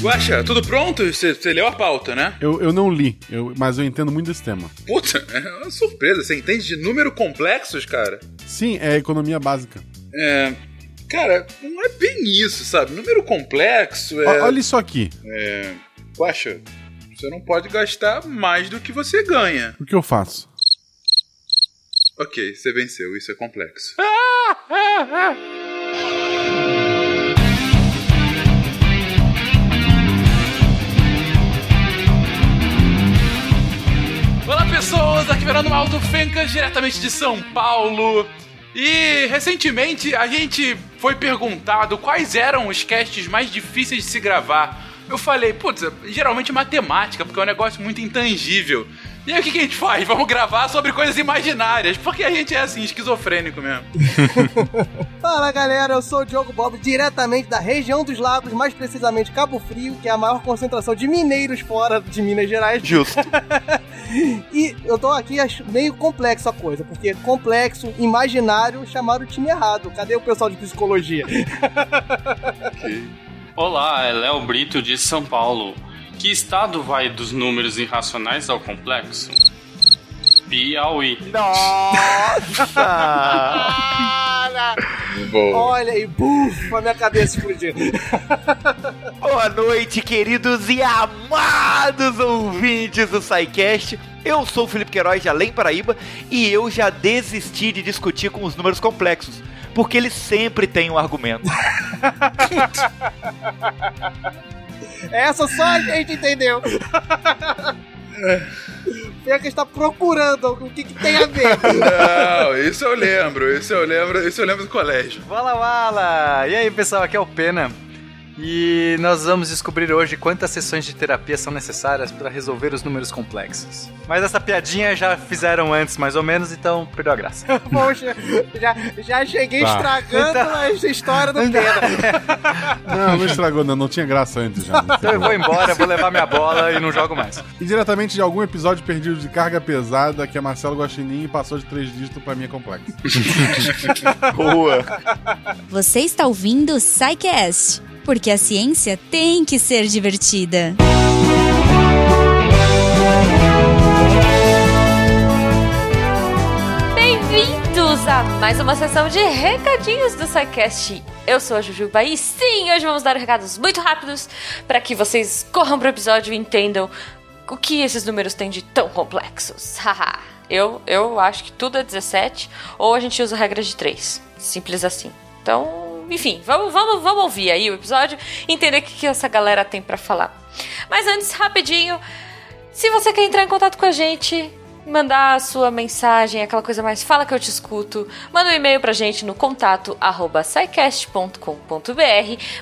Guaxa, tudo pronto? Você, você leu a pauta, né? Eu, eu não li, eu, mas eu entendo muito desse tema. Puta, é uma surpresa. Você entende de número complexos, cara? Sim, é economia básica. É. Cara, não é bem isso, sabe? Número complexo é. Ó, Olha isso aqui. É. Guaxa, você não pode gastar mais do que você ganha. O que eu faço? Ok, você venceu, isso é complexo. Olá pessoas, aqui Verano Alto Fencas, diretamente de São Paulo. E recentemente a gente foi perguntado quais eram os casts mais difíceis de se gravar. Eu falei, putz, geralmente matemática, porque é um negócio muito intangível. E aí o que, que a gente faz? Vamos gravar sobre coisas imaginárias, porque a gente é assim, esquizofrênico mesmo. Fala galera, eu sou o Diogo Bob, diretamente da região dos lagos, mais precisamente Cabo Frio, que é a maior concentração de mineiros fora de Minas Gerais. Justo. E eu tô aqui acho meio complexo a coisa, porque complexo, imaginário, chamaram o time errado. Cadê o pessoal de psicologia? Olá, é Léo Brito de São Paulo. Que estado vai dos números irracionais ao complexo? Piauí. Nossa! Boa. Olha aí, buf, a minha cabeça explodiu. Boa noite, queridos e amados ouvintes do SciCast. Eu sou o Felipe Queiroz de Além Paraíba e eu já desisti de discutir com os números complexos, porque eles sempre têm um argumento. Essa só a gente entendeu. Fica está procurando o que, que tem a ver. Não, isso eu lembro, isso eu lembro, isso eu lembro do colégio. Wala Wala! E aí pessoal, aqui é o Pena. E nós vamos descobrir hoje quantas sessões de terapia são necessárias para resolver os números complexos. Mas essa piadinha já fizeram antes, mais ou menos, então perdeu a graça. Poxa, já, já cheguei Tá. estragando Então- essa história do Pena. Não, não estragou, não, não tinha graça antes já. Então eu vou embora, vou levar minha bola e não jogo mais. E diretamente de algum episódio perdido de carga pesada que a Marcelo Guaxinim passou de três dígitos pra minha complexa. Boa! Você está ouvindo o porque a ciência tem que ser divertida. Bem-vindos a mais uma sessão de recadinhos do SciCast. Eu sou a Jujuba e sim, hoje vamos dar recados muito rápidos para que vocês corram pro episódio e entendam o que esses números têm de tão complexos. Haha. eu, eu acho que tudo é 17 ou a gente usa regra de 3. Simples assim. Então, enfim, vamos, vamos, vamos ouvir aí o episódio entender o que, que essa galera tem para falar. Mas antes, rapidinho, se você quer entrar em contato com a gente, mandar a sua mensagem, aquela coisa mais fala que eu te escuto, manda um e-mail pra gente no contato arroba.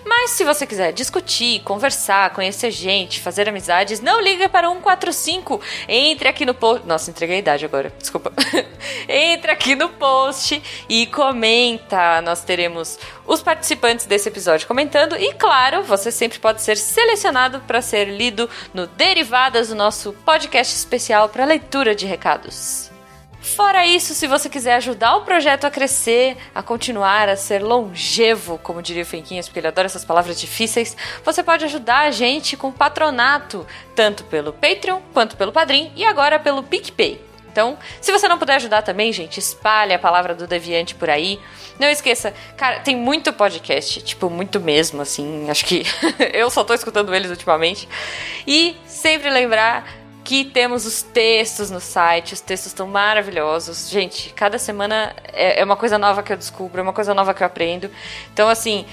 Mas se você quiser discutir, conversar, conhecer gente, fazer amizades, não liga para 145. Entre aqui no post. Nossa, entreguei a idade agora, desculpa. Entre aqui no post e comenta. Nós teremos os participantes desse episódio comentando e, claro, você sempre pode ser selecionado para ser lido no Derivadas, o nosso podcast especial para leitura de recados. Fora isso, se você quiser ajudar o projeto a crescer, a continuar a ser longevo, como diria o Fenquinhas, porque ele adora essas palavras difíceis, você pode ajudar a gente com patronato, tanto pelo Patreon quanto pelo Padrim e agora pelo PicPay. Então, se você não puder ajudar também, gente, espalhe a palavra do Deviante por aí. Não esqueça, cara, tem muito podcast, tipo, muito mesmo, assim. Acho que eu só tô escutando eles ultimamente. E sempre lembrar que temos os textos no site, os textos estão maravilhosos. Gente, cada semana é é uma coisa nova que eu descubro, é uma coisa nova que eu aprendo. Então, assim,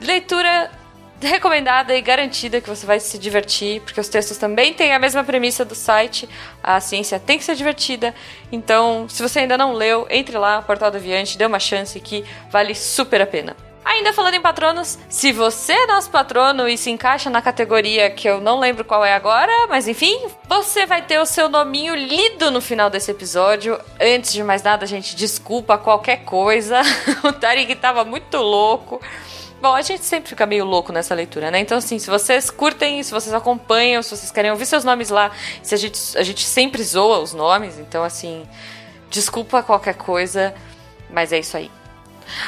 leitura recomendada e garantida que você vai se divertir, porque os textos também têm a mesma premissa do site. A ciência tem que ser divertida. Então, se você ainda não leu, entre lá, Portal do Aviante, dê uma chance que vale super a pena. Ainda falando em patronos, se você é nosso patrono e se encaixa na categoria que eu não lembro qual é agora, mas enfim, você vai ter o seu nominho lido no final desse episódio. Antes de mais nada, gente, desculpa qualquer coisa. o Tarik tava muito louco. Bom, a gente sempre fica meio louco nessa leitura, né? Então, assim, se vocês curtem, se vocês acompanham, se vocês querem ouvir seus nomes lá, se a gente, a gente sempre zoa os nomes, então, assim, desculpa qualquer coisa, mas é isso aí.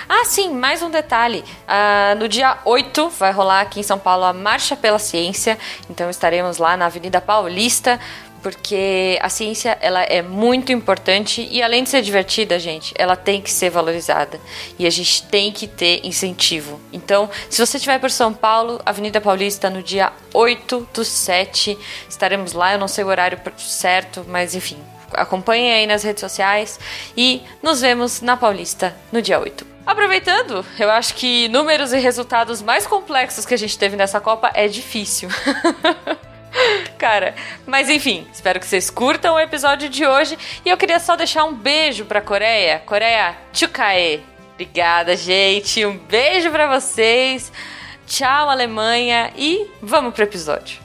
Ah, sim, mais um detalhe. Ah, no dia 8 vai rolar aqui em São Paulo a Marcha pela Ciência. Então estaremos lá na Avenida Paulista porque a ciência ela é muito importante e além de ser divertida, gente, ela tem que ser valorizada e a gente tem que ter incentivo. Então, se você estiver por São Paulo, Avenida Paulista, no dia 8 do 7, estaremos lá. Eu não sei o horário certo, mas enfim, acompanhem aí nas redes sociais e nos vemos na Paulista no dia 8. Aproveitando, eu acho que números e resultados mais complexos que a gente teve nessa Copa é difícil. Cara, mas enfim, espero que vocês curtam o episódio de hoje. E eu queria só deixar um beijo pra Coreia. Coreia, tchukae. Obrigada, gente. Um beijo pra vocês. Tchau, Alemanha. E vamos pro episódio.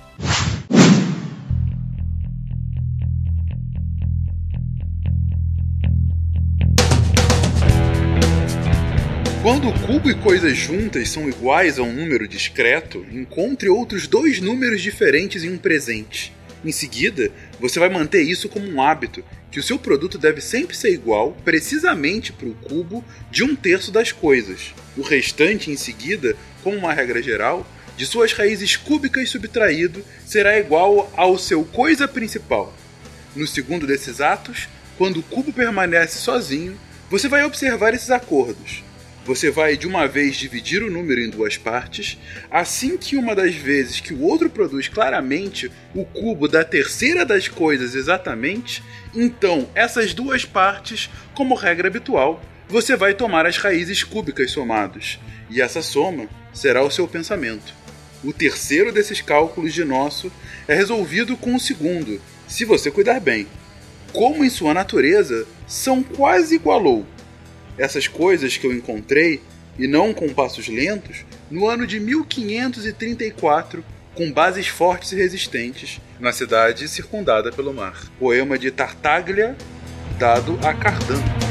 Quando cubo e coisas juntas são iguais a um número discreto, encontre outros dois números diferentes em um presente. Em seguida, você vai manter isso como um hábito, que o seu produto deve sempre ser igual, precisamente para o cubo, de um terço das coisas. O restante, em seguida, como uma regra geral, de suas raízes cúbicas subtraído, será igual ao seu coisa principal. No segundo desses atos, quando o cubo permanece sozinho, você vai observar esses acordos. Você vai de uma vez dividir o número em duas partes, assim que uma das vezes que o outro produz claramente o cubo da terceira das coisas exatamente, então essas duas partes, como regra habitual, você vai tomar as raízes cúbicas somadas, e essa soma será o seu pensamento. O terceiro desses cálculos de nosso é resolvido com o segundo, se você cuidar bem. Como em sua natureza, são quase igualou essas coisas que eu encontrei, e não com passos lentos, no ano de 1534, com bases fortes e resistentes, na cidade circundada pelo mar. Poema de Tartaglia, dado a Cardano.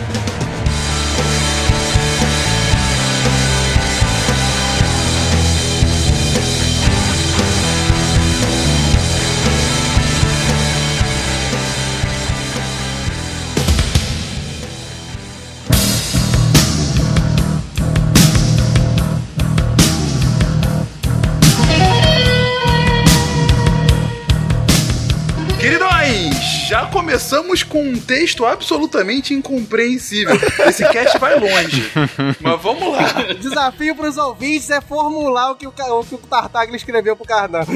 Começamos com um texto absolutamente incompreensível. Esse cast vai longe. Mas vamos lá. Desafio pros ouvintes é formular o que o, o, que o Tartaglia escreveu pro Cardano.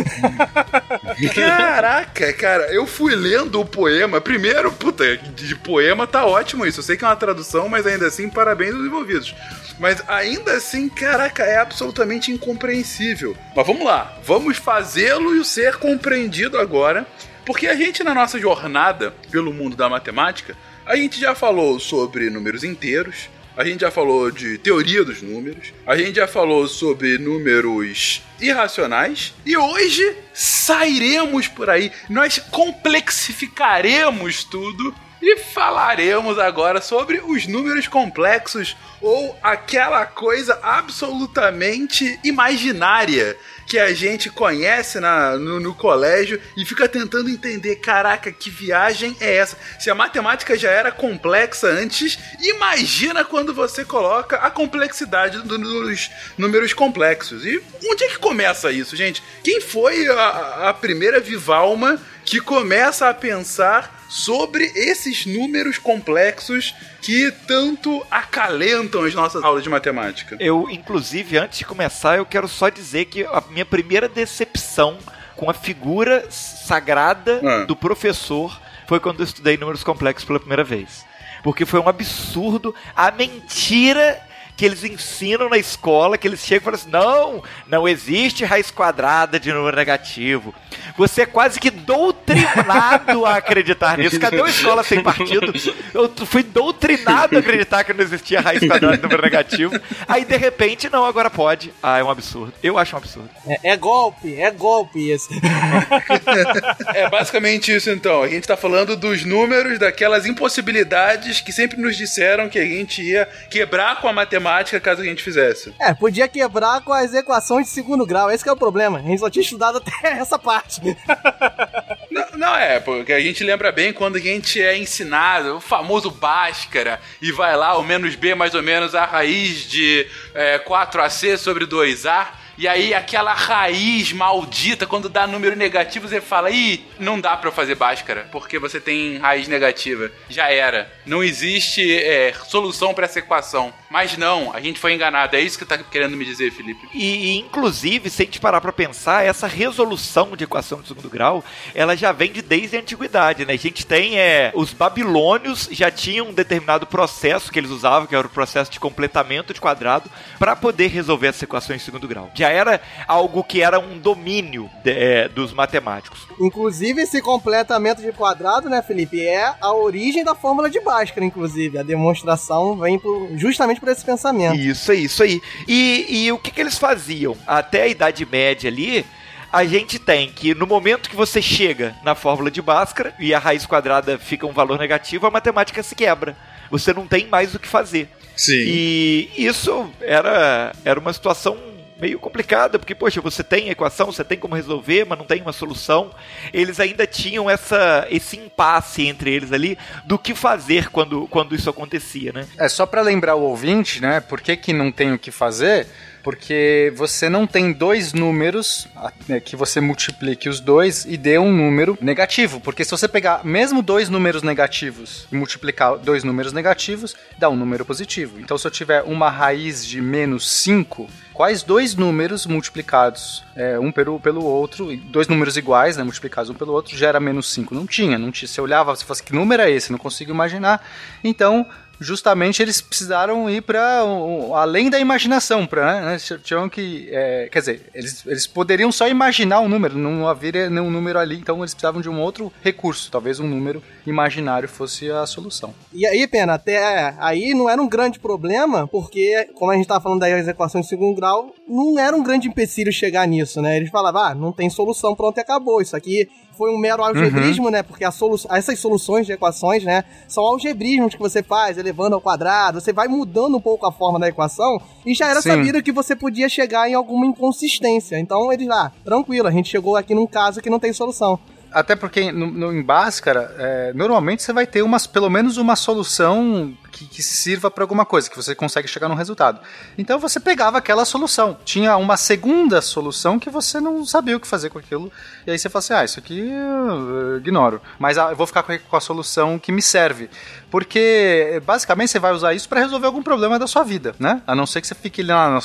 Caraca, cara, eu fui lendo o poema. Primeiro, puta, de poema tá ótimo isso. Eu sei que é uma tradução, mas ainda assim, parabéns aos envolvidos. Mas ainda assim, caraca, é absolutamente incompreensível. Mas vamos lá, vamos fazê-lo ser compreendido agora porque a gente, na nossa jornada pelo mundo da matemática, a gente já falou sobre números inteiros, a gente já falou de teoria dos números, a gente já falou sobre números irracionais e hoje sairemos por aí, nós complexificaremos tudo e falaremos agora sobre os números complexos ou aquela coisa absolutamente imaginária que a gente conhece na, no, no, colégio e fica tentando entender: caraca, que viagem é essa? Se a matemática já era complexa antes, imagina quando você coloca a complexidade dos números complexos. E onde é que começa isso, gente? Quem foi a, a primeira Vivalma que começa a pensar sobre esses números complexos que tanto acalentam as nossas aulas de matemática. Eu, inclusive, antes de começar, eu quero só dizer que a minha primeira decepção com a figura sagrada ah. do professor foi quando eu estudei números complexos pela primeira vez. Porque foi um absurdo a mentira que eles ensinam na escola, que eles chegam e falam assim: não, não existe raiz quadrada de número negativo. Você é quase que doutrinado a acreditar nisso. Cadê uma escola sem partido? Eu fui doutrinado a acreditar que não existia raiz quadrada de número negativo. Aí, de repente, não, agora pode. Ah, é um absurdo. Eu acho um absurdo. É, é golpe, é golpe esse. é basicamente isso, então. A gente tá falando dos números, daquelas impossibilidades que sempre nos disseram que a gente ia quebrar com a matemática matemática caso a gente fizesse. É, podia quebrar com as equações de segundo grau. Esse é o problema. A gente só tinha estudado até essa parte. Não, Não, é, porque a gente lembra bem quando a gente é ensinado, o famoso Bhaskara, e vai lá, o menos B mais ou menos a raiz de é, 4AC sobre 2A. E aí aquela raiz maldita, quando dá número negativo, você fala, ih, não dá pra eu fazer Bhaskara, porque você tem raiz negativa. Já era. Não existe é, solução pra essa equação. Mas não, a gente foi enganado. É isso que tá querendo me dizer, Felipe. E, e, inclusive, se a gente parar pra pensar, essa resolução de equação de segundo grau, ela já vem de desde a antiguidade, né? A gente tem, é, os babilônios já tinham um determinado processo que eles usavam, que era o processo de completamento de quadrado, para poder resolver essas equações de segundo grau. Já era algo que era um domínio de, é, dos matemáticos. Inclusive, esse completamento de quadrado, né, Felipe, é a origem da fórmula de Bhaskara, inclusive. A demonstração vem por, justamente por esse pensamento. Isso aí, isso aí. E, e o que, que eles faziam? Até a Idade Média ali, a gente tem que no momento que você chega na fórmula de Bhaskara e a raiz quadrada fica um valor negativo, a matemática se quebra. Você não tem mais o que fazer. Sim. E isso era, era uma situação meio complicada, porque, poxa, você tem a equação, você tem como resolver, mas não tem uma solução. Eles ainda tinham essa, esse impasse entre eles ali do que fazer quando, quando isso acontecia, né? É só para lembrar o ouvinte, né? Por que, que não tem o que fazer? Porque você não tem dois números né, que você multiplique os dois e dê um número negativo. Porque se você pegar mesmo dois números negativos e multiplicar dois números negativos, dá um número positivo. Então, se eu tiver uma raiz de menos 5, quais dois números multiplicados é, um pelo, pelo outro, dois números iguais, né, multiplicados um pelo outro, gera menos 5? Não tinha, não tinha. Você olhava, você fosse que número é esse? Não consigo imaginar. Então, justamente eles precisaram ir para um, além da imaginação, para né, tinham que, é, quer dizer, eles, eles poderiam só imaginar um número, não haveria nenhum número ali, então eles precisavam de um outro recurso, talvez um número imaginário fosse a solução. E aí, pena, até aí não era um grande problema, porque como a gente estava falando das equações de segundo grau, não era um grande empecilho chegar nisso, né? Eles falavam, ah, não tem solução, pronto, acabou. Isso aqui foi um mero algebrismo, uhum. né? Porque solu essas soluções de equações, né? São algebrismos que você faz, elevando ao quadrado, você vai mudando um pouco a forma da equação e já era Sim. sabido que você podia chegar em alguma inconsistência. Então eles lá, ah, tranquilo, a gente chegou aqui num caso que não tem solução. Até porque no, no, em Bhaskara, é, normalmente você vai ter umas, pelo menos uma solução que, que sirva para alguma coisa, que você consegue chegar num resultado. Então você pegava aquela solução. Tinha uma segunda solução que você não sabia o que fazer com aquilo. E aí você fala assim: ah, isso aqui eu ignoro. Mas ah, eu vou ficar com a, solução que me serve. Porque basicamente você vai usar isso para resolver algum problema da sua vida, né? A não ser que você fique lá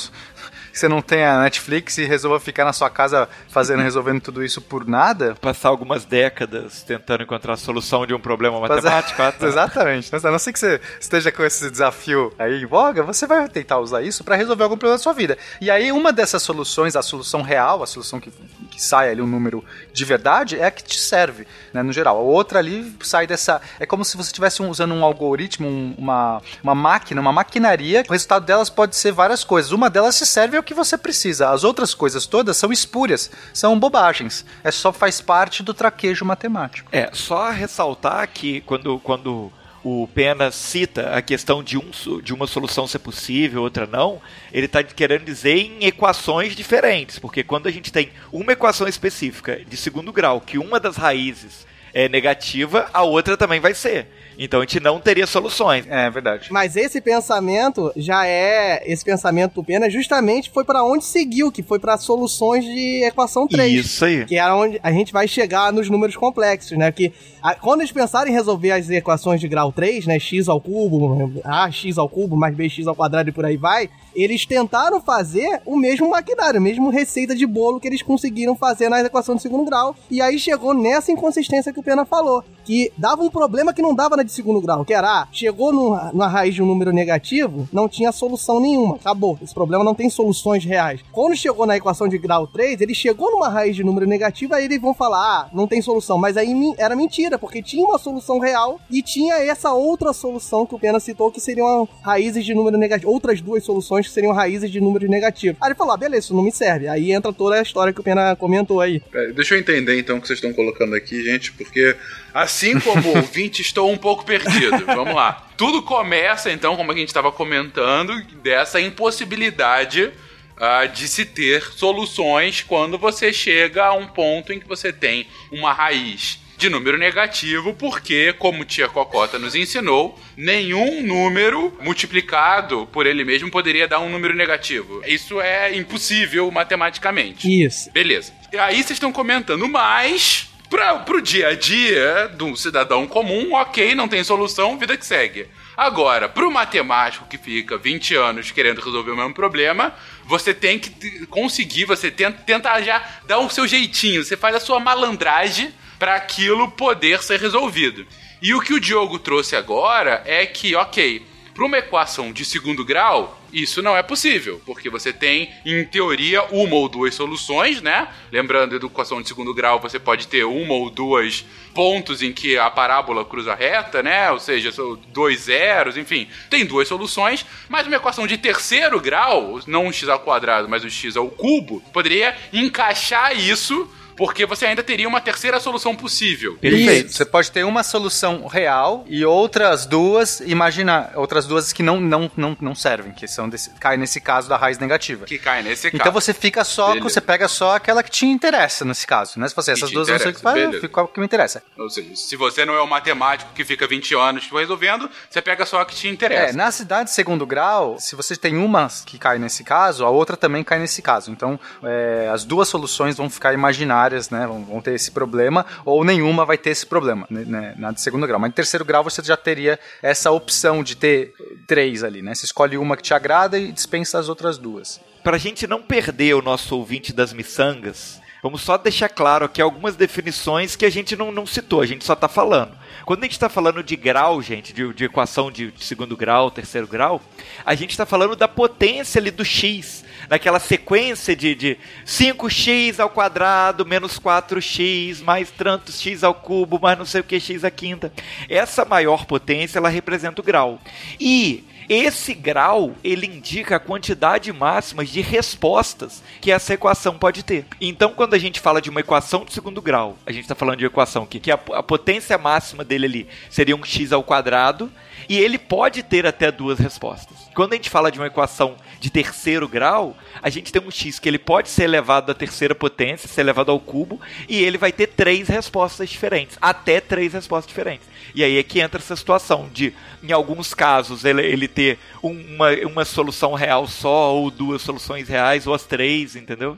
você não tem a Netflix e resolva ficar na sua casa fazendo, resolvendo tudo isso por nada. Passar algumas décadas tentando encontrar a solução de um problema matemático. Ah, tá. Exatamente. A não ser que você esteja com esse desafio aí em voga, você vai tentar usar isso para resolver algum problema da sua vida. E aí, uma dessas soluções, a solução real, a solução que, que sai ali um número de verdade, é a que te serve, né, no geral. A outra ali sai dessa. É como se você estivesse usando um algoritmo, um, uma, uma máquina, uma maquinaria. O resultado delas pode ser várias coisas. Uma delas se serve ao que você precisa. As outras coisas todas são espúrias, são bobagens. É só faz parte do traquejo matemático. É, só ressaltar que quando, quando o Pena cita a questão de, um, de uma solução ser possível, outra não, ele está querendo dizer em equações diferentes, porque quando a gente tem uma equação específica de segundo grau, que uma das raízes é negativa, a outra também vai ser. Então a gente não teria soluções. É verdade. Mas esse pensamento já é. Esse pensamento do Pena justamente foi para onde seguiu, que foi para soluções de equação 3. Isso aí. Que era onde a gente vai chegar nos números complexos, né? Que a, quando eles pensaram em resolver as equações de grau 3, né? x ao cubo, a x ao cubo mais bx ao quadrado e por aí vai, eles tentaram fazer o mesmo maquinário, a mesma receita de bolo que eles conseguiram fazer na equação de segundo grau. E aí chegou nessa inconsistência que o Pena falou, que dava um problema que não dava na de segundo grau, que era, ah, chegou no, na raiz de um número negativo, não tinha solução nenhuma, acabou. Esse problema não tem soluções reais. Quando chegou na equação de grau 3, ele chegou numa raiz de número negativo, aí eles vão falar, ah, não tem solução. Mas aí era mentira, porque tinha uma solução real e tinha essa outra solução que o Pena citou, que seriam raízes de número negativo, outras duas soluções que seriam raízes de números negativos. Aí ele falou, ah, beleza, isso não me serve. Aí entra toda a história que o Pena comentou aí. É, deixa eu entender então o que vocês estão colocando aqui, gente, porque assim como ouvinte, estou um pouco perdido. Vamos lá. Tudo começa, então, como a gente estava comentando, dessa impossibilidade uh, de se ter soluções quando você chega a um ponto em que você tem uma raiz de número negativo, porque, como tia Cocota nos ensinou, nenhum número multiplicado por ele mesmo poderia dar um número negativo. Isso é impossível matematicamente. Isso. Beleza. E aí vocês estão comentando mais. Pra, pro dia a dia de um cidadão comum, ok, não tem solução, vida que segue. Agora, pro matemático que fica 20 anos querendo resolver o mesmo problema, você tem que conseguir, você tenta, tenta já dar o seu jeitinho, você faz a sua malandragem para aquilo poder ser resolvido. E o que o Diogo trouxe agora é que, ok, para uma equação de segundo grau, isso não é possível, porque você tem, em teoria, uma ou duas soluções, né? Lembrando, em equação de segundo grau, você pode ter uma ou duas pontos em que a parábola cruza reta, né? Ou seja, dois zeros, enfim, tem duas soluções, mas uma equação de terceiro grau, não um x ao quadrado, mas um x ao cubo, poderia encaixar isso porque você ainda teria uma terceira solução possível. Perfeito. Você pode ter uma solução real e outras duas, imagina, outras duas que não, não, não, não servem, que são desse, cai nesse caso da raiz negativa. Que cai nesse Então caso. você fica só, Beleza. você pega só aquela que te interessa nesse caso, né? Se você essas duas não sei o que faz, beleza. fica o que me interessa. Ou seja, se você não é o matemático que fica 20 anos resolvendo, você pega só a que te É, interessa. na cidade de segundo grau, se você tem uma que cai nesse caso, a outra também cai nesse caso. Então, é, as duas soluções vão ficar imaginárias, né? Vão, vão ter esse problema, ou nenhuma vai ter esse problema, né, né, na de segundo grau. Mas em terceiro grau você já teria essa opção de ter três ali, né? Você escolhe uma que te agrada e dispensa as outras duas. Pra gente não perder o nosso ouvinte das miçangas, vamos só deixar claro aqui algumas definições que a gente não, não citou, a gente só tá falando. Quando a gente tá falando de grau, gente, de, de equação de segundo grau, terceiro grau, a gente tá falando da potência ali do x, naquela sequência de, de 5x ao quadrado menos 4x mais tantos x ao cubo mais não sei o que x à quinta. Essa maior potência, ela representa o grau. E esse grau, ele indica a quantidade máxima de respostas que essa equação pode ter. Então, quando a gente fala de uma equação de segundo grau, a gente está falando de equação que, que a, a potência máxima dele ali seria um x ao quadrado, e ele pode ter até duas respostas. Quando a gente fala de uma equação de terceiro grau, a gente tem um x que ele pode ser elevado à terceira potência, ser elevado ao cubo, e ele vai ter três respostas diferentes, até três respostas diferentes. E aí é que entra essa situação de, em alguns casos, ele, ele ter um- uma, uma solução real só, ou duas soluções reais, ou as três, entendeu?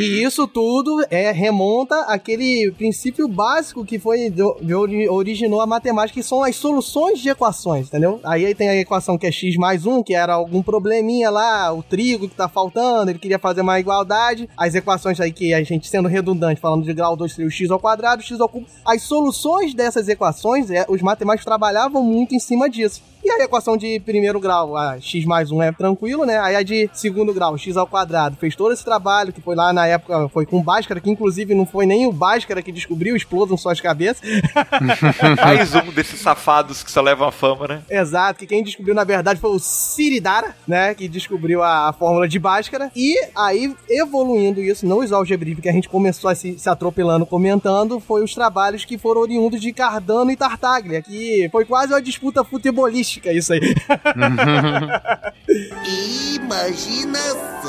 E isso tudo é remonta àquele princípio básico que foi de, de ori- originou a matemática, que são as soluções de equações, entendeu? Aí, aí tem a equação que é x mais 1, que era algum probleminha lá, o trigo que tá faltando, ele queria fazer uma igualdade. As equações aí que a gente sendo redundante, falando de grau 2 seria o x ao quadrado, x ao cubo. As soluções dessas equações, é, os matemáticos trabalhavam muito em cima disso. E a equação de primeiro grau, a x mais 1 é tranquilo, né? Aí a de segundo grau, x ao quadrado, fez todo esse trabalho, que foi lá na época, foi com Bhaskara, que inclusive não foi nem o Bhaskara que descobriu, explodam suas cabeças. Mais um desses safados que só levam a fama, né? Exato, que quem descobriu na verdade foi o Siridara, né? Que descobriu a, a fórmula de Bhaskara. E aí, evoluindo isso, não os algebrívicos que a gente começou a se, se atropelando comentando, foi os trabalhos que foram oriundos de Cardano e Tartaglia, que foi quase uma disputa futebolística isso aí. Imaginação.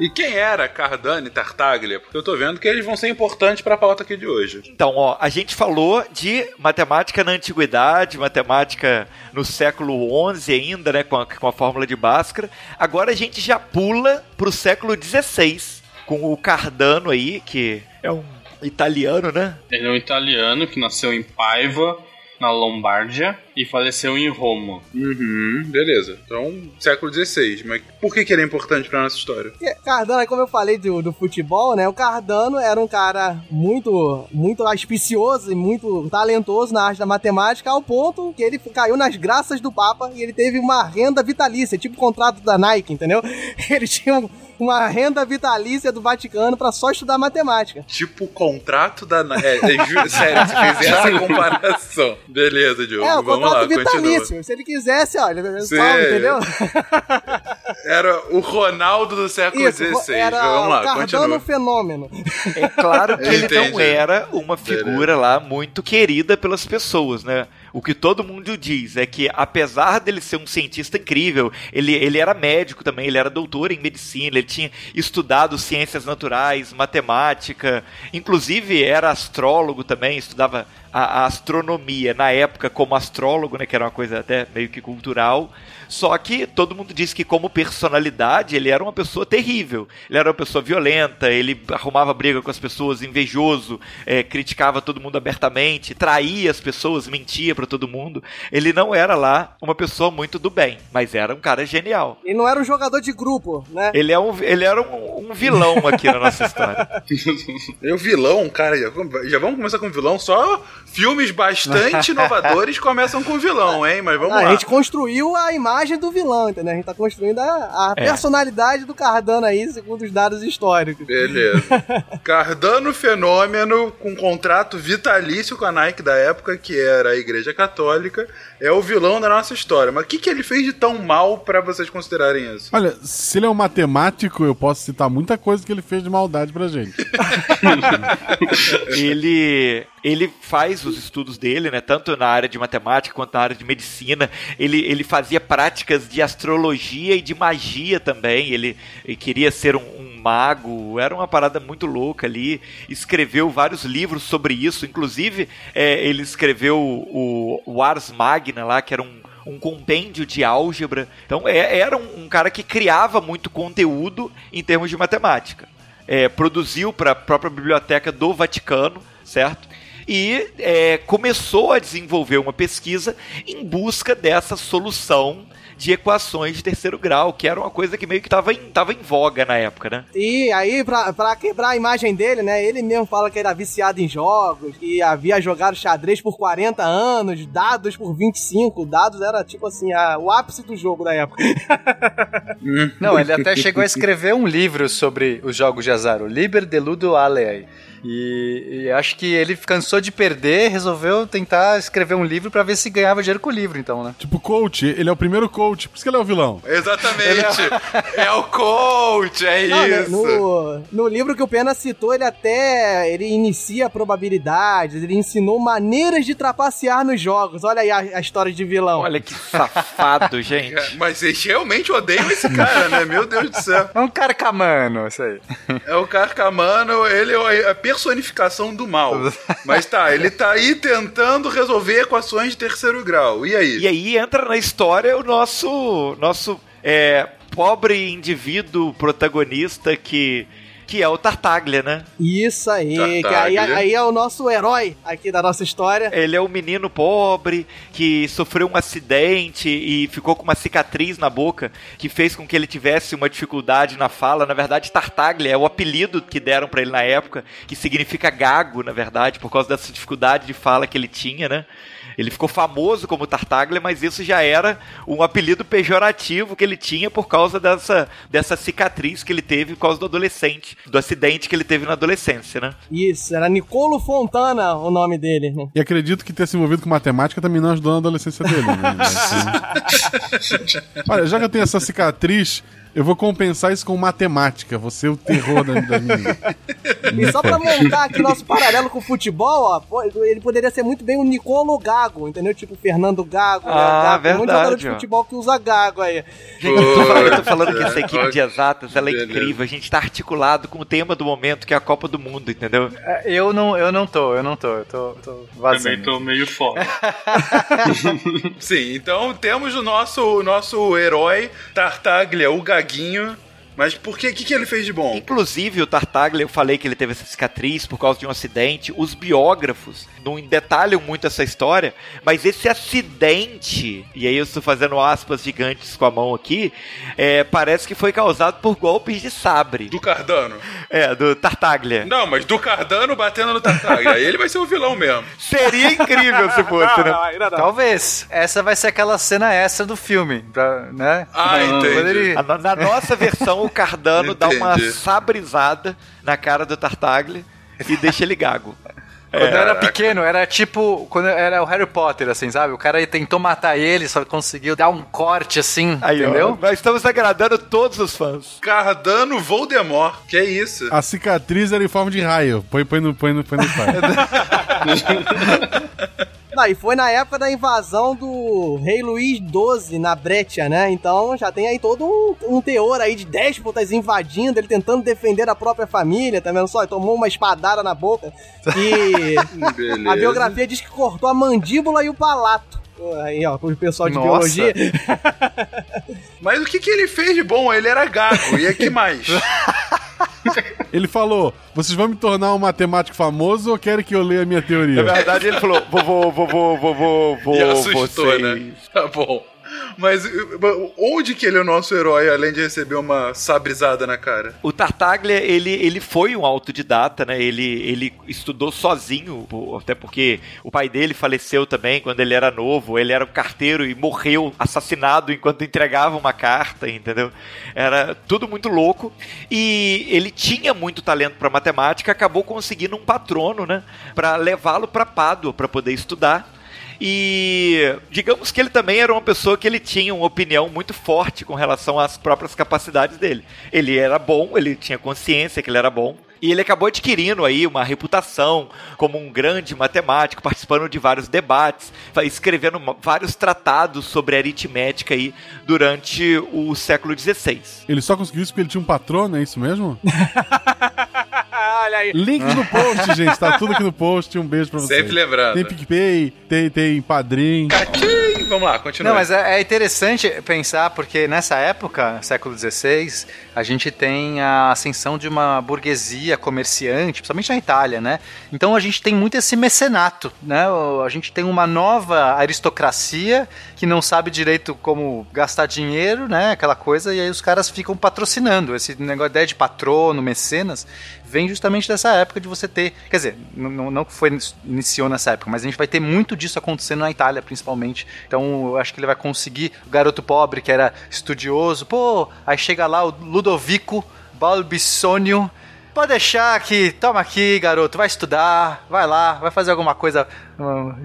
E quem era Cardano e Tartaglia? Porque eu tô vendo que eles vão ser importantes pra pauta aqui de hoje. Então, ó, a gente falou de matemática na antiguidade, matemática no século XI ainda, né, com a, com a fórmula de Bhaskara. Agora a gente já pula pro século XVI, com o Cardano aí, que é um italiano, né? Ele é um italiano que nasceu em Paiva, na Lombardia, e faleceu em Roma. Uhum, beleza. Então, século XVI. Mas por que, que ele é importante pra nossa história? Porque Cardano, aí como eu falei do, do futebol, né? O Cardano era um cara muito, muito auspicioso e muito talentoso na arte da matemática, ao ponto que ele caiu nas graças do Papa e ele teve uma renda vitalícia, tipo o contrato da Nike, entendeu? Ele tinha um- uma renda vitalícia do Vaticano pra só estudar matemática. Tipo o contrato da. É, é ju- sério, você fez essa comparação. Beleza, Diogo. é, o Vamos lá, contrato continua. vitalício. Se ele quisesse, olha, Sim. só, entendeu? Era o Ronaldo do século Isso, XVI. era Vamos lá, o Cardano continua. fenômeno. É claro que ele não era uma figura lá muito querida pelas pessoas, né? O que todo mundo diz é que, apesar dele ser um cientista incrível, ele, ele era médico também, ele era doutor em medicina, ele tinha estudado ciências naturais, matemática, inclusive era astrólogo também, estudava a, a astronomia na época como astrólogo, né, que era uma coisa até meio que cultural. Só que todo mundo disse que, como personalidade, ele era uma pessoa terrível. Ele era uma pessoa violenta, ele arrumava briga com as pessoas, invejoso, é, criticava todo mundo abertamente, traía as pessoas, mentia para todo mundo. Ele não era lá uma pessoa muito do bem, mas era um cara genial. Ele não era um jogador de grupo, né? Ele, é um, ele era um, um vilão aqui na nossa história. E o vilão, cara, já, já vamos começar com vilão. Só filmes bastante inovadores começam com vilão, hein? Mas vamos Ah, lá. a gente construiu a imagem do vilão, entendeu? A gente tá construindo a, a É. personalidade do Cardano aí, segundo os dados históricos. Beleza. Cardano Fenômeno, com contrato vitalício com a Nike da época, que era a Igreja Católica, é o vilão da nossa história. Mas o que, que ele fez de tão mal pra vocês considerarem isso? Olha, se ele é um matemático, eu posso citar muita coisa que ele fez de maldade pra gente. ele ele faz os estudos dele, né, tanto na área de matemática quanto na área de medicina. Ele, ele fazia práticas de astrologia e de magia também. Ele, ele queria ser um, um mago. Era uma parada muito louca ali. Escreveu vários livros sobre isso. Inclusive, é, ele escreveu o, o Ars Magna lá, que era um um compêndio de álgebra. Então é- era um, um cara que criava muito conteúdo em termos de matemática. É, produziu para a própria biblioteca do Vaticano, certo? E é, começou a desenvolver uma pesquisa em busca dessa solução de equações de terceiro grau, que era uma coisa que meio que estava em, tava em voga na época, né? E aí, pra, pra quebrar a imagem dele, né? Ele mesmo fala que era viciado em jogos, que havia jogado xadrez por 40 anos, dados por 25. Dados era tipo assim, a- o ápice do jogo da época. Não, ele até chegou a escrever um livro sobre os jogos de azar, o Liber de Ludo Alei. E, e acho que ele cansou de perder, resolveu tentar escrever um livro pra ver se ganhava dinheiro com o livro, então, né? Tipo, coach, ele é o primeiro coach, por isso que ele é o vilão. Exatamente. é o coach, é Não, né, isso. no, no livro que o Pena citou, ele até ele inicia probabilidades, ele ensinou maneiras de trapacear nos jogos. Olha aí a, a história de vilão. Olha que safado, gente. É, Mas vocês realmente odeiam esse cara, né? Meu Deus do céu. É um carcamano, isso aí. É o Carcamano, ele é personificação do mal. Mas tá, ele tá aí tentando resolver equações de terceiro grau. E aí? E aí entra na história o nosso nosso é, pobre indivíduo protagonista que que é o Tartaglia, né? Isso aí, que aí, aí é o nosso herói aqui da nossa história. Ele é um menino pobre que sofreu um acidente e ficou com uma cicatriz na boca que fez com que ele tivesse uma dificuldade na fala. Na verdade, Tartaglia é o apelido que deram pra ele na época, que significa gago, na verdade, por causa dessa dificuldade de fala que ele tinha, né? Ele ficou famoso como Tartaglia, mas isso já era um apelido pejorativo que ele tinha por causa dessa, dessa cicatriz que ele teve por causa do adolescente, do acidente que ele teve na adolescência, né? Isso, era Nicolo Fontana o nome dele. né? E acredito que ter se envolvido com matemática também não ajudou na adolescência dele. Né? Olha, já que eu tenho essa cicatriz, eu vou compensar isso com matemática. Você é o terror da, da menina. E só pra montar aqui nosso paralelo com o futebol, ó, ele poderia ser muito bem o Nicolo Gago, entendeu? Tipo Fernando Gago, né? Ah, Gago. Tem muito verdade, jogador de futebol que usa Gago aí. Gente, eu tô falando, que essa É, equipe de exatas ela é incrível. A gente tá articulado com o tema do momento, que é a Copa do Mundo, entendeu? É, Eu não, eu não tô, eu não tô, eu tô, tô Também vazando. tô meio fora. Sim, então temos o nosso, o nosso herói Tartaglia, o Gaguinho. Mas por que? O que, que ele fez de bom? Inclusive, o Tartaglia, eu falei que ele teve essa cicatriz por causa de um acidente. Os biógrafos não detalham muito essa história, mas esse acidente, e aí eu estou fazendo aspas gigantes com a mão aqui, é, parece que foi causado por golpes de sabre. Do Cardano. É, do Tartaglia. Não, mas do Cardano batendo no Tartaglia. Aí ele vai ser o vilão mesmo. Seria incrível se fosse, né? Talvez. Essa vai ser aquela cena extra do filme, pra, né? Ah, entendi. Poderia- na nossa versão, o Cardano dá uma sabrizada na cara do Tartaglia e deixa ele gago. Quando eu era pequeno, era tipo. Quando era o Harry Potter, assim, sabe? O cara tentou matar ele, só conseguiu dar um corte assim, Aí, ó, entendeu? nós estamos agradando todos os fãs. Cardano Voldemort. Que é isso? A cicatriz era em forma de raio. Põe, põe no, põe no, põe no pai. Não, e foi na época da invasão do rei Luís XII na Brecha, né? Então já tem aí todo um, um teor aí de déspotas invadindo, ele tentando defender a própria família, tá vendo só? Ele tomou uma espadada na boca. E a biografia diz que cortou a mandíbula e o palato. Aí, ó, o pessoal de Nossa. biologia. Mas o que, que ele fez de bom? Ele era gago. E que mais? Ele falou: vocês vão me tornar um matemático famoso ou querem que eu leia a minha Na teoria? verdade, ele falou: vovô, vovô, vovô, vovô, E assustou, vocês. né? Tá bom. Mas onde que ele é o nosso herói, além de receber uma sabrizada na cara? O Tartaglia, ele, ele foi um autodidata, né? Ele, ele estudou sozinho, até porque o pai dele faleceu também quando ele era novo. Ele era um carteiro e morreu assassinado enquanto entregava uma carta, entendeu? Era tudo muito louco. E ele tinha muito talento para matemática, acabou conseguindo um patrono, né? Para levá-lo para Pádua para poder estudar. E digamos que ele também era uma pessoa que ele tinha uma opinião muito forte com relação às próprias capacidades dele. Ele era bom, ele tinha consciência que ele era bom. E ele acabou adquirindo aí uma reputação como um grande matemático, participando de vários debates, escrevendo vários tratados sobre aritmética aí durante o século XVI. Ele só conseguiu isso porque ele tinha um patrono, é isso mesmo? Olha aí. Link no post, gente. Tá tudo aqui no post. Um beijo pra vocês. Sempre lembrando. Tem PicPay, tem, tem Padrim. Catim! Vamos lá, continua. Não, mas é, é interessante pensar, porque nessa época, século XVI, a gente tem a ascensão de uma burguesia comerciante, principalmente na Itália, né? Então a gente tem muito esse mecenato, né? A gente tem uma nova aristocracia que não sabe direito como gastar dinheiro, né? Aquela coisa, e aí os caras ficam patrocinando. Esse negócio, ideia de patrono, mecenas, vem justamente dessa época de você ter. Quer dizer, n- n- não que foi iniciou nessa época, mas a gente vai ter muito disso acontecendo na Itália, principalmente. Então eu acho que ele vai conseguir. O garoto pobre, que era estudioso, pô, aí chega lá o Ludovico Balbissônio. Pode deixar que, toma aqui, garoto, vai estudar, vai lá, vai fazer alguma coisa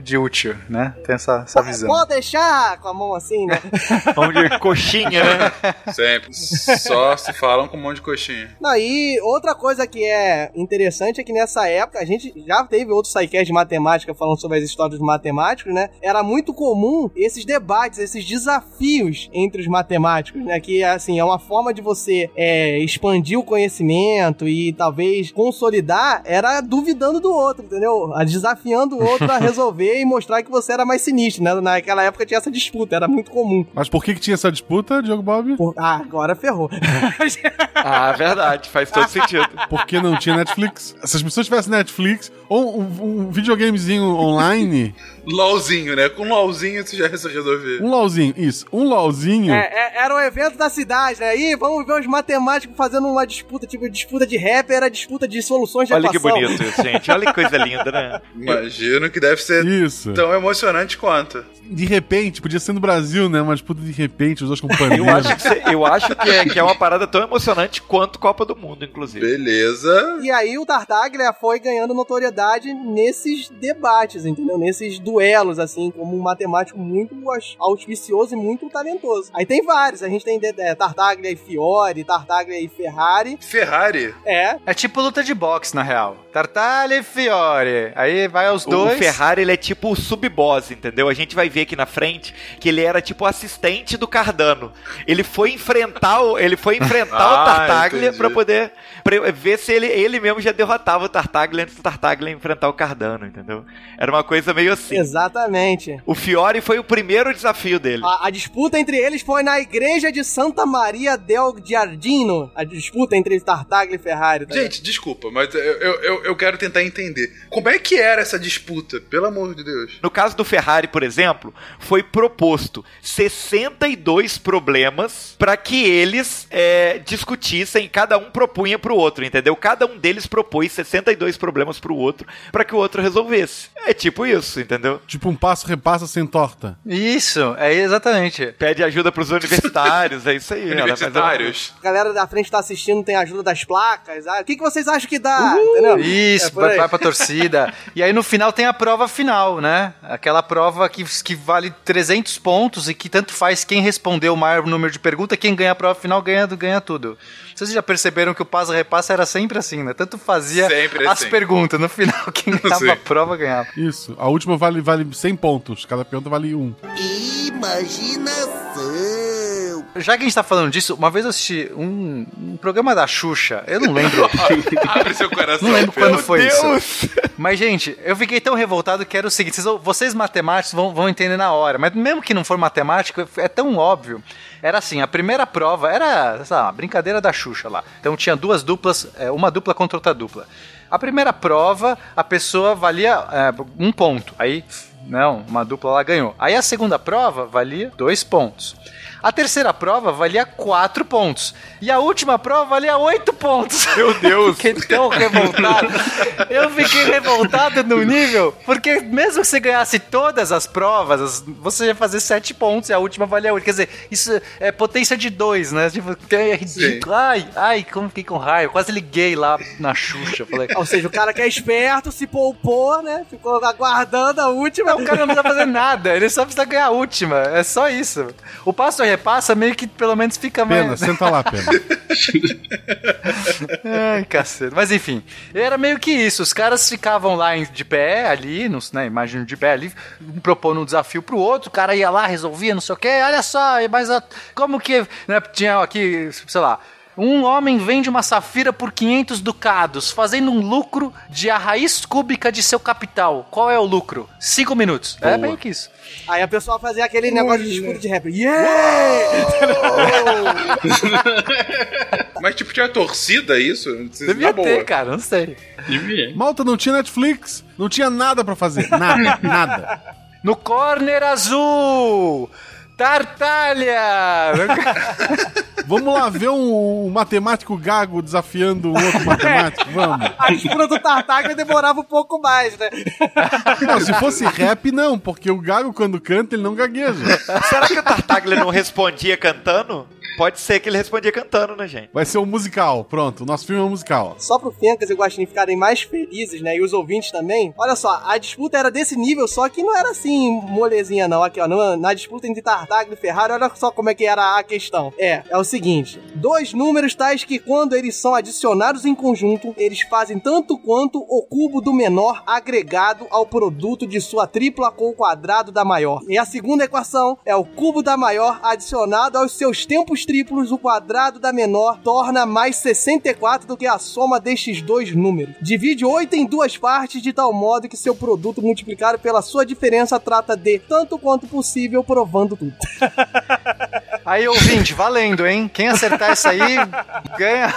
de útil, né? Tem essa, essa visão. Pode deixar com a mão assim, né? Vamos de coxinha, né? Sempre. Só se falam com um monte de coxinha. Não, e outra coisa que é interessante é que nessa época, a gente já teve outros sidecast de matemática falando sobre as histórias dos matemáticos, né? Era muito comum esses debates, esses desafios entre os matemáticos, né? Que, assim, é uma forma de você é, expandir o conhecimento e talvez consolidar, era duvidando do outro, entendeu? A Desafiando o outro a resolver e mostrar que você era mais sinistro, né? Naquela época tinha essa disputa, era muito comum. Mas por que, que tinha essa disputa, Diogo Bob? Por- Ah, agora ferrou. Ah, verdade, faz todo sentido. Porque não tinha Netflix. Se as pessoas tivessem Netflix ou um, um videogamezinho online, LOLzinho, né? Com LOLzinho tu já se resolver. um LOLzinho, isso, um LOLzinho. É, é, era um evento da cidade, né? Ih, vamos ver os matemáticos fazendo uma disputa, tipo, disputa de rap, era disputa de soluções de Olha que equação. bonito isso, gente. Olha que coisa linda, né? Imagino que deve ser Isso. tão emocionante quanto. De repente, podia ser no Brasil, né? Uma disputa de repente, os dois companheiros. Eu acho que, cê- eu acho que, é, que é uma parada tão emocionante quanto Copa do Mundo, inclusive. Beleza. E aí o Tartaglia foi ganhando notoriedade nesses debates, entendeu? Nesses duelos, assim, como um matemático muito aus- auspicioso e muito talentoso. Aí tem vários, a gente tem de- é, Tartaglia e Fiore, Tartaglia e Ferrari. Ferrari. É, É tipo luta de boxe, na real. Tartaglia e Fiore. Aí vai aos O- dois. O Ferrari, ele é tipo o sub-boss, entendeu? A gente vai ver aqui na frente que ele era tipo o assistente do Cardano. Ele foi enfrentar o, ele foi enfrentar Ah, o Tartaglia entendi. pra poder pra ver se ele, ele mesmo já derrotava o Tartaglia antes do Tartaglia enfrentar o Cardano, entendeu? Era uma coisa meio assim. exatamente. O Fiore foi o primeiro desafio dele. A, a disputa entre eles foi na igreja de Santa Maria del Giardino. A disputa entre Tartaglia e Ferrari. tá Gente, desculpa, mas eu, eu, eu- eu quero tentar entender. Como é que era essa disputa? Pelo amor de Deus. No caso do Ferrari, por exemplo, foi proposto 62 problemas para que eles é, discutissem, cada um propunha para o outro, entendeu? Cada um deles propôs 62 problemas para o outro para que o outro resolvesse. É tipo isso, entendeu? Tipo um passo repassa sem torta. Isso, é exatamente. Pede ajuda para os universitários, é isso aí. ela faz Universitários. A galera da frente tá assistindo, tem ajuda das placas. Ah, o que, que vocês acham que dá? Entendeu? Feliz, É vai, pra torcida. E aí no final tem a prova final, né? Aquela prova que, que vale 300 pontos e que tanto faz quem respondeu o maior número de perguntas, quem ganha a prova final ganha, ganha tudo. Vocês já perceberam que o passa repassa era sempre assim, né? Tanto fazia Sempre as assim. perguntas, no final quem ganhava Sim. a prova ganhava. Isso. A última vale, vale 100 pontos. Cada pergunta vale um. Imaginação. Já que a gente tá falando disso, uma vez eu assisti um, um programa da Xuxa, eu não lembro. Abre seu coração. Não lembro quando foi isso. Mas, gente, eu fiquei tão revoltado que era o seguinte: vocês, vocês matemáticos vão, vão entender na hora, mas mesmo que não for matemático, é tão óbvio. Era assim, a primeira prova era, sei lá, uma brincadeira da Xuxa lá. Então tinha duas duplas, é, uma dupla contra outra dupla. A primeira prova, a pessoa valia é, um ponto. Aí, não, uma dupla lá ganhou. Aí a segunda prova valia dois pontos. A terceira prova valia quatro pontos. E a última prova valia oito pontos. Meu Deus. Fiquei tão revoltado. Eu fiquei revoltado no nível, porque mesmo que você ganhasse todas as provas, as- você ia fazer sete pontos e a última valia oito. Quer dizer, isso é potência de dois, né? Tipo, é ridículo. Ai, ai, como fiquei com raiva. Eu Quase liguei lá na Xuxa. Falei, Ou seja, o cara que é esperto se poupou, né? Ficou aguardando a última. o cara não precisa fazer nada, ele só precisa ganhar a última. É só isso. O passo a repassa meio que pelo menos fica Pena, mais. senta lá, Pena. Ai, cacete. Mas enfim, era meio que isso. Os caras ficavam lá de pé ali, não, né, imagino de pé ali, propondo um desafio pro outro, o cara ia lá, resolvia, não sei o quê. Olha só, mas a- como que. né, tinha aqui, sei lá. Um homem vende uma safira por 500 ducados, fazendo um lucro de a raiz cúbica de seu capital. Qual é o lucro? Cinco minutos. É bem que isso. Aí a pessoa fazia aquele negócio de disputa de rap. Yeah! Mas tipo, tinha torcida isso? Devia boa. ter, cara, não sei. Devia. Malta, não tinha Netflix. Não tinha nada pra fazer. Nada, nada. No corner azul! Tartalha! Vamos lá ver um, um matemático gago desafiando um outro matemático? Vamos. A disputa do Tartaglia demorava um pouco mais, né? Não, se fosse rap, não, porque o gago, quando canta, ele não gagueja. Será que o Tartaglia não respondia cantando? Pode ser que ele respondia cantando, né, gente? Vai ser um musical. Pronto, o nosso filme é um musical. Só pro Fencas e o Guaxinim ficarem mais felizes, né? E os ouvintes também. Olha só, a disputa era desse nível, só que não era assim molezinha, não. Aqui, ó. no- na disputa entre Tartaglia e Ferrari, olha só como é que era a questão. É, é o seguinte: dois números tais que, quando eles são adicionados em conjunto, eles fazem tanto quanto o cubo do menor agregado ao produto de sua tripla com o quadrado da maior. E a segunda equação é o cubo da maior adicionado aos seus tempos triplos, o quadrado da menor torna mais 64 do que a soma destes dois números. Divide 8 em duas partes de tal modo que seu produto multiplicado pela sua diferença trata de tanto quanto possível, provando tudo. Aí, ouvinte, valendo, hein? Quem acertar isso aí, ganha.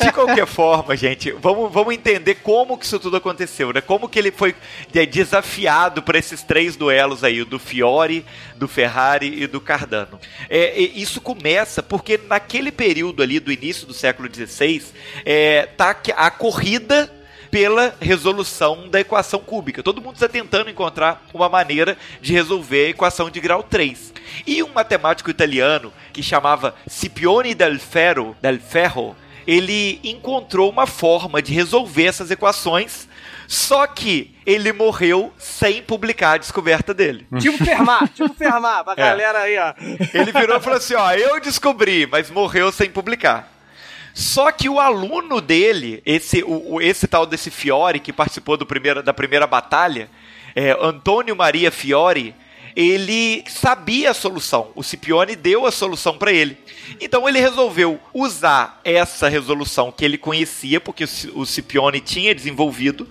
De qualquer forma, gente, vamos, vamos entender como que isso tudo aconteceu, né? Como que ele foi é, desafiado para esses três duelos aí, o do Fiore, do Ferrari e do Cardano. É, isso começa porque naquele período ali do início do século XVI, é, tá a corrida pela resolução da equação cúbica. Todo mundo está tentando encontrar uma maneira de resolver a equação de grau 3. E um matemático italiano que chamava Scipione del Ferro, del Ferro ele encontrou uma forma de resolver essas equações, só que ele morreu sem publicar a descoberta dele. tipo Fermat, tipo Fermat, pra É. galera aí, ó. Ele virou e falou assim: ó, eu descobri, mas morreu sem publicar. Só que o aluno dele, esse, o, esse tal desse Fiore, que participou do primeiro, da primeira batalha, é, Antônio Maria Fiore, ele sabia a solução. O Scipione deu a solução para ele. Então ele resolveu usar essa resolução que ele conhecia, porque o Scipione tinha desenvolvido,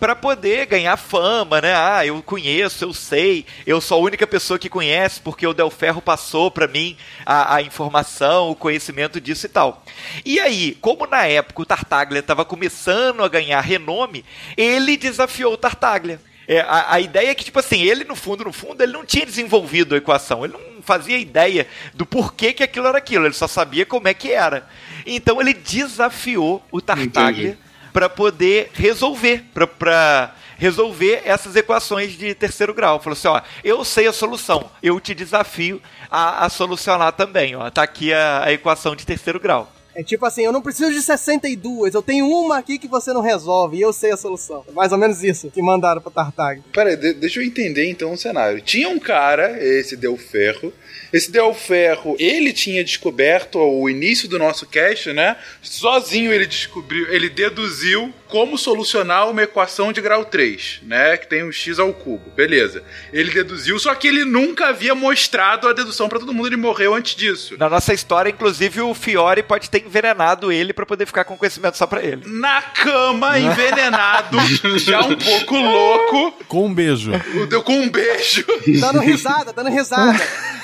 para poder ganhar fama, né? Ah, eu conheço, eu sei, eu sou a única pessoa que conhece porque o Del Ferro passou para mim a, a informação, o conhecimento disso e tal. E aí, como na época o Tartaglia estava começando a ganhar renome, ele desafiou o Tartaglia. É, a, a ideia é que, tipo assim, ele no fundo, no fundo, ele não tinha desenvolvido a equação, ele não fazia ideia do porquê que aquilo era aquilo, ele só sabia como é que era. Então ele desafiou o Tartaglia para poder resolver, para resolver essas equações de terceiro grau. Falou assim, ó, eu sei a solução, eu te desafio a, a solucionar também, ó. Tá aqui a, a equação de terceiro grau. É tipo assim, eu não preciso de 62, eu tenho uma aqui que você não resolve e eu sei a solução. É mais ou menos isso que mandaram pro Tartag. Peraí, de- deixa eu entender então o cenário. Tinha um cara, esse Del Ferro. Esse Del Ferro, ele tinha descoberto ao início do nosso cast, né? Sozinho ele descobriu, ele deduziu como solucionar uma equação de grau 3, né? Que tem um x ao cubo. Beleza. Ele deduziu, só que ele nunca havia mostrado a dedução pra todo mundo, ele morreu antes disso. Na nossa história, inclusive, o Fiore pode ter envenenado ele pra poder ficar com conhecimento só pra ele. Na cama, envenenado, já um pouco louco, Com um beijo. deu com um beijo. Dando risada, dando risada.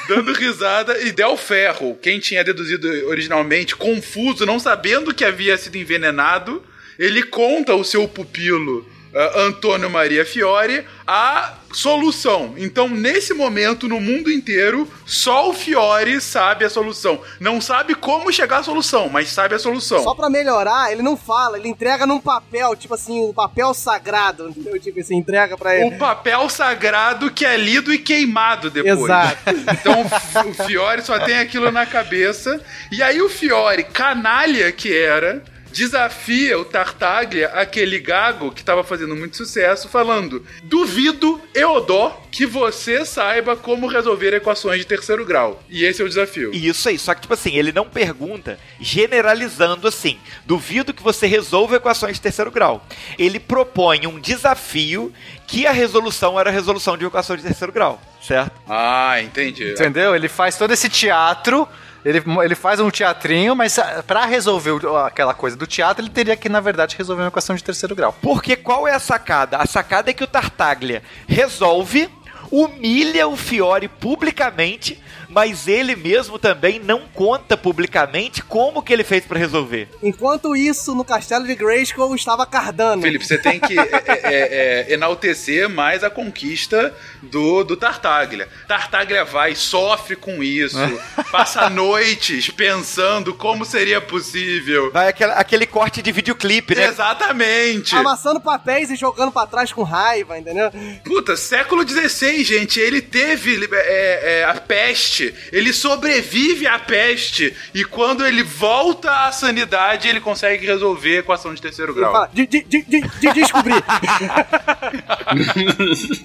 dando risada e Del Ferro, quem tinha deduzido originalmente, confuso, não sabendo que havia sido envenenado, ele conta ao seu pupilo ah, Antônio Maria Fiore a solução. Então, nesse momento, no mundo inteiro, só o Fiore sabe a solução. Não sabe como chegar à solução, mas sabe a solução. Só pra melhorar, ele não fala, ele entrega num papel, tipo assim, um papel sagrado, entendeu? Tipo assim, entrega pra ele. O papel sagrado que é lido e queimado depois. Exato. Então o Fiore só tem aquilo na cabeça. E aí o Fiore, canalha que era, desafia o Tartaglia, aquele gago que estava fazendo muito sucesso, falando: Duvido, Eodó, que você saiba como resolver equações de terceiro grau. E esse é o desafio. E Isso aí, só que, tipo assim, ele não pergunta generalizando assim. Duvido que você resolva equações de terceiro grau. Ele propõe um desafio que a resolução era a resolução de uma equação de terceiro grau, certo? Ah, entendi. Entendeu? Ele faz todo esse teatro. Ele, ele faz um teatrinho, mas ah, pra resolver aquela coisa do teatro, ele teria que, na verdade, resolver uma equação de terceiro grau. Porque qual é a sacada? A sacada é que o Tartaglia resolve, humilha o Fiore publicamente, mas ele mesmo também não conta publicamente como que ele fez pra resolver. Enquanto isso, no castelo de Grayskull estava Cardano. Felipe, você tem que é, é, é, enaltecer mais a conquista do, do Tartaglia. Tartaglia vai, sofre com isso, passa noites pensando como seria possível. Vai aquele, aquele corte de videoclipe, né? Exatamente. Amassando papéis e jogando pra trás com raiva, entendeu? Puta, século XVI, gente, ele teve é, é, a peste, ele sobrevive à peste, e quando ele volta à sanidade, ele consegue resolver a equação de terceiro grau. fala, de, de, de, de, de descobrir.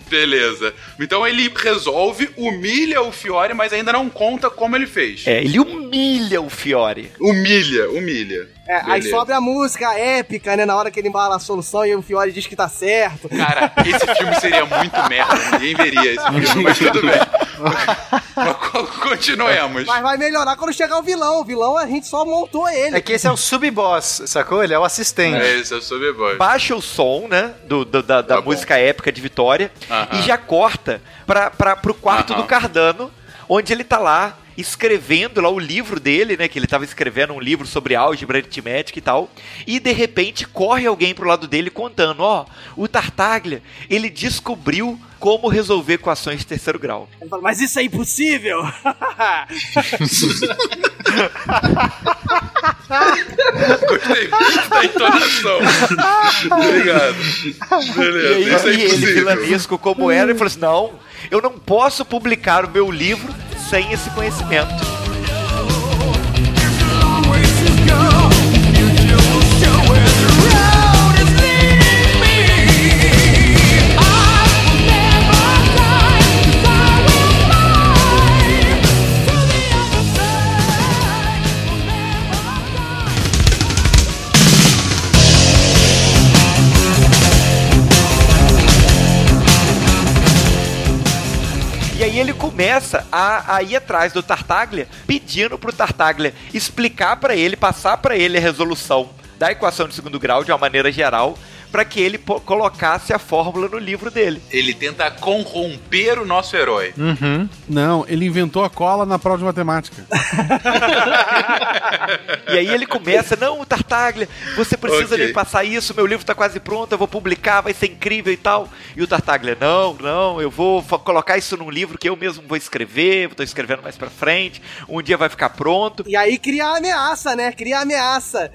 Beleza. Então ele resolve, humilha o Fiore, mas ainda não conta como ele fez. É, ele humilha o Fiore. Humilha, humilha. É, aí sobe a música épica, né? Na hora que ele embala a solução e o Fiore diz que tá certo. Cara, esse filme seria muito merda, ninguém veria esse filme, mas tudo bem. Mas Continuemos. Mas vai melhorar quando chegar o vilão. O vilão a gente só montou ele. É que esse é o sub-boss, sacou? Ele é o assistente. É isso, eu sou B-Boy. Baixa o som, né? Do, do- da da Tá bom. música épica de Vitória. Aham. E já corta pra, pra, pro quarto Aham. do Cardano, onde ele tá lá escrevendo lá o livro dele, né? Que ele tava escrevendo um livro sobre álgebra aritmética e tal. E de repente corre alguém pro lado dele contando: ó, o Tartaglia, ele descobriu como resolver equações de terceiro grau. Ele fala, mas isso é impossível. Gostei da entonação. Obrigado. E Beleza, aí, isso é e ele, impossível. vilanesco como era, ele falou assim: não, eu não posso publicar o meu livro sem esse conhecimento. Começa a, a ir atrás do Tartaglia, pedindo pro Tartaglia explicar pra ele, passar pra ele a resolução da equação de segundo grau de uma maneira geral, pra que ele colocasse a fórmula no livro dele. Ele tenta corromper o nosso herói. Não, ele inventou a cola na prova de matemática. E aí ele começa, não, Tartaglia, você precisa Ok. me passar isso, meu livro tá quase pronto, eu vou publicar, vai ser incrível e tal. E o Tartaglia, não, não, eu vou colocar isso num livro que eu mesmo vou escrever, tô escrevendo mais pra frente, um dia vai ficar pronto. E aí cria a ameaça, né? Cria a ameaça.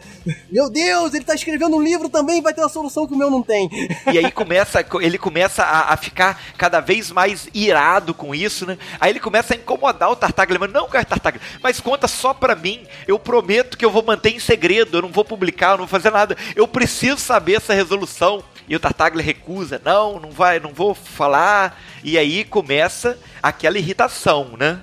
Meu Deus, ele tá escrevendo um livro também, vai ter uma solução que o meu não tem? E aí começa, ele começa a, a, ficar cada vez mais irado com isso, né? Aí ele começa a incomodar o Tartaglia, mas não, cara, Tartaglia, mas conta só pra mim. Eu prometo que eu vou manter em segredo, eu não vou publicar, eu não vou fazer nada. Eu preciso saber essa resolução. E o Tartaglia recusa, não, não vai, não vou falar. E aí começa aquela irritação, né?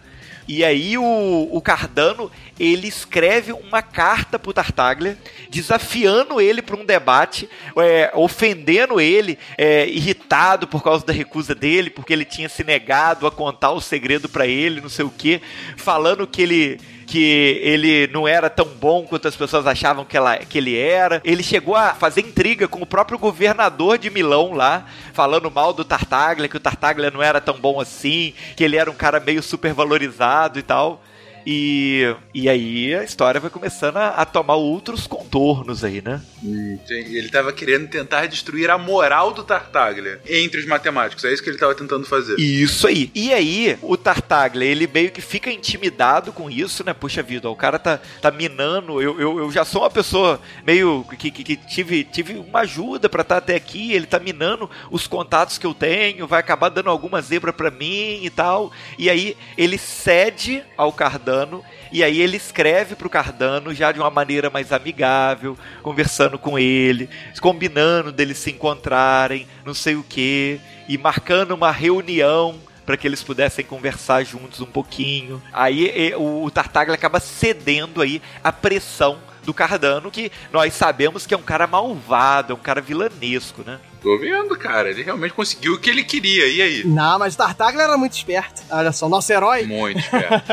E aí o, o Cardano, ele escreve uma carta pro Tartaglia, desafiando ele para um debate, é, ofendendo ele, é, irritado por causa da recusa dele, porque ele tinha se negado a contar o segredo para ele, não sei o que, falando que ele que ele não era tão bom quanto as pessoas achavam que, ela, que ele era. Ele chegou a fazer intriga com o próprio governador de Milão lá, falando mal do Tartaglia, que o Tartaglia não era tão bom assim, que ele era um cara meio supervalorizado e tal. E, e aí a história vai começando a, a tomar outros contornos aí, né? Hum, ele tava querendo tentar destruir a moral do Tartaglia entre os matemáticos. É isso que ele tava tentando fazer. Isso aí. E aí, o Tartaglia, ele meio que fica intimidado com isso, né? Puxa vida, o cara tá, tá minando. Eu, eu, eu já sou uma pessoa meio que, que, que tive, tive uma ajuda para estar tá até aqui. Ele tá minando os contatos que eu tenho, vai acabar dando alguma zebra para mim e tal. E aí, ele cede ao Cardano Cardano, e aí ele escreve para o Cardano já de uma maneira mais amigável, conversando com ele, combinando deles se encontrarem, não sei o que, e marcando uma reunião para que eles pudessem conversar juntos um pouquinho. Aí o Tartaglia acaba cedendo aí a pressão do Cardano, que nós sabemos que é um cara malvado, é um cara vilanesco, né? Tô vendo, cara. Ele realmente conseguiu o que ele queria. E aí? Não, mas o Tartaglia era muito esperto. Olha só, nosso herói. Muito esperto.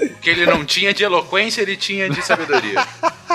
o que ele não tinha de eloquência, ele tinha de sabedoria.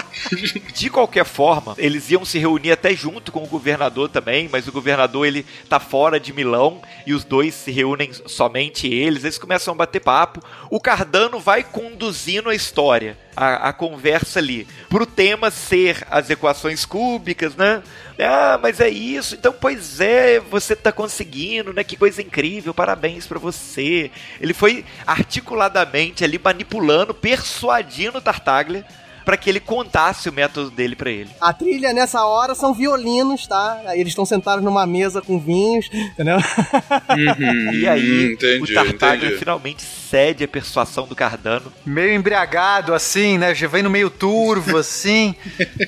De qualquer forma, eles iam se reunir até junto com o governador também, mas o governador ele tá fora de Milão e os dois se reúnem somente eles. Eles começam a bater papo. O Cardano vai conduzindo a história, a, a conversa ali, pro tema ser as equações cúbicas, né? Ah, mas é isso. Então, pois é, você tá conseguindo, né? Que coisa incrível. Parabéns para você. Ele foi articuladamente ali manipulando, persuadindo Tartaglia para que ele contasse o método dele para ele. A trilha nessa hora são violinos, tá? Aí eles estão sentados numa mesa com vinhos, entendeu? Uhum, e aí entendi, o Tartaglia finalmente cede a persuasão do Cardano. Meio embriagado assim, né? Já vem no meio turvo assim.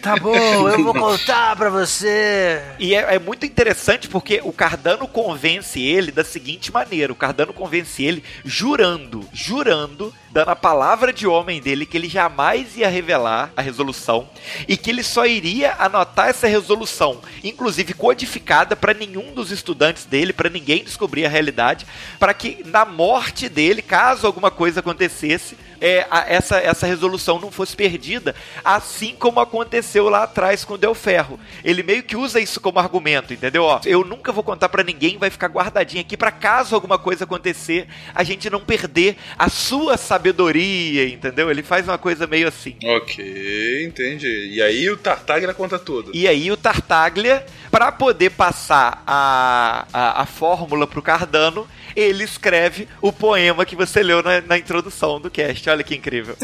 tá bom, eu vou contar para você. E é, é muito interessante porque o Cardano convence ele da seguinte maneira: o Cardano convence ele jurando, jurando dando a palavra de homem dele que ele jamais ia revelar a resolução e que ele só iria anotar essa resolução, inclusive codificada para nenhum dos estudantes dele, para ninguém descobrir a realidade, para que na morte dele, caso alguma coisa acontecesse, é, a, essa, essa resolução não fosse perdida, assim como aconteceu lá atrás com o Del Ferro. Ele meio que usa isso como argumento, entendeu? Ó, eu nunca vou contar para ninguém, vai ficar guardadinho aqui para caso alguma coisa acontecer, a gente não perder a sua sabedoria, entendeu? Ele faz uma coisa meio assim. Ok, entendi. E aí o Tartaglia conta tudo. E aí o Tartaglia, para poder passar a, a, a fórmula pro Cardano, ele escreve o poema que você leu na, na introdução do cast. Olha que incrível.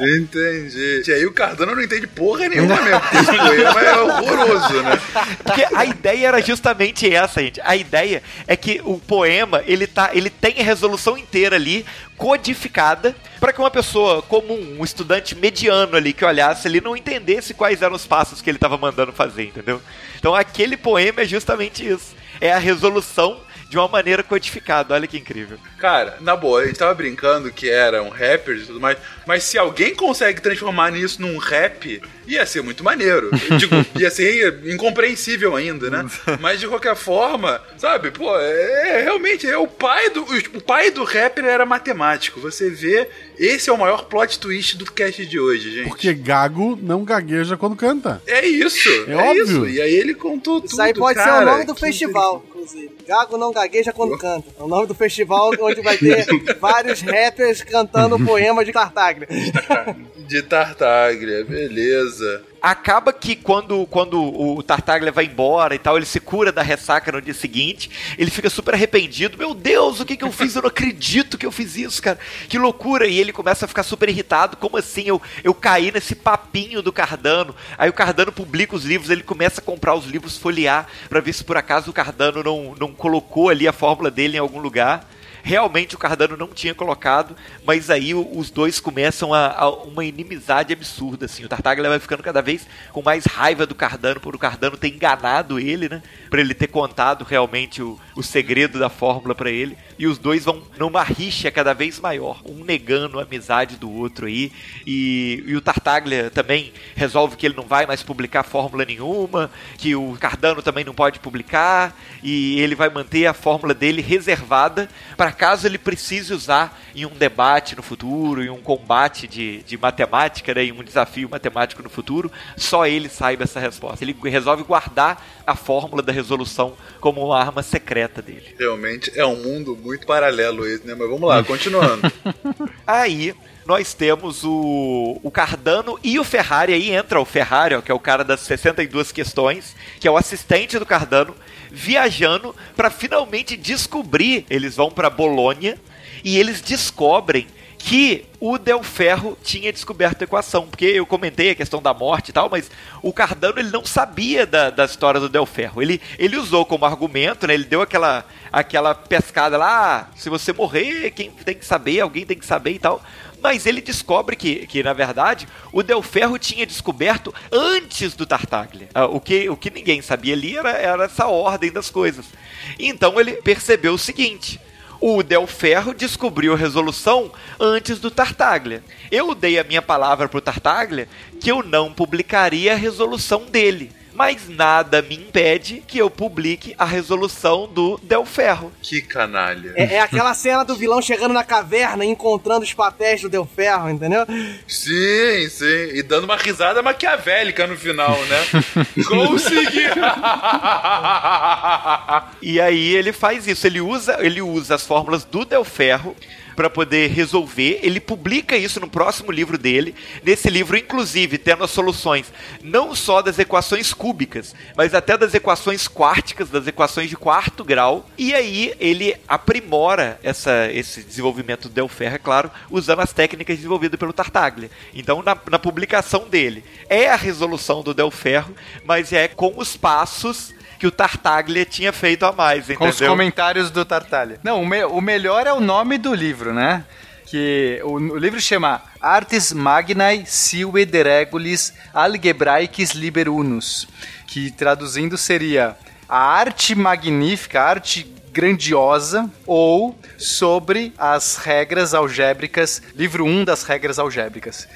Entendi. E aí o Cardano não entende porra nenhuma mesmo, porque esse poema é horroroso, né? Porque a ideia era justamente essa, gente. A ideia é que o poema, ele, tá, ele tem a resolução inteira ali, codificada, para que uma pessoa comum, um estudante mediano ali que olhasse ali, não entendesse quais eram os passos que ele estava mandando fazer, entendeu? Então aquele poema é justamente isso. É a resolução de uma maneira codificada. Olha que incrível. Cara, na boa, a gente tava brincando que eram rappers e tudo mais, mas se alguém consegue transformar nisso num rap, ia ser muito maneiro. Digo, ia ser incompreensível ainda, né? Mas de qualquer forma, sabe, pô, é, é realmente é o pai do o pai do rapper era matemático. Você vê, esse é o maior plot twist do cast de hoje, gente. Porque gago não gagueja quando canta. É isso. É, é óbvio. Isso. E aí ele contou tudo. Isso aí pode cara, ser o nome do festival, inclusive. Gago não gagueja quando canta. É o nome do festival onde vai ter vários rappers cantando o poema de Tartaglia. De Tartaglia, beleza. Acaba que quando, quando o Tartaglia vai embora e tal, ele se cura da ressaca no dia seguinte, ele fica super arrependido. Meu Deus, o que, que eu fiz? Eu não acredito que eu fiz isso, cara. Que loucura. E ele começa a ficar super irritado. Como assim? Eu, eu caí nesse papinho do Cardano. Aí o Cardano publica os livros, ele começa a comprar os livros, folhear, para ver se por acaso o Cardano não, não colocou ali a fórmula dele em algum lugar realmente o Cardano não tinha colocado, mas aí os dois começam a, a uma inimizade absurda, assim. O Tartaglia vai ficando cada vez com mais raiva do Cardano por o Cardano ter enganado ele, né? Para ele ter contado realmente o, o segredo da fórmula para ele. E os dois vão numa rixa cada vez maior, um negando a amizade do outro aí. E, e o Tartaglia também resolve que ele não vai mais publicar fórmula nenhuma, que o Cardano também não pode publicar, e ele vai manter a fórmula dele reservada para para caso ele precise usar em um debate no futuro, em um combate de, de matemática, né, em um desafio matemático no futuro, só ele saiba essa resposta. Ele resolve guardar a fórmula da resolução como uma arma secreta dele. Realmente é um mundo muito paralelo esse, né? Mas vamos lá, continuando. Aí, nós temos o, o Cardano e o Ferrari. Aí entra o Ferrari, ó, que é o cara das 62 questões, que é o assistente do Cardano, viajando para finalmente descobrir. Eles vão para Bolônia e eles descobrem que o Del Ferro tinha descoberto a equação, porque eu comentei a questão da morte e tal, mas o Cardano ele não sabia da, da história do Del Ferro. Ele, ele usou como argumento, né? Ele deu aquela, aquela pescada lá, ah, se você morrer, quem tem que saber, alguém tem que saber e tal. Mas ele descobre que, que na verdade, o Del Ferro tinha descoberto antes do Tartaglia. Ah, o, que, o que ninguém sabia ali era, era essa ordem das coisas. Então ele percebeu o seguinte: o Del Ferro descobriu a resolução antes do Tartaglia. Eu dei a minha palavra para o Tartaglia que eu não publicaria a resolução dele mas nada me impede que eu publique a resolução do Del Ferro. Que canalha. É, é, aquela cena do vilão chegando na caverna e encontrando os papéis do Del Ferro, entendeu? Sim, sim. E dando uma risada maquiavélica no final, né? Consegui! e aí ele faz isso, ele usa, ele usa as fórmulas do Del Ferro para poder resolver. Ele publica isso no próximo livro dele. Nesse livro, inclusive, tendo as soluções não só das equações cúbicas, mas até das equações quárticas, das equações de quarto grau. E aí ele aprimora essa, esse desenvolvimento do Delferro, é claro, usando as técnicas desenvolvidas pelo Tartaglia. Então, na, na publicação dele, é a resolução do Delferro, mas é com os passos que o Tartaglia tinha feito a mais, entendeu? Com os comentários do Tartaglia. Não, o, me o melhor é o nome do livro, né? que o, o, livro chama Artes Magnae Silve de Regulis Algebraicis Liberunus, que traduzindo seria a arte magnífica, a arte grandiosa ou sobre as regras algébricas, livro 1 das regras algébricas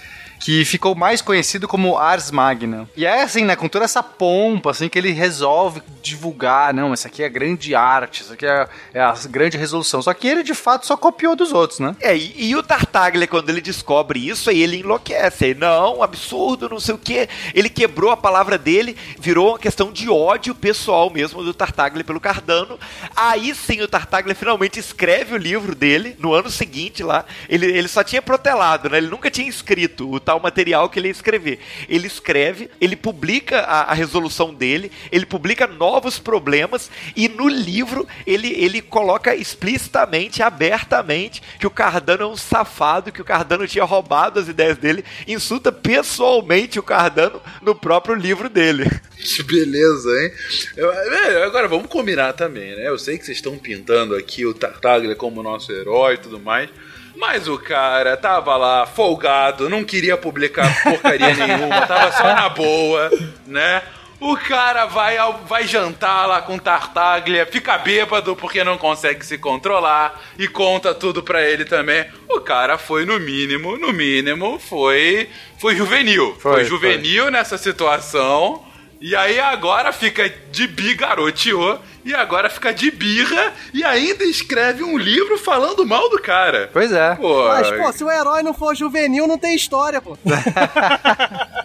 que ficou mais conhecido como Ars Magna. E é assim, né, com toda essa pompa, assim, que ele resolve divulgar, não, essa aqui é grande arte, isso aqui é, é a grande resolução. Só que ele, de fato, só copiou dos outros, né? É, e, e o Tartaglia, quando ele descobre isso, aí ele enlouquece. Aí, não, absurdo, não sei o quê. Ele quebrou a palavra dele, virou uma questão de ódio pessoal mesmo do Tartaglia pelo Cardano. Aí sim, o Tartaglia finalmente escreve o livro dele, no ano seguinte lá. Ele, ele só tinha protelado, né? Ele nunca tinha escrito o tal o material que ele ia escrever. Ele escreve, ele publica a, a, resolução dele, ele publica novos problemas e no livro ele, ele coloca explicitamente, abertamente, que o Cardano é um safado, que o Cardano tinha roubado as ideias dele, insulta pessoalmente o Cardano no próprio livro dele. Que beleza, hein? Eu, agora vamos combinar também, né? Eu sei que vocês estão pintando aqui o Tartaglia como nosso herói e tudo mais. Mas o cara tava lá folgado, não queria publicar porcaria nenhuma, tava só na boa, né? O cara vai, vai jantar lá com Tartaglia, fica bêbado porque não consegue se controlar e conta tudo pra ele também. O cara foi, no mínimo, no mínimo, foi, foi juvenil. Foi, foi juvenil foi. nessa situação. E aí agora fica de bigaroteou e agora fica de birra e ainda escreve um livro falando mal do cara. Pois é. Pô, Mas, pô, se o herói não for juvenil, não tem história, pô.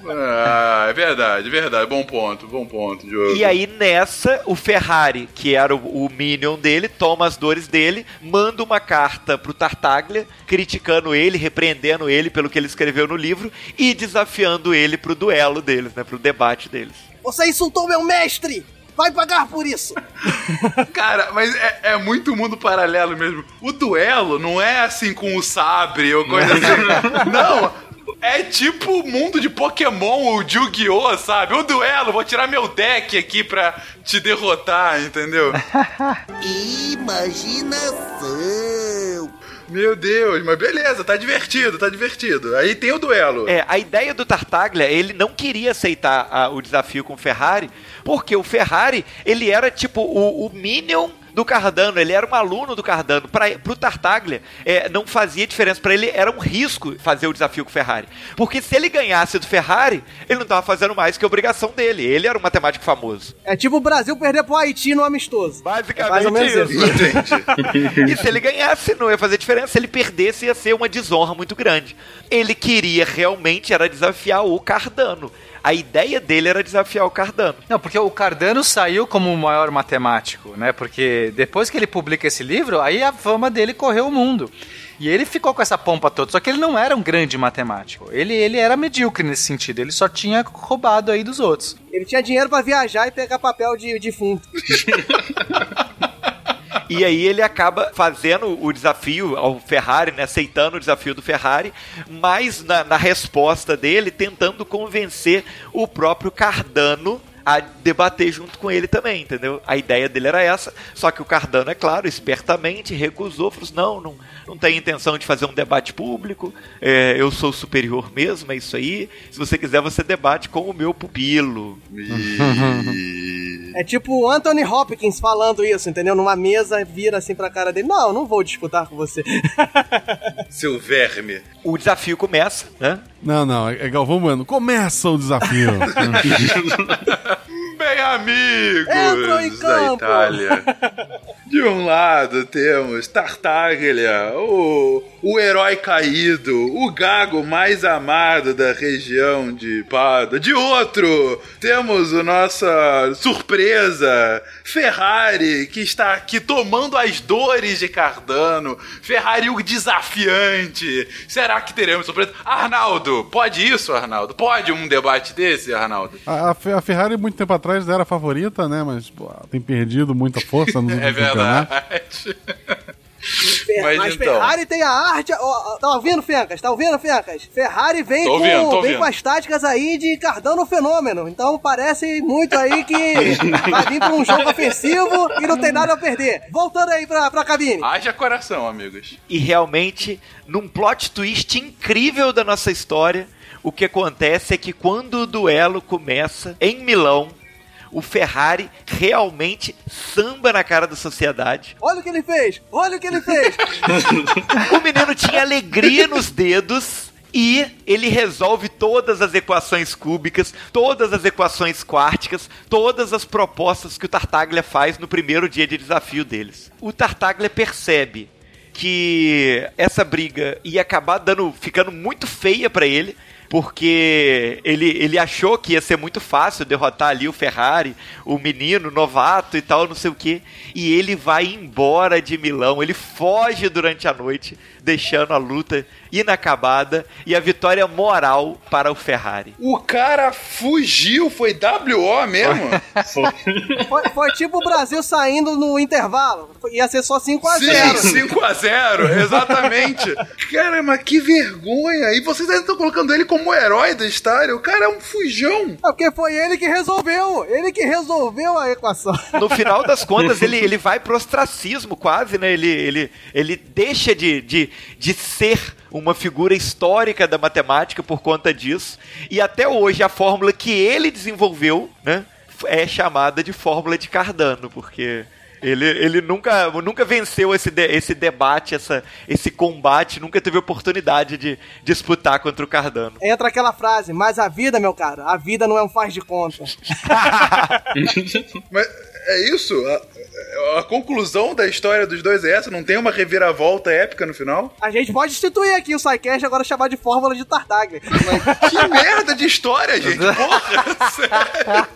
ah, é verdade, é verdade. Bom ponto, bom ponto, Diogo. E aí nessa, o Ferrari, que era o, o Minion dele, toma as dores dele, manda uma carta pro Tartaglia, criticando ele, repreendendo ele pelo que ele escreveu no livro e desafiando ele pro duelo deles, né? Pro debate deles. Você insultou meu mestre! Vai pagar por isso! Cara, mas é, é muito mundo paralelo mesmo. O duelo não é assim com o sabre ou coisa assim. não! É tipo o mundo de Pokémon, o Yu-Gi-Oh!, sabe? O duelo, vou tirar meu deck aqui pra te derrotar, entendeu? Imaginação. Meu Deus, mas beleza, tá divertido, tá divertido. Aí tem o duelo. É, a ideia do Tartaglia, ele não queria aceitar ah, o desafio com o Ferrari, porque o Ferrari, ele era tipo o, o Minion do Cardano, ele era um aluno do Cardano. Para pro Tartaglia, é, não fazia diferença para ele, era um risco fazer o desafio com o Ferrari. Porque se ele ganhasse do Ferrari, ele não tava fazendo mais que a obrigação dele. Ele era um matemático famoso. É tipo o Brasil perder pro Haiti no amistoso. Basicamente mais ou menos isso. Entendi. E se ele ganhasse, não ia fazer diferença. Se ele perdesse, ia ser uma desonra muito grande. Ele queria realmente era desafiar o Cardano. A ideia dele era desafiar o Cardano. Não, porque o Cardano saiu como o maior matemático, né? Porque depois que ele publica esse livro, aí a fama dele correu o mundo. E ele ficou com essa pompa toda, só que ele não era um grande matemático. Ele, ele era medíocre nesse sentido, ele só tinha roubado aí dos outros. Ele tinha dinheiro pra viajar e pegar papel de defunto. E aí ele acaba fazendo o desafio ao Ferrari, né? Aceitando o desafio do Ferrari, mas na, na resposta dele, tentando convencer o próprio Cardano a debater junto com ele também, entendeu? A ideia dele era essa, só que o Cardano, é claro, espertamente recusou, falou assim, não, não, não tem intenção de fazer um debate público, é, eu sou superior mesmo, é isso aí, se você quiser você debate com o meu pupilo. É tipo o Anthony Hopkins falando isso, entendeu? Numa mesa, vira assim pra cara dele: Não, não vou disputar com você. Seu verme. O desafio começa, né? Não, não, é Galvão Bueno. Começa o desafio. Bem amigos Entram em da campo. Itália. De um lado temos Tartaglia, o, o herói caído, o gago mais amado da região de Pada. De outro, temos o nossa surpresa, Ferrari, que está aqui tomando as dores de Cardano. Ferrari o desafiante. Será que teremos surpresa? Arnaldo, pode isso, Arnaldo? Pode um debate desse, Arnaldo? A, a Fe- a Ferrari, muito tempo atrás, era a favorita, né? Mas pô, tem perdido muita força nos É últimos verdade. Fer- Mas Mas, então. Ferrari tem a arte. ó, ó, tá ouvindo, Fencas? Tá ouvindo, Fencas? Ferrari vem, Tô com, ouvindo, vem ouvindo. com as táticas aí de Cardano Fenômeno. Então parece muito aí que vai vir pra um jogo ofensivo e não tem nada a perder. Voltando aí pra, pra cabine. Haja coração, amigos. E realmente, num plot twist incrível da nossa história, o que acontece é que quando o duelo começa em Milão, o Ferrari realmente samba na cara da sociedade. Olha o que ele fez! Olha o que ele fez! O menino tinha alegria nos dedos. E ele resolve todas as equações cúbicas, todas as equações quárticas, todas as propostas que o Tartaglia faz no primeiro dia de desafio deles. O Tartaglia percebe que essa briga ia acabar dando, ficando muito feia pra ele, porque ele, ele achou que ia ser muito fácil derrotar ali o Ferrari, o menino novato e tal, não sei o que. E ele vai embora de Milão, ele foge durante a noite, deixando a luta inacabada e a vitória moral para o Ferrari. O cara fugiu, foi WO mesmo? Foi, foi tipo o Brasil saindo no intervalo. Ia ser só 5x0. Sim, 5x0, exatamente. Cara, mas que vergonha. E vocês ainda estão colocando ele como o herói da história. O cara é um fujão. É porque foi ele que resolveu. Ele que resolveu a equação. No final das contas, ele, ele vai pro ostracismo quase, né? Ele, ele, ele deixa de, de, de ser uma figura histórica da matemática por conta disso. E até hoje a fórmula que ele desenvolveu, né? É chamada de fórmula de Cardano, porque ele, ele nunca, nunca venceu esse, de- esse debate, essa, esse combate, nunca teve oportunidade de disputar contra o Cardano. Entra aquela frase, mas a vida, meu cara, a vida não é um faz de conta. Mas É isso? A, a conclusão da história dos dois é essa? Não tem uma reviravolta épica no final? A gente pode instituir aqui o SciCast agora chamar de Fórmula de Tartaglia. Que merda de história, gente! Porra! sério.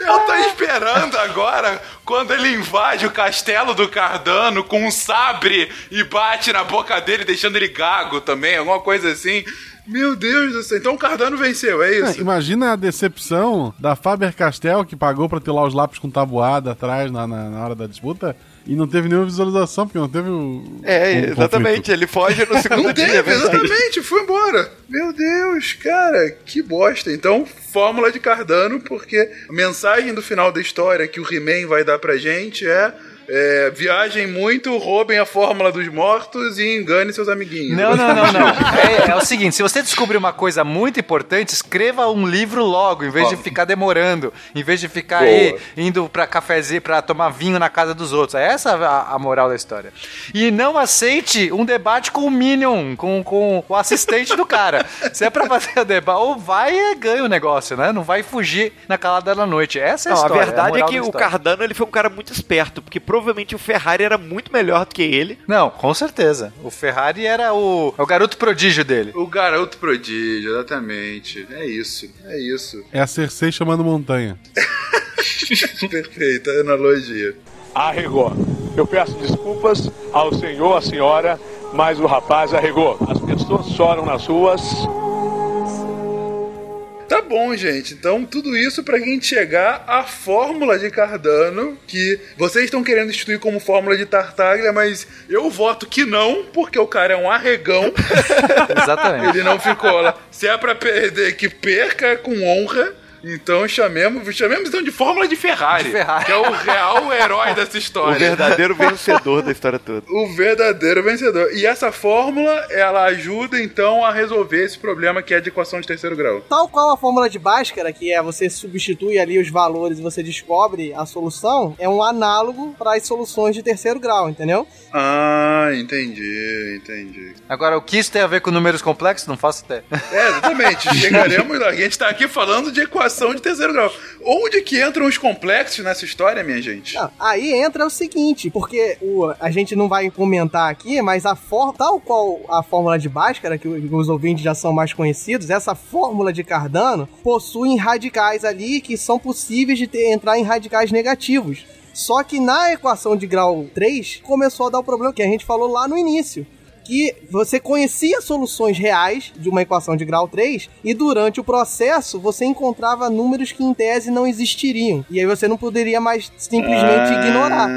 Eu tô esperando agora quando ele invade o castelo do Cardano com um sabre e bate na boca dele, deixando ele gago também, alguma coisa assim. Meu Deus do céu. Então o Cardano venceu, é É, isso? imagina a decepção da Faber-Castell, que pagou pra ter lá os lápis com tabuada atrás na, na, na hora da disputa, e não teve nenhuma visualização, porque não teve o. É, o exatamente. conflito. Ele foge no segundo Não dia, é teve, exatamente, foi embora. Meu Deus, cara, que bosta. Então, fórmula de Cardano, porque a mensagem do final da história que o He-Man vai dar pra gente é, é, viajem muito, roubem a fórmula dos mortos e engane seus amiguinhos. Não, não, não, não. É, é o seguinte, se você descobrir uma coisa muito importante, escreva um livro logo, em vez de ficar demorando, em vez de ficar Boa. aí indo pra cafezinho, pra tomar vinho na casa dos outros. É essa a, a moral da história. E não aceite um debate com o Minion, com, com o assistente do cara. Se é pra fazer o debate, ou vai e ganha o negócio, né? Não vai fugir na calada da noite. Essa é a Não, a história. verdade é moral que da o. Cardano ele foi um cara muito esperto, porque provavelmente o Ferrari era muito melhor do que ele. Não, com certeza. O Ferrari era o, é o garoto prodígio dele. O garoto prodígio, exatamente. É isso, é isso. É a Cersei chamando montanha. Perfeita analogia. Arregou. Eu peço desculpas ao senhor, à senhora, mas o rapaz arregou. As pessoas choram nas ruas. Tá bom, gente. Então, tudo isso pra gente chegar à fórmula de Cardano, que vocês estão querendo instituir como fórmula de Tartaglia, mas eu voto que não, porque o cara é um arregão. Exatamente. Ele não ficou lá. Se é pra perder, que perca com honra. Então chamemos, chamemos então de fórmula de Ferrari, De Ferrari. que é o real herói dessa O história. verdadeiro vencedor da história toda. O verdadeiro vencedor. E essa fórmula, ela ajuda então a resolver esse problema que é de equação de terceiro grau. Tal qual a fórmula de Bhaskara, que é você substitui ali os valores e você descobre a solução, é um análogo para as soluções de terceiro grau, entendeu? Ah, entendi, entendi. Agora, o que isso tem a ver com números complexos? Não faço ideia. É, exatamente. Chegaremos lá. A gente tá aqui falando de equação de terceiro grau. Onde que entram os complexos nessa história, minha gente? Não, aí entra o seguinte, porque o, a gente não vai comentar aqui, mas a forma, tal qual a fórmula de Bhaskara, que os ouvintes já são mais conhecidos, essa fórmula de Cardano possui radicais ali que são possíveis de ter, entrar em radicais negativos. Só que na equação de grau 3 começou a dar o problema que a gente falou lá no início. Que você conhecia soluções reais de uma equação de grau 3 e durante o processo você encontrava números que em tese não existiriam. E aí você não poderia mais simplesmente ignorar.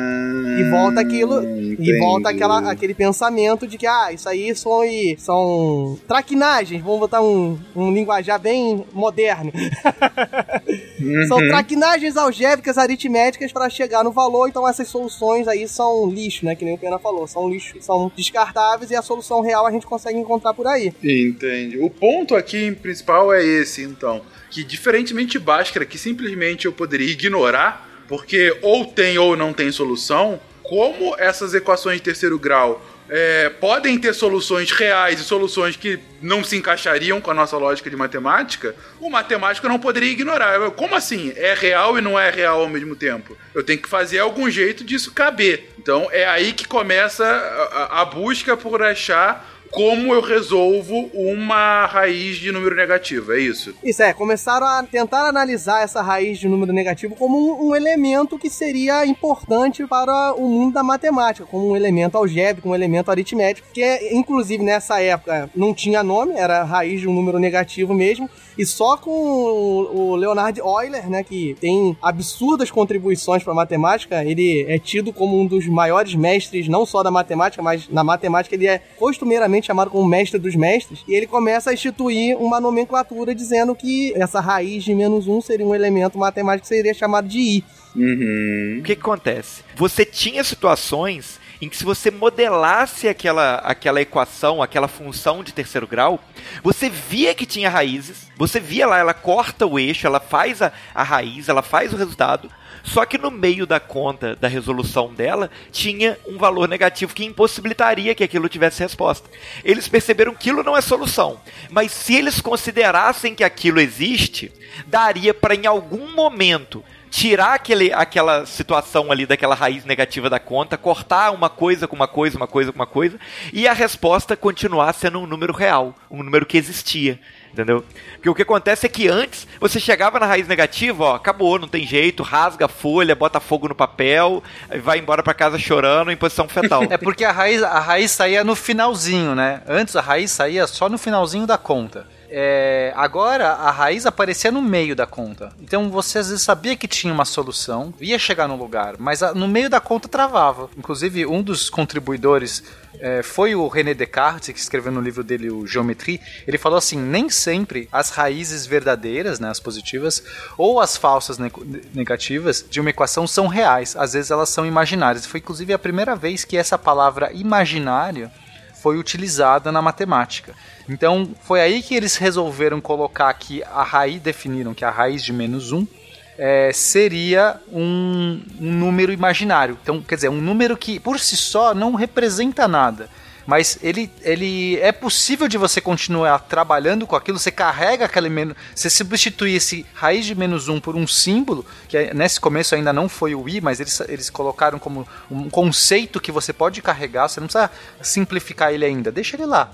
E volta aquilo. E volta aquela, aquele pensamento de que, ah, isso aí são, são traquinagens. Vamos botar um, um linguajar bem moderno. São traquinagens algébricas aritméticas para chegar no valor, então essas soluções aí são lixo, né? Que nem o Pena falou. São lixo, são descartáveis e a solução real a gente consegue encontrar por aí. Entendi. O ponto aqui principal é esse, então. Que diferentemente de Bhaskara, que simplesmente eu poderia ignorar, porque ou tem ou não tem solução, como essas equações de terceiro grau é, podem ter soluções reais e soluções que não se encaixariam com a nossa lógica de matemática, o matemático não poderia ignorar. Eu, Como assim? É real e não é real ao mesmo tempo? Eu tenho que fazer algum jeito disso caber. Então é aí que começa a, a- busca por achar como eu resolvo uma raiz de número negativo, é isso? Isso é, começaram a tentar analisar essa raiz de número negativo como um, um elemento que seria importante para o mundo da matemática, como um elemento algébrico, um elemento aritmético, que é, inclusive nessa época não tinha nome, era raiz de um número negativo mesmo, e só com o Leonard Euler, né, que tem absurdas contribuições para matemática, ele é tido como um dos maiores mestres não só da matemática, mas na matemática ele é costumeiramente chamado como mestre dos mestres, e ele começa a instituir uma nomenclatura dizendo que essa raiz de menos um seria um elemento matemático que seria chamado de i. O que, que acontece? Você tinha situações em que se você modelasse aquela, aquela equação, aquela função de terceiro grau, você via que tinha raízes, você via lá, ela corta o eixo, ela faz a, a raiz, ela faz o resultado, só que no meio da conta da resolução dela tinha um valor negativo que impossibilitaria que aquilo tivesse resposta. Eles perceberam que aquilo não é solução, mas se eles considerassem que aquilo existe, daria para em algum momento tirar aquele, aquela situação ali daquela raiz negativa da conta, cortar uma coisa com uma coisa, uma coisa com uma coisa, e a resposta continuar sendo um número real, um número que existia. Entendeu? Porque o que acontece é que antes você chegava na raiz negativa, ó, acabou, não tem jeito, rasga a folha, bota fogo no papel, vai embora para casa chorando em posição fetal. É porque a raiz, a raiz saía no finalzinho, né? Antes a raiz saía só no finalzinho da conta. É, agora a raiz aparecia no meio da conta. Então você às vezes sabia que tinha uma solução, ia chegar no lugar, mas a, no meio da conta travava. Inclusive, um dos contribuidores é, foi o René Descartes, que escreveu no livro dele o Geometrie. Ele falou assim: nem sempre as raízes verdadeiras, né, as positivas, ou as falsas ne negativas de uma equação são reais. Às vezes elas são imaginárias. Foi inclusive a primeira vez que essa palavra imaginário foi utilizada na matemática. Então foi aí que eles resolveram colocar que a raiz, definiram que a raiz de menos 1 é, seria um, um número imaginário. Então, quer dizer, um número que por si só não representa nada mas ele, ele é possível de você continuar trabalhando com aquilo, você carrega aquele menos, você substitui esse raiz de menos um por um símbolo, que é, nesse começo ainda não foi o i, mas eles, eles colocaram como um conceito que você pode carregar, você não precisa simplificar ele ainda, deixa ele lá.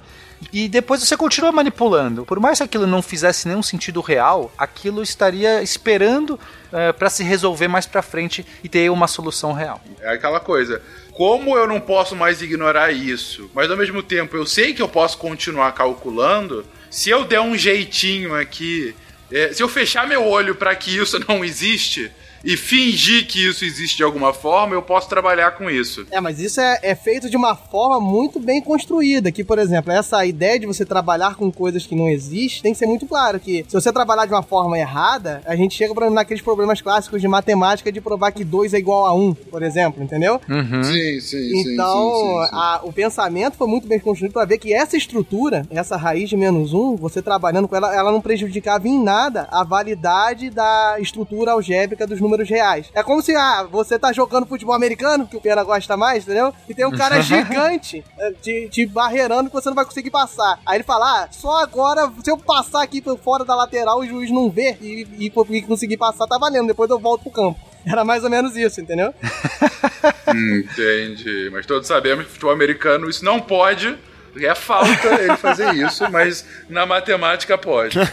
E depois você continua manipulando. Por mais que aquilo não fizesse nenhum sentido real, aquilo estaria esperando é, para se resolver mais para frente e ter uma solução real. É aquela coisa. Como eu não posso mais ignorar isso, mas ao mesmo tempo eu sei que eu posso continuar calculando, se eu der um jeitinho aqui, é, se eu fechar meu olho para que isso não existe, e fingir que isso existe de alguma forma, eu posso trabalhar com isso. É, mas isso é, é, feito de uma forma muito bem construída. Que, por exemplo, essa ideia de você trabalhar com coisas que não existem tem que ser muito claro. Que se você trabalhar de uma forma errada, a gente chega pra, naqueles problemas clássicos de matemática de provar que 2 é igual a 1, um, por exemplo, entendeu? Uhum. Sim, sim, então, sim. sim, sim, a, o pensamento foi muito bem construído para ver que essa estrutura, essa raiz de menos 1, um, você trabalhando com ela, ela não prejudicava em nada a validade da estrutura algébrica dos números reais. É como se, ah, você tá jogando futebol americano, que o Pena gosta mais, entendeu? E tem um cara gigante eh, te, te barreirando que você não vai conseguir passar. Aí ele fala, ah, só agora, se eu passar aqui por fora da lateral, o juiz não vê e, e, e conseguir passar, tá valendo. Depois eu volto pro campo. Era mais ou menos isso, entendeu? Entendi. Mas todos sabemos que futebol americano isso não pode é falta ele fazer isso, mas na matemática pode.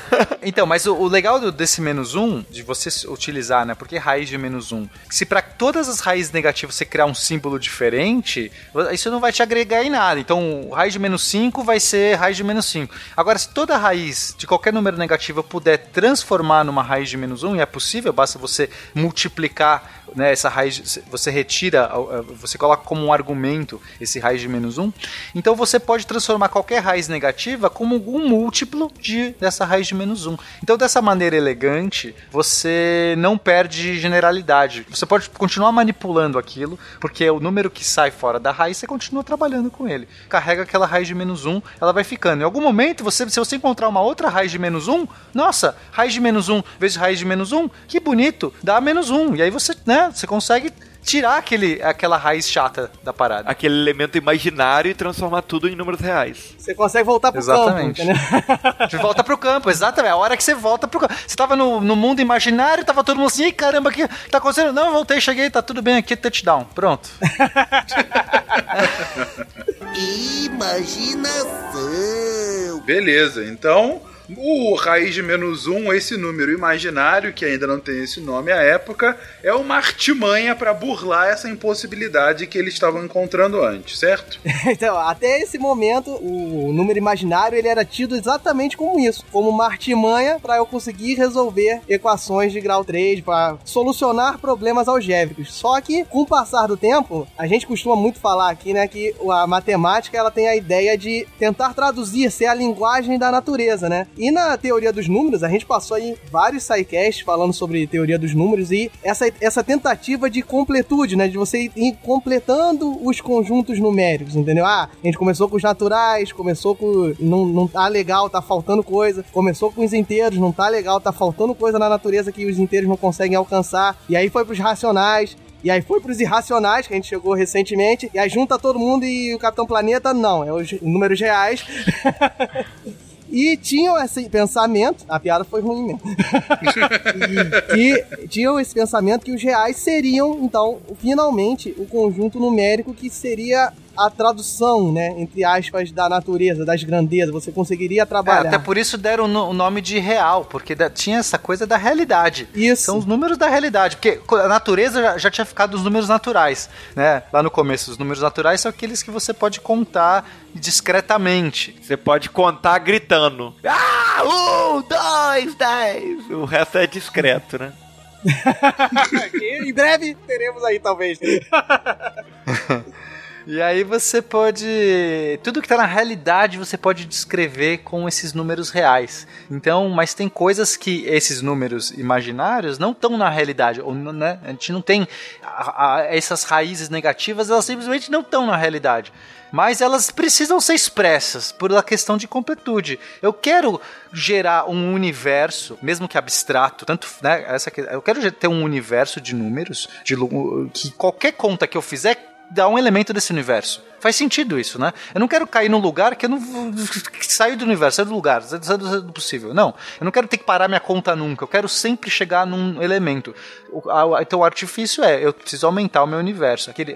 Então, mas o, o legal do, desse menos um, de você utilizar, né? Porque raiz de menos um, se para todas as raízes negativas você criar um símbolo diferente, isso não vai te agregar em nada. Então, raiz de menos 5 vai ser raiz de menos 5. Agora, se toda raiz de qualquer número negativo puder transformar numa raiz de menos 1, um, e é possível, basta você multiplicar né, essa raiz, você retira, você coloca como um argumento esse raiz de menos 1, então você pode transformar qualquer raiz negativa como um múltiplo de, dessa raiz de menos 1. Então, dessa maneira elegante, você não perde generalidade. Você pode continuar manipulando aquilo, porque o número que sai fora da raiz, você continua trabalhando com ele. Carrega aquela raiz de menos 1, ela vai ficando. Em algum momento, você, se você encontrar uma outra raiz de menos 1, nossa, raiz de menos 1 vezes raiz de menos 1, que bonito, dá menos 1. E aí você, né, você consegue tirar aquele, aquela raiz chata da parada. Aquele elemento imaginário e transformar tudo em números reais. Você consegue voltar pro exatamente. campo, entendeu? Você volta pro campo, exatamente. A hora que você volta pro campo. Você tava no, no mundo imaginário, tava todo mundo assim, caramba, o que tá acontecendo? Não, voltei, cheguei, tá tudo bem aqui, touchdown. Pronto. Imaginação. Beleza, então o raiz de menos um, esse número imaginário, que ainda não tem esse nome à época, é uma artimanha para burlar essa impossibilidade que eles estavam encontrando antes, certo? então, até esse momento, o número imaginário ele era tido exatamente como isso, como uma artimanha para eu conseguir resolver equações de grau 3, para solucionar problemas algébricos. Só que, com o passar do tempo, a gente costuma muito falar aqui, né, que a matemática ela tem a ideia de tentar traduzir, ser a linguagem da natureza, né? E na teoria dos números, a gente passou aí vários sidecasts falando sobre teoria dos números e essa, essa tentativa de completude, né? De você ir completando os conjuntos numéricos, entendeu? Ah, a gente começou com os naturais, começou com. Não, não tá legal, tá faltando coisa. Começou com os inteiros, não tá legal, tá faltando coisa na natureza que os inteiros não conseguem alcançar. E aí foi pros racionais. E aí foi pros irracionais, que a gente chegou recentemente. E aí junta todo mundo e o Capitão Planeta, não. É os números reais. E tinham esse pensamento, a piada foi ruim mesmo. e tinham esse pensamento que os reais seriam, então, finalmente, o conjunto numérico que seria a tradução, né, entre aspas, da natureza, das grandezas. Você conseguiria É, trabalhar. até por isso deram o no- o nome de real, porque da- tinha essa coisa da realidade. Isso. São os números da realidade, porque a natureza já, já tinha ficado os números naturais, né? Lá no começo, os números naturais são aqueles que você pode contar discretamente. Você pode contar gritando. Ah, um, dois, dez. O resto é discreto, né? em breve teremos aí, talvez. E aí você pode. Tudo que tá na realidade você pode descrever com esses números reais. Então, mas tem coisas que esses números imaginários não estão na realidade. Ou, né? A gente não tem. a- a- essas raízes negativas, elas simplesmente não estão na realidade. Mas elas precisam ser expressas por uma questão de completude. Eu quero gerar um universo, mesmo que abstrato, tanto, né, essa eu quero ter um universo de números, de que qualquer conta que eu fizer dá um elemento desse universo. Faz sentido isso, né? Eu não quero cair num lugar que eu não saio do universo, saio do lugar, saio do, possível. Não, eu não quero ter que parar minha conta nunca. Eu quero sempre chegar num elemento. A- então o artifício é, eu preciso aumentar o meu universo. Aquele,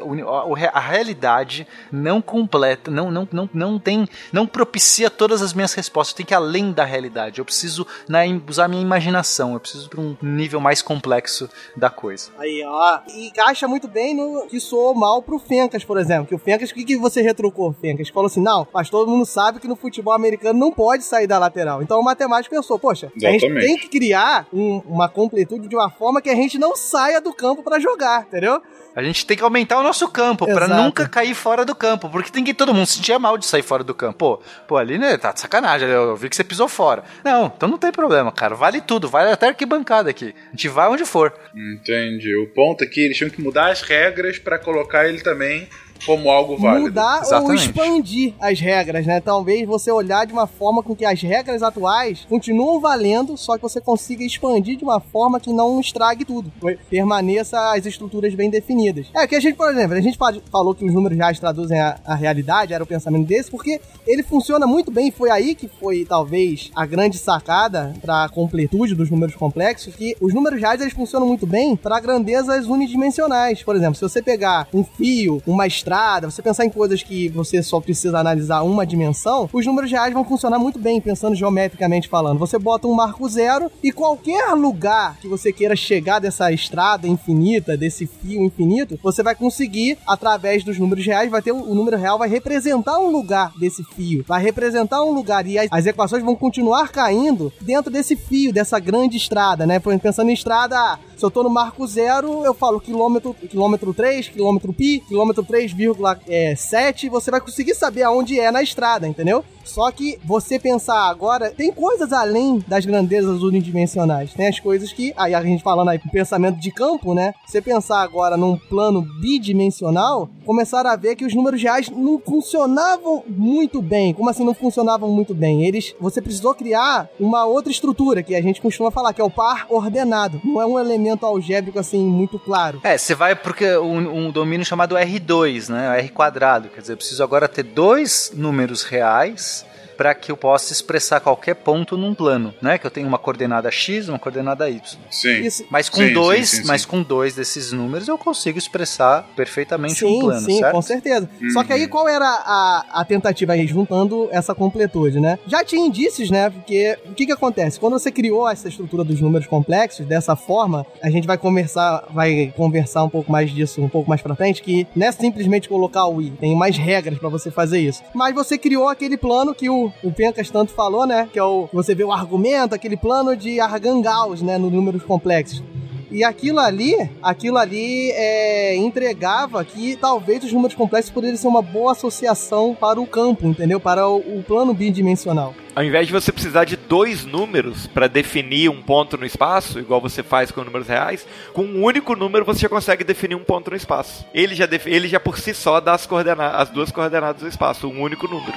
a realidade não completa, não, não, não, não tem, não propicia todas as minhas respostas. Tem que ir além da realidade. Eu preciso né, usar minha imaginação. Eu preciso para um nível mais complexo da coisa. Aí, ó. E encaixa muito bem no que soou mal pro Fencas, por exemplo. Que o Fencas, que você retrucou, Fencas? Falou assim: não, mas todo mundo sabe que no futebol americano não pode sair da lateral. Então o matemático pensou: poxa, a gente Exatamente. tem que criar um- uma completude de uma forma que a gente não saia do campo pra jogar, entendeu? A gente tem que aumentar o nosso campo pra Exato. nunca cair fora do campo, porque tem que todo mundo se sentia mal de sair fora do campo. Pô, pô, ali né, tá de sacanagem, eu vi que você pisou fora. Não, então não tem problema, cara. Vale tudo, vale até arquibancada aqui. A gente vai onde for. Entendi. O ponto aqui, eles tinham que mudar as regras pra colocar ele também como algo válido. Mudar ou Exatamente. expandir as regras, né? Talvez você olhar de uma forma com que as regras atuais continuam valendo, só que você consiga expandir de uma forma que não estrague tudo. Permaneça as estruturas bem definidas. É que a gente, por exemplo, a gente fa- falou que os números reais traduzem a, a realidade, era o pensamento desse, porque ele funciona muito bem, e foi aí que foi talvez a grande sacada para a completude dos números complexos, que os números reais eles funcionam muito bem para grandezas unidimensionais. Por exemplo, se você pegar um fio, uma estrada, você pensar em coisas que você só precisa analisar uma dimensão, os números reais vão funcionar muito bem, pensando geometricamente falando. Você bota um marco zero e qualquer lugar que você queira chegar dessa estrada infinita, desse fio infinito, você vai conseguir, através dos números reais, vai ter o, número real vai representar um lugar desse fio, vai representar um lugar e as, as equações vão continuar caindo dentro desse fio, dessa grande estrada, né? Pensando em estrada, se eu tô no marco zero, eu falo quilômetro, quilômetro 3, quilômetro pi, quilômetro 3,7, você vai conseguir saber aonde é na estrada, entendeu? Só que você pensar agora, tem coisas além das grandezas unidimensionais. Tem as coisas que, aí a gente falando aí, pensamento de campo, né? Você pensar agora num plano bidimensional, começar a ver que os números reais não funcionavam muito bem. Como assim não funcionavam muito bem? Eles, você precisou criar uma outra estrutura que a gente costuma falar, que é o par ordenado. Não é um elemento algébrico assim muito claro. É, você vai porque um, um domínio chamado R2, né? R quadrado. Quer dizer, eu preciso agora ter dois números reais para que eu possa expressar qualquer ponto num plano, né? Que eu tenho uma coordenada x, uma coordenada y. Sim. Isso, Mas com Sim, dois, sim, sim, sim. mas com dois desses números eu consigo expressar perfeitamente um plano, sim, certo? com certeza. Só que aí Uhum. qual era a, a tentativa aí, juntando essa completude, né? Já tinha indícios, né? Porque o que que acontece? Quando você criou essa estrutura dos números complexos, dessa forma, a gente vai conversar, vai conversar um pouco mais disso um pouco mais pra frente, que não é simplesmente colocar o i, tem mais regras pra você fazer isso. Mas você criou aquele plano que o, o Pencas tanto falou, né? Que é o, você vê o argumento, aquele plano de Argan-Gauss, né? No números complexos. E aquilo ali, aquilo ali é, entregava que talvez os números complexos poderiam ser uma boa associação para o campo, entendeu? Para o, o plano bidimensional. Ao invés de você precisar de dois números para definir um ponto no espaço, igual você faz com números reais, com um único número você já consegue definir um ponto no espaço. Ele já, ele já por si só dá as, coordena as duas coordenadas do espaço, um único número.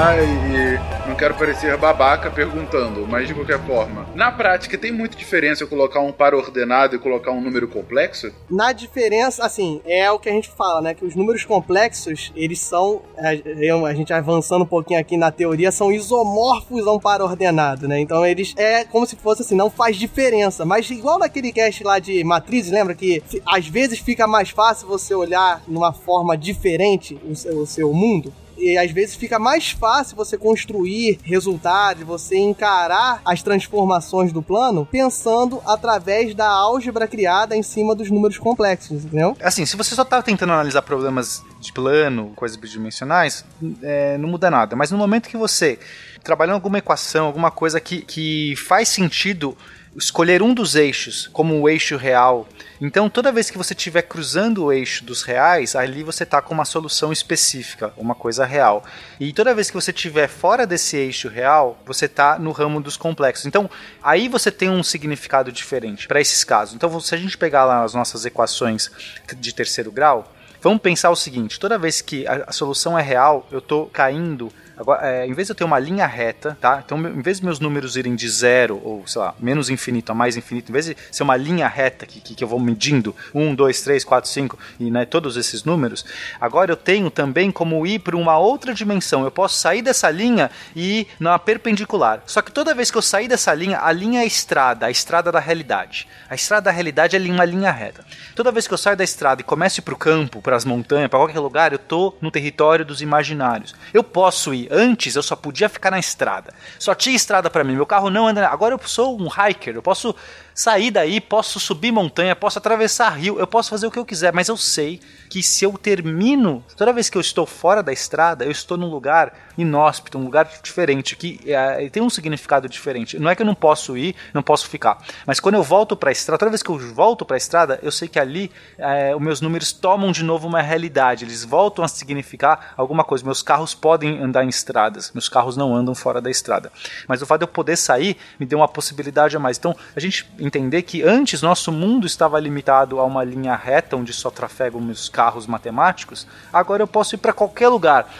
E não quero parecer babaca perguntando, mas de qualquer forma. Na prática, tem muita diferença eu colocar um par ordenado e colocar um número complexo? Na diferença, assim, é o que a gente fala, né? Que os números complexos, eles são, a, a gente avançando um pouquinho aqui na teoria, são isomorfos a um par ordenado, né? Então eles é como se fosse assim, não faz diferença. Mas igual naquele cast lá de matrizes, lembra que às vezes fica mais fácil você olhar numa forma diferente o seu, o seu mundo? E às vezes fica mais fácil você construir resultados, você encarar as transformações do plano pensando através da álgebra criada em cima dos números complexos, entendeu? Assim, se você só tá tentando analisar problemas de plano, coisas bidimensionais, é, não muda nada. Mas no momento que você trabalhando alguma equação, alguma coisa que, que faz sentido escolher um dos eixos como o eixo real. Então, toda vez que você estiver cruzando o eixo dos reais, ali você está com uma solução específica, uma coisa real. E toda vez que você estiver fora desse eixo real, você está no ramo dos complexos. Então, aí você tem um significado diferente para esses casos. Então, se a gente pegar lá as nossas equações de terceiro grau, vamos pensar o seguinte: toda vez que a, a solução é real, eu estou caindo Agora, é, em vez de eu ter uma linha reta, tá? Então, em vez de meus números irem de zero, ou sei lá, menos infinito a mais infinito, em vez de ser uma linha reta que, que, que eu vou medindo, 1, 2, 3, 4, 5, e né, todos esses números, agora eu tenho também como ir para uma outra dimensão. Eu posso sair dessa linha e ir na perpendicular. Só que toda vez que eu sair dessa linha, a linha é a estrada, a estrada da realidade. A estrada da realidade é uma linha reta. Toda vez que eu saio da estrada e começo para o campo, para as montanhas, para qualquer lugar, eu tô no território dos imaginários. Eu posso ir Antes eu só podia ficar na estrada. Só tinha estrada para mim. Meu carro não anda. Agora eu sou um hiker. Eu posso sair daí, posso subir montanha, posso atravessar rio, eu posso fazer o que eu quiser, mas eu sei que se eu termino, toda vez que eu estou fora da estrada, eu estou num lugar inóspito, um lugar diferente, que é, tem um significado diferente. Não é que eu não posso ir, não posso ficar, mas quando eu volto para a estrada, toda vez que eu volto para a estrada, eu sei que ali é, os meus números tomam de novo uma realidade, eles voltam a significar alguma coisa. Meus carros podem andar em estradas, meus carros não andam fora da estrada, mas o fato de eu poder sair me deu uma possibilidade a mais. Então a gente entender que antes nosso mundo estava limitado a uma linha reta onde só trafegam meus carros matemáticos, agora eu posso ir para qualquer lugar.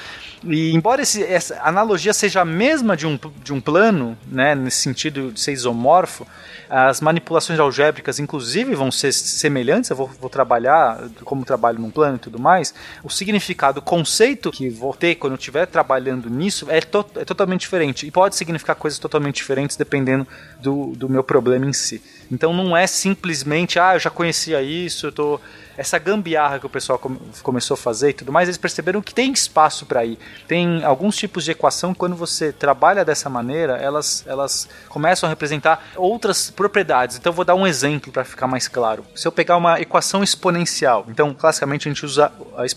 E embora esse, essa analogia seja a mesma de um, de um plano, né, nesse sentido de ser isomorfo, as manipulações algébricas, inclusive, vão ser semelhantes. Eu vou, vou trabalhar como trabalho num plano e tudo mais. O significado, o conceito que vou ter quando eu estiver trabalhando nisso é, to, é totalmente diferente. E pode significar coisas totalmente diferentes dependendo do, do meu problema em si. Então não é simplesmente, ah, eu já conhecia isso, eu tô essa gambiarra que o pessoal come, começou a fazer e tudo mais, eles perceberam que tem espaço para ir. Tem alguns tipos de equação quando você trabalha dessa maneira, elas, elas começam a representar outras propriedades. Então eu vou dar um exemplo para ficar mais claro. Se eu pegar uma equação exponencial, então classicamente a gente usa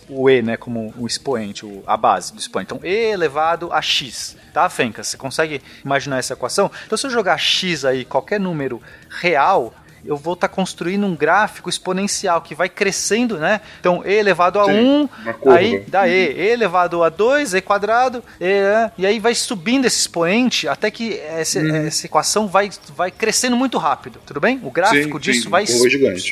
o e, né, como o expoente, a base do expoente. Então e elevado a x, tá, Fencas? Você consegue imaginar essa equação? Então se eu jogar x aí, qualquer número real, eu vou estar tá construindo um gráfico exponencial que vai crescendo, né? Então, e elevado a Sim, 1, aí dá e, e elevado a 2, e quadrado, e, né? e aí vai subindo esse expoente até que essa, uhum. essa, equação vai, vai crescendo muito rápido, tudo bem? O gráfico sim, disso sim, vai,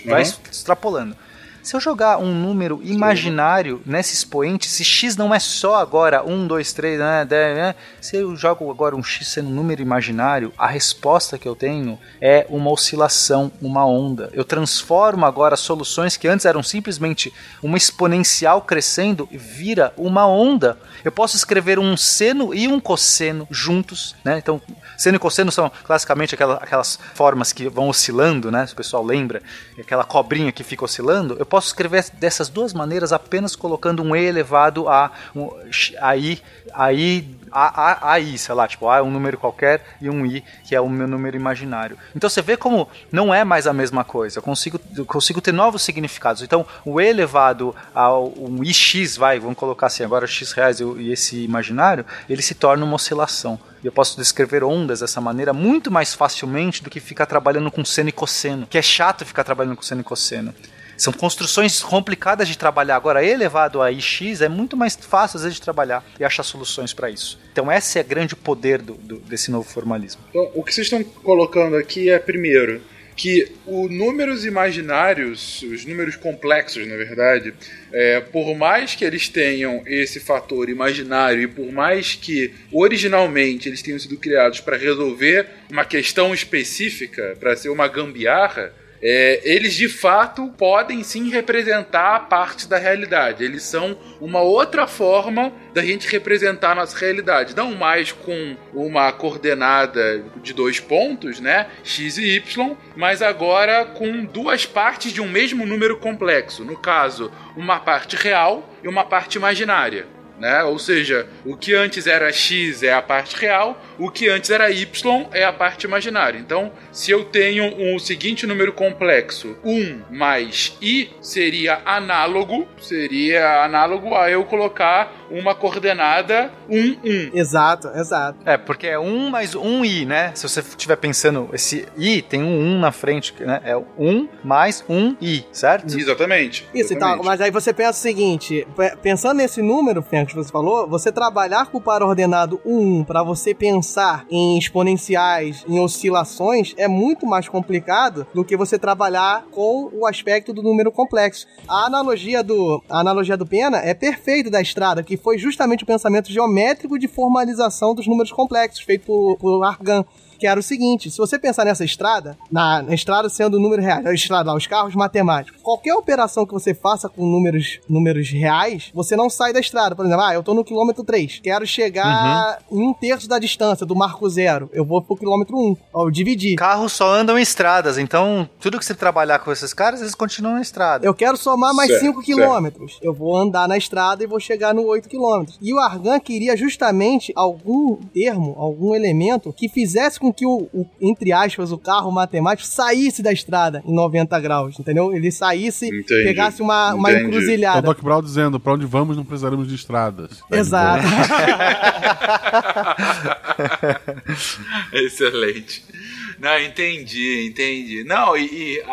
vai extrapolando. Se eu jogar um número imaginário nesse expoente, se x não é só agora 1, 2, 3, né, 10, né, se eu jogo agora um x sendo um número imaginário, a resposta que eu tenho é uma oscilação, uma onda. Eu transformo agora soluções que antes eram simplesmente uma exponencial crescendo, vira uma onda. Eu posso escrever um seno e um cosseno juntos, né? Então, seno e cosseno são classicamente aquelas, aquelas formas que vão oscilando, né? Se o pessoal lembra, aquela cobrinha que fica oscilando. Eu posso escrever dessas duas maneiras apenas colocando um e elevado a um, aí aí a, a, a i, sei lá, tipo, A é um número qualquer e um i, que é o meu número imaginário. Então você vê como não é mais a mesma coisa. Eu consigo, eu consigo ter novos significados. Então, o e elevado ao um ix, vai, vamos colocar assim, agora x reais e esse imaginário, ele se torna uma oscilação. E eu posso descrever ondas dessa maneira muito mais facilmente do que ficar trabalhando com seno e cosseno, que é chato ficar trabalhando com seno e cosseno. São construções complicadas de trabalhar. Agora, elevado a ix é muito mais fácil às vezes de trabalhar e achar soluções para isso. Então, esse é o grande poder do, do, desse novo formalismo. Então, o que vocês estão colocando aqui é, primeiro, que os números imaginários, os números complexos, na verdade, é, por mais que eles tenham esse fator imaginário e por mais que originalmente eles tenham sido criados para resolver uma questão específica, para ser uma gambiarra, é, eles de fato podem sim representar parte da realidade. Eles são uma outra forma da gente representar a nossa realidade. Não mais com uma coordenada de dois pontos, né? X e Y, mas agora com duas partes de um mesmo número complexo. No caso, uma parte real e uma parte imaginária. Né? Ou seja, o que antes era x é a parte real, o que antes era y é a parte imaginária. Então, se eu tenho um seguinte número complexo, 1 mais i seria análogo, seria análogo a eu colocar uma coordenada 1, 1. Exato, exato. É, porque é 1 mais 1i, né? Se você estiver pensando, esse i tem um 1 na frente, né? É 1 mais 1i, certo? Exatamente. Isso, exatamente. então, mas aí você pensa o seguinte, pe- pensando nesse número, Fênix, que você falou, você trabalhar com o par ordenado 1 para você pensar em exponenciais, em oscilações, é muito mais complicado do que você trabalhar com o aspecto do número complexo. A analogia do, a analogia do Pena é perfeita da estrada, que foi justamente o pensamento geométrico de formalização dos números complexos, feito por, por Argan que era o seguinte: se você pensar nessa estrada, na, na estrada sendo número real, a estrada lá, os carros matemáticos, qualquer operação que você faça com números, números reais, você não sai da estrada. Por exemplo, ah, eu tô no quilômetro 3, quero chegar em um terço da distância do marco zero, eu vou pro quilômetro 1, ó, eu dividi. Carros só andam em estradas, então tudo que você trabalhar com esses caras, eles continuam na estrada. Eu quero somar mais Certo, 5 quilômetros. Eu vou andar na estrada e vou chegar no 8 quilômetros. E o Argan queria justamente algum termo, algum elemento que fizesse com que o, o, entre aspas, o carro matemático saísse da estrada em 90 graus, entendeu? Ele saísse, Entendi, pegasse uma, uma entendi. É o encruzilhada. Doc Brown dizendo, pra onde vamos não precisaremos de estradas. Tá Exato. Excelente. Não, entendi, entendi. Não, e, e,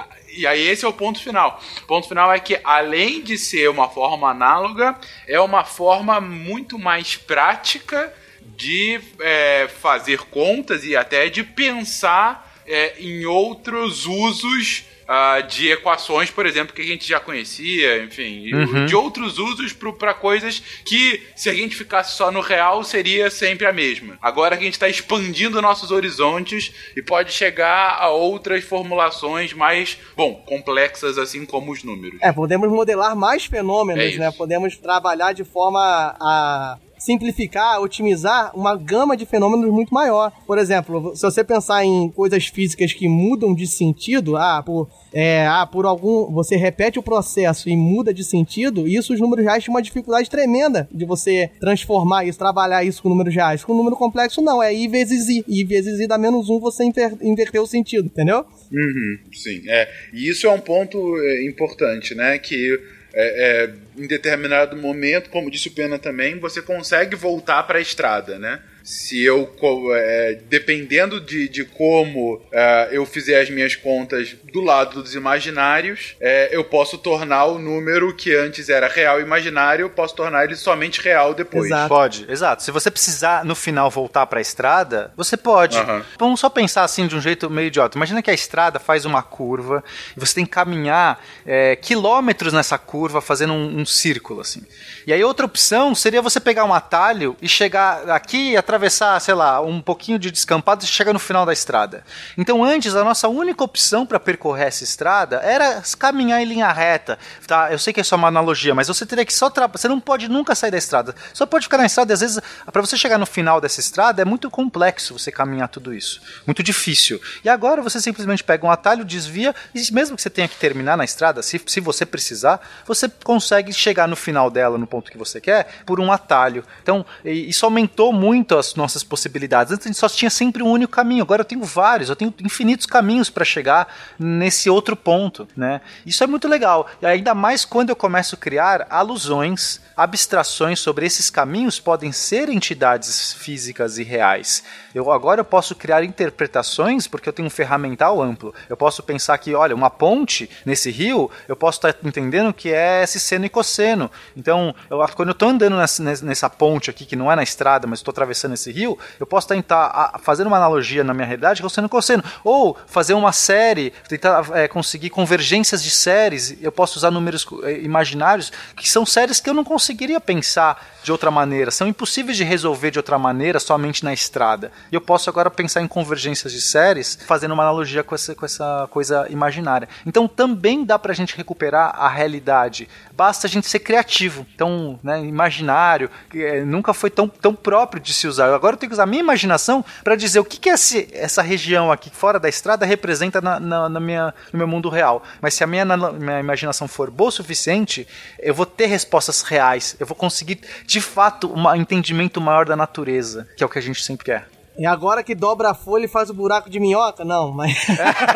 e aí esse é o ponto final. O ponto final é que, além de ser uma forma análoga, é uma forma muito mais prática de é, fazer contas e até de pensar é, em outros usos ah, de equações, por exemplo, que a gente já conhecia, enfim, Uhum. de outros usos para coisas que, se a gente ficasse só no real, seria sempre a mesma. Agora a gente está expandindo nossos horizontes e pode chegar a outras formulações mais, bom, complexas, assim como os números. É, podemos modelar mais fenômenos, É né? Podemos trabalhar de forma a simplificar, otimizar uma gama de fenômenos muito maior. Por exemplo, se você pensar em coisas físicas que mudam de sentido, ah, por, é, ah, por algum. Você repete o processo e muda de sentido, isso os números reais têm uma dificuldade tremenda de você transformar isso, trabalhar isso com números reais. Com número complexo, não, é I vezes I. I vezes I dá menos um, você inver, inverteu o sentido, entendeu? Uhum, sim, é. E isso é um ponto é, importante, né? Que é, é, em determinado momento, como disse o Pena também, você consegue voltar para a estrada, né? Se eu, é, dependendo de, de como é, eu fizer as minhas contas do lado dos imaginários, é, eu posso tornar o número que antes era real e imaginário, eu posso tornar ele somente real depois. Exato. Pode, exato. Se você precisar no final voltar pra estrada, você pode. Aham. Vamos só pensar assim de um jeito meio idiota. Imagina que a estrada faz uma curva e você tem que caminhar é, quilômetros nessa curva fazendo um, um círculo assim. E aí outra opção seria você pegar um atalho e chegar aqui e atravessar, sei lá, um pouquinho de descampado e chegar no final da estrada. Então antes a nossa única opção para percorrer essa estrada era caminhar em linha reta. Tá? Eu sei que é só uma analogia, mas você teria que só tra... você não pode nunca sair da estrada. Só pode ficar na estrada, às vezes para você chegar no final dessa estrada é muito complexo você caminhar tudo isso, muito difícil. E agora você simplesmente pega um atalho, desvia e mesmo que você tenha que terminar na estrada, se, se você precisar, você consegue chegar no final dela, no ponto que você quer, por um atalho. Então, isso aumentou muito as nossas possibilidades. Antes a gente só tinha sempre um único caminho, agora eu tenho vários, eu tenho infinitos caminhos para chegar nesse outro ponto, né? Isso é muito legal. E ainda mais quando eu começo a criar alusões, abstrações sobre esses caminhos podem ser entidades físicas e reais. Eu agora eu posso criar interpretações porque eu tenho um ferramental amplo. Eu posso pensar que, olha, uma ponte nesse rio, eu posso estar entendendo que é esse seno e cosseno. Então, eu, quando eu estou andando nessa, nessa ponte aqui, que não é na estrada, mas estou atravessando cosseno esse rio, eu posso tentar a, fazendo uma analogia na minha realidade, cosseno e cosseno. Ou fazer uma série, tentar é, conseguir convergências de séries, eu posso usar números é, imaginários, que são séries que eu não conseguiria pensar de outra maneira, são impossíveis de resolver de outra maneira somente na estrada. E eu posso agora pensar em convergências de séries, fazendo uma analogia com essa, com essa coisa imaginária. Então também dá pra gente recuperar a realidade. Basta a gente ser criativo. Então, né, imaginário, que, é, nunca foi tão, tão próprio de se usar. Agora eu tenho que usar a minha imaginação para dizer o que, que esse, essa região aqui fora da estrada representa na, na, na, minha, no meu mundo real. Mas se a minha, minha imaginação for boa o suficiente, eu vou ter respostas reais. Eu vou conseguir, de fato, um entendimento maior da natureza, que é o que a gente sempre quer. É agora que dobra a folha e faz o buraco de minhoca? Não, mas.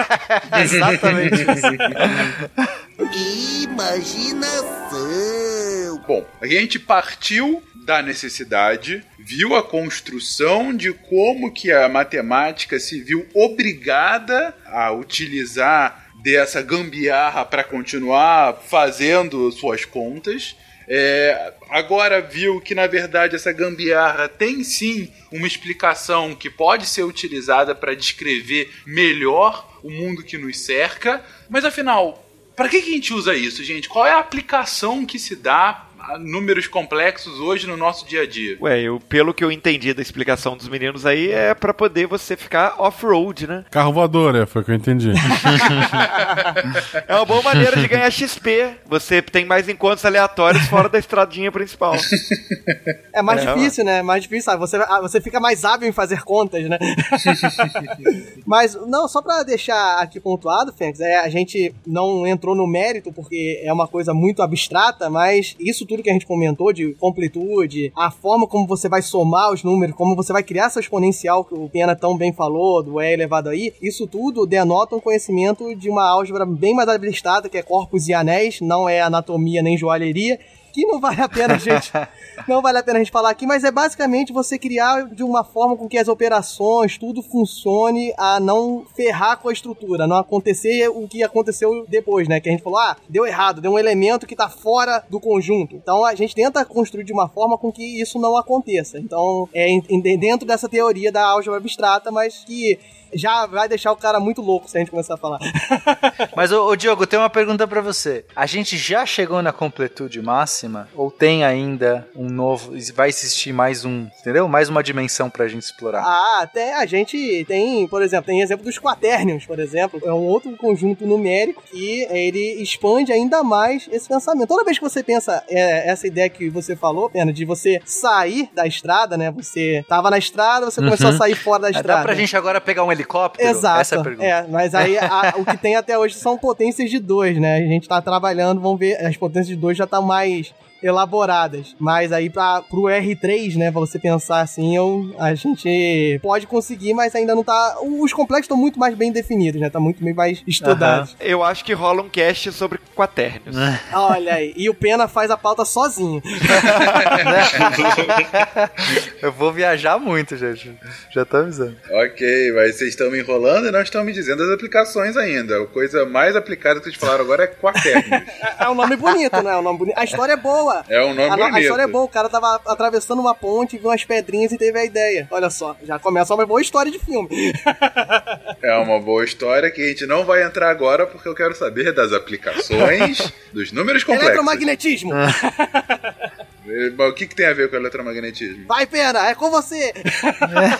Exatamente. Imaginação! Bom, a gente partiu da necessidade, viu a construção de como que a matemática se viu obrigada a utilizar dessa gambiarra para continuar fazendo suas contas. É, agora viu que na verdade essa gambiarra tem sim uma explicação que pode ser utilizada para descrever melhor o mundo que nos cerca, mas afinal, para que, que a gente usa isso, gente? Qual é a aplicação que se dá números complexos hoje no nosso dia a dia. Ué, eu, pelo que eu entendi da explicação dos meninos aí, é para poder você ficar off-road, né? Carro voador, é, foi o que eu entendi. é uma boa maneira de ganhar XP. Você tem mais encontros aleatórios fora da estradinha principal. É mais é, difícil, né? Mais difícil, sabe? Você, ah, você fica mais hábil em fazer contas, né? Mas, não, só pra deixar aqui pontuado, Fênix, é, a gente não entrou no mérito porque é uma coisa muito abstrata, mas isso tudo que a gente comentou de completude, a forma como você vai somar os números, como você vai criar essa exponencial que o Pena tão bem falou, do E elevado aí, isso tudo denota um conhecimento de uma álgebra bem mais habilitada, que é corpos e anéis, não é anatomia nem joalheria, que não vale a pena a gente não vale a pena a gente falar aqui, mas é basicamente você criar de uma forma com que as operações, tudo funcione a não ferrar com a estrutura, não acontecer o que aconteceu depois, né? Que a gente falou, ah, deu errado, deu um elemento que tá fora do conjunto. Então a gente tenta construir de uma forma com que isso não aconteça. Então, é dentro dessa teoria da álgebra abstrata, mas que já vai deixar o cara muito louco se a gente começar a falar. Mas, ô, ô Diogo, tem uma pergunta para você. A gente já chegou na completude máxima? Ou tem ainda um novo. Vai existir mais um. Entendeu? Mais uma dimensão pra gente explorar? Ah, até a gente tem, por exemplo, tem exemplo dos quaternions, por exemplo. É um outro conjunto numérico que ele expande ainda mais esse pensamento. Toda vez que você pensa é, essa ideia que você falou, Pena, de você sair da estrada, né? Você tava na estrada, você começou a sair fora da estrada. Dá pra gente agora pegar um helicóptero? Exato. Essa é, a pergunta. é mas aí a, o que tem até hoje são potências de dois, né? A gente tá trabalhando, vamos ver, as potências de dois já tá mais elaboradas. Mas aí para pro R3, né, pra você pensar assim, eu, a gente pode conseguir, mas ainda não tá. Os complexos estão muito mais bem definidos, né? Tá muito bem mais estudados. Uhum. Eu acho que rola um cast sobre quaternios. Olha aí. E o Pena faz a pauta sozinho. eu vou viajar muito, gente. Já tô avisando. Ok, mas vocês estão me enrolando e não estão me dizendo as aplicações ainda. A coisa mais aplicada que vocês falaram agora é quaternios. É, é um nome bonito, né? É um nome bonito. A história é boa boa. É um nome a, bonito. A história é boa. O cara tava atravessando uma ponte, viu umas pedrinhas e teve a ideia. Olha só, já começa uma boa história de filme. é uma boa história que a gente não vai entrar agora porque eu quero saber das aplicações dos números complexos. Eletromagnetismo. O que, que tem a ver com eletromagnetismo? Vai, Pena, é com você!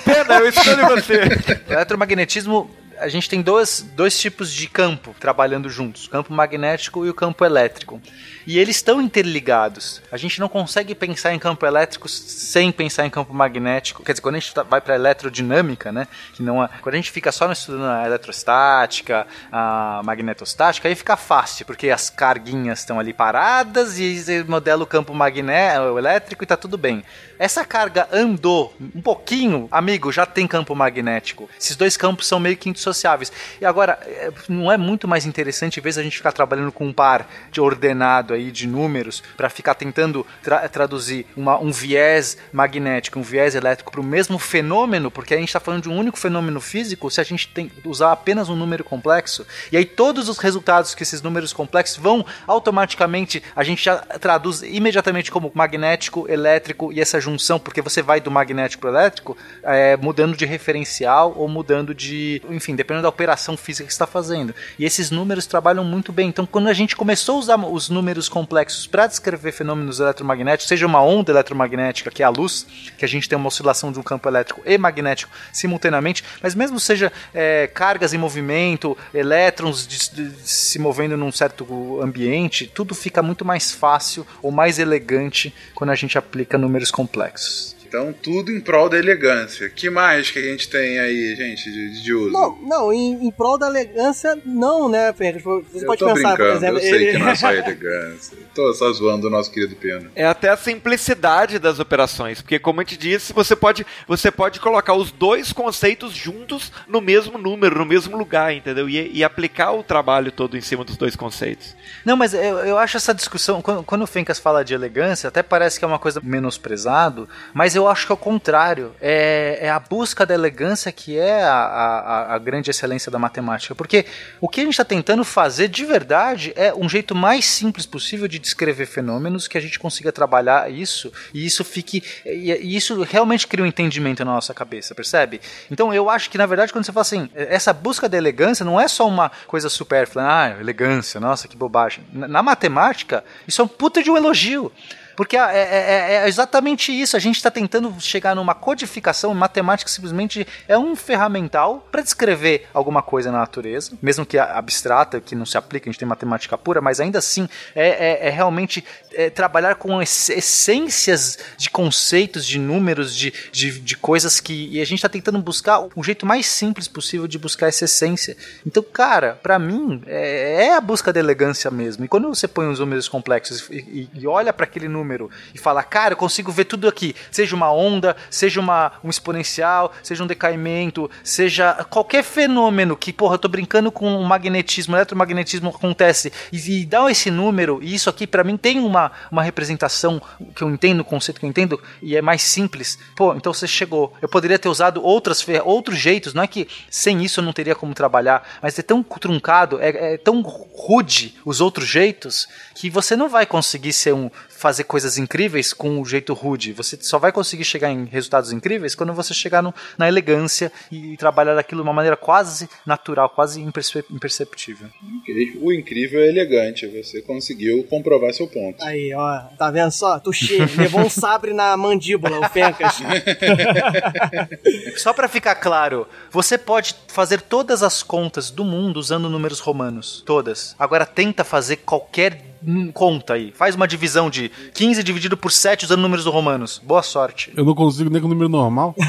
Pena, eu escolho você! eletromagnetismo a gente tem dois, dois tipos de campo trabalhando juntos: o campo magnético e o campo elétrico e eles estão interligados. A gente não consegue pensar em campo elétrico sem pensar em campo magnético. Quer dizer, quando a gente tá, vai para eletrodinâmica, né, que não é, quando a gente fica só estudando a eletrostática, a magnetostática, aí fica fácil, porque as carguinhas estão ali paradas e modela o campo magnético, elétrico e tá tudo bem. Essa carga andou um pouquinho, amigo, já tem campo magnético. Esses dois campos são meio que indissociáveis. E agora, é, não é muito mais interessante, em vez de a gente ficar trabalhando com um par de ordenado aí de números, para ficar tentando tra traduzir uma, um viés magnético, um viés elétrico para o mesmo fenômeno, porque a gente está falando de um único fenômeno físico, se a gente tem usar apenas um número complexo, e aí todos os resultados que esses números complexos vão automaticamente, a gente já traduz imediatamente como magnético, elétrico e essa junção, porque você vai do magnético para o elétrico é, mudando de referencial ou mudando de. Enfim, dependendo da operação física que está fazendo. E esses números trabalham muito bem. Então, quando a gente começou a usar os números complexos para descrever fenômenos eletromagnéticos, seja uma onda eletromagnética, que é a luz, que a gente tem uma oscilação de um campo elétrico e magnético simultaneamente, mas mesmo seja é, cargas em movimento, elétrons de, de, se movendo num certo ambiente, tudo fica muito mais fácil ou mais elegante quando a gente aplica números complexos. Então, tudo em prol da elegância. que mais que a gente tem aí, gente, de, de uso? Não, não em, em prol da elegância, não, né, Fencas? Você eu pode tô pensar, por brincando, exemplo. Eu sei que não é só elegância. Tô só zoando o nosso querido Pena. É até a simplicidade das operações, porque como a gente disse, você pode, você pode colocar os dois conceitos juntos no mesmo número, no mesmo lugar, entendeu? E, e aplicar o trabalho todo em cima dos dois conceitos. Não, mas eu, eu acho essa discussão, quando, quando o Fencas fala de elegância, até parece que é uma coisa menosprezado, mas eu acho que é o contrário. É, é a busca da elegância que é a, a, a grande excelência da matemática. Porque o que a gente está tentando fazer de verdade é um jeito mais simples possível de descrever fenômenos, que a gente consiga trabalhar isso e isso fique. E, isso realmente cria um entendimento na nossa cabeça, percebe? Então eu acho que, na verdade, quando você fala assim, essa busca da elegância não é só uma coisa supérflua, ah, elegância, nossa, que bobagem. Na matemática, isso é um puta de um elogio. Porque é, é- é exatamente isso. A gente está tentando chegar numa codificação. Matemática simplesmente é um ferramental para descrever alguma coisa na natureza, mesmo que abstrata, que não se aplica, a gente tem matemática pura, mas ainda assim é, é- é realmente é, trabalhar com ess- essências de conceitos, de números, de, de, de coisas que. E a gente está tentando buscar um jeito mais simples possível de buscar essa essência. Então, cara, para mim, é, é a busca da elegância mesmo. E quando você põe os números complexos e, e- e olha para aquele número e fala, cara, eu consigo ver tudo aqui, seja uma onda, seja uma, um exponencial, seja um decaimento, seja qualquer fenômeno que, porra, eu tô brincando com o magnetismo, o eletromagnetismo acontece, e, e dá esse número, e isso aqui para mim tem uma, uma representação que eu entendo, o conceito que eu entendo, e é mais simples. Pô, então você chegou. Eu poderia ter usado outras, outros jeitos, não é que sem isso eu não teria como trabalhar, mas é tão truncado, é, é tão rude os outros jeitos, que você não vai conseguir ser um fazer coisas incríveis com o jeito rude. Você só vai conseguir chegar em resultados incríveis quando você chegar no- na elegância e trabalhar aquilo de uma maneira quase natural, quase imperce- imperceptível. O incrível é elegante. Você conseguiu comprovar seu ponto. Aí, ó, tá vendo só? Tuxê, levou um sabre na mandíbula, o Fencas. Só pra ficar claro, você pode fazer todas as contas do mundo usando números romanos, todas. Agora tenta fazer qualquer conta aí. Faz uma divisão de 15 dividido por 7 usando números romanos. Boa sorte. Eu não consigo nem com número normal.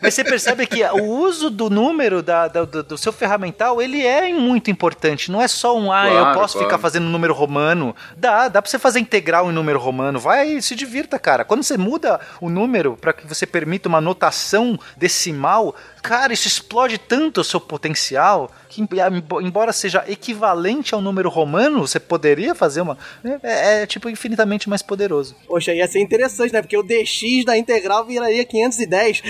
Mas você percebe que o uso do número da- da- do, do seu ferramental, ele é muito importante. Não é só um, ah, eu Claro, posso claro. ficar fazendo número romano. Dá, dá pra você fazer integral em número romano. Vai, se divirta, cara. Quando você muda o número para que você permita uma notação decimal, cara, isso explode tanto o seu potencial que, embo- embora seja equivalente ao número romano, você poderia fazer uma. É, é, tipo infinitamente mais poderoso. Poxa, ia ser interessante, né? Porque o DX da integral viraria 510.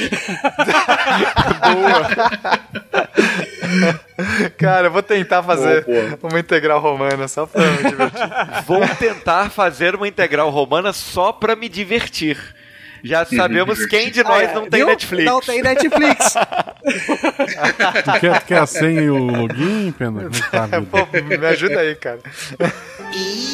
Cara, eu vou tentar fazer Boa, uma integral romana só pra me divertir. Vou tentar fazer uma integral romana só pra me divertir. Já sabemos quem de nós Ah, é, não tem viu? Netflix. Não tem Netflix. Tu quer, tu quer a senha e o login, Pena? É tá? Pô, me ajuda aí, cara.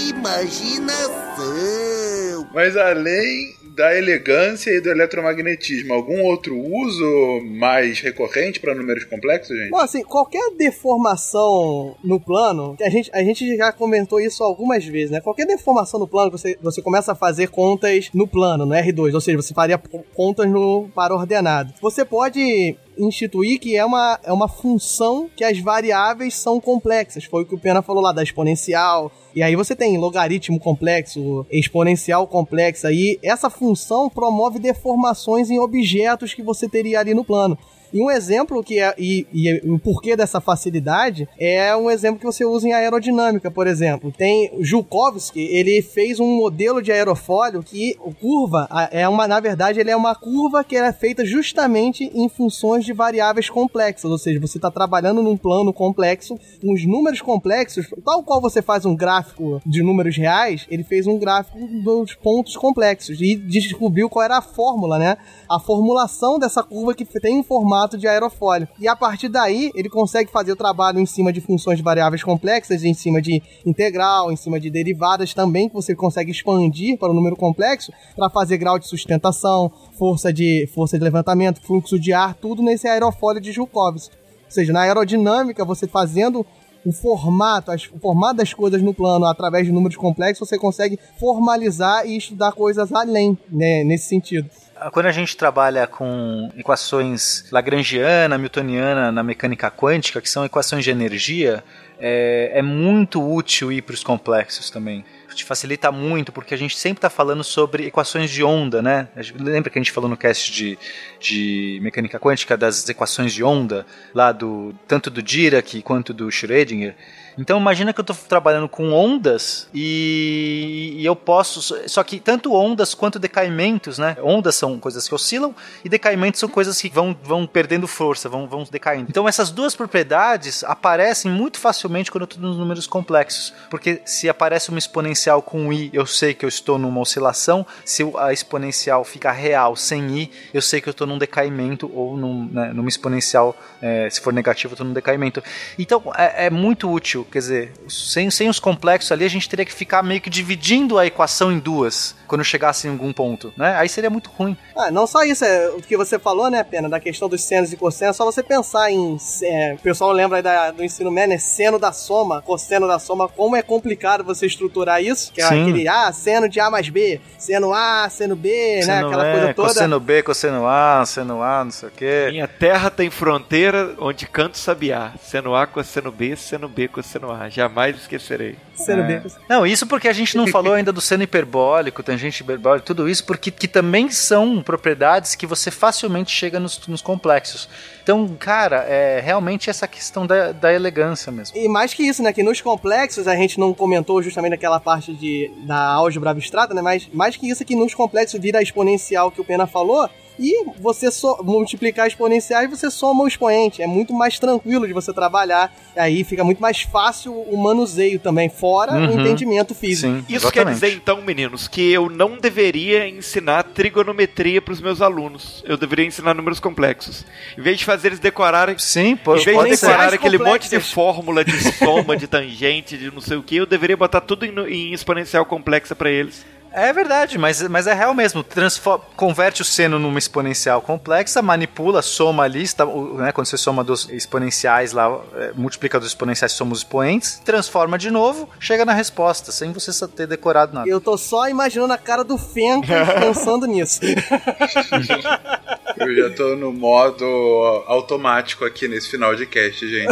Imaginação. Mas além da elegância e do eletromagnetismo, algum outro uso mais recorrente para números complexos, gente? Bom, assim, qualquer deformação no plano, a gente, a gente já comentou isso algumas vezes, né? Qualquer deformação no plano, você, você começa a fazer contas no plano, no R2, ou seja, você faria contas no para ordenado. Você pode instituir que é uma, é uma função que as variáveis são complexas. Foi o que o Pena falou lá da exponencial. E aí você tem logaritmo complexo, exponencial complexa. E essa função promove deformações em objetos que você teria ali no plano. E um exemplo que é. E, e o porquê dessa facilidade é um exemplo que você usa em aerodinâmica, por exemplo. Tem Jukovski, ele fez um modelo de aerofólio que curva é uma, na verdade, ele é uma curva que é feita justamente em funções de variáveis complexas, ou seja, você está trabalhando num plano complexo, com os números complexos, tal qual você faz um gráfico de números reais, ele fez um gráfico dos pontos complexos e descobriu qual era a fórmula, né? A formulação dessa curva que tem um formato de aerofólio. E a partir daí, ele consegue fazer o trabalho em cima de funções de variáveis complexas, em cima de integral, em cima de derivadas também, que você consegue expandir para o número complexo para fazer grau de sustentação, força de, força de levantamento, fluxo de ar, tudo nesse aerofólio de Joukowski. Ou seja, na aerodinâmica, você fazendo o formato, as- o formato das coisas no plano através de números complexos, você consegue formalizar e estudar coisas além, né, nesse sentido. Quando a gente trabalha com equações lagrangiana, newtoniana na mecânica quântica, que são equações de energia, é, é muito útil ir para os complexos também. Te facilita muito, porque a gente sempre está falando sobre equações de onda, né? Lembra que a gente falou no cast de, de mecânica quântica das equações de onda, lá do tanto do Dirac quanto do Schrödinger? Então imagina que eu estou trabalhando com ondas e, e eu posso. Só que tanto ondas quanto decaimentos, né? Ondas são coisas que oscilam e decaimentos são coisas que vão, vão perdendo força, vão, vão decaindo. Então essas duas propriedades aparecem muito facilmente quando eu estou nos números complexos. Porque se aparece uma exponencial com i, eu sei que eu estou numa oscilação. Se a exponencial fica real sem i, eu sei que eu estou num decaimento ou num, né, numa exponencial, é, se for negativo, eu estou num decaimento. Então é, é muito útil, quer dizer, sem, sem os complexos ali, a gente teria que ficar meio que dividindo a equação em duas quando chegasse em algum ponto, né? Aí seria muito ruim. Ah, não só isso, é o que você falou, né, Pena, da questão dos senos e cossenos, só você pensar em. é, o pessoal lembra aí da- do ensino médio, né? Seno da soma, cosseno da soma, como é complicado você estruturar isso. Que é Sim. aquele, ah, seno de A mais B, seno A, seno B, né? Seno Aquela é, coisa toda. Cosseno B, cosseno A, seno A, não sei o quê. Minha terra tem fronteira onde canto sabiá. Seno A com seno B, seno B A. Jamais esquecerei. É. Não, isso porque a gente não falou ainda do seno hiperbólico, tangente hiperbólico, tudo isso, porque que também são propriedades que você facilmente chega nos, nos complexos. Então, cara, é realmente essa questão da, da elegância mesmo. E mais que isso, né? Que nos complexos, a gente não comentou justamente naquela parte de, da álgebra abstrata, né? Mas mais que isso, é que nos complexos vira a exponencial que o Pena falou. E você so, multiplicar exponenciais, você soma o expoente. É muito mais tranquilo de você trabalhar. Aí fica muito mais fácil o manuseio também, fora o Uhum. entendimento físico. Sim, Isso quer dizer então, meninos, que eu não deveria ensinar trigonometria para os meus alunos. Eu deveria ensinar números complexos. Em vez de fazer eles decorarem. Sim, Em pode, vez pode de decorar aquele monte de fórmula de soma, de tangente, de não sei o que, eu deveria botar tudo em, em exponencial complexa para eles. É verdade, mas, mas é real mesmo. Transfo- converte o seno numa exponencial complexa, manipula, soma ali, está- o- né, quando você soma dos exponenciais lá, é, multiplica dos exponenciais, soma os expoentes, transforma de novo, chega na resposta, sem você ter decorado nada. Eu tô só imaginando a cara do Fenca pensando nisso. Eu já tô no modo automático aqui nesse final de cast, gente.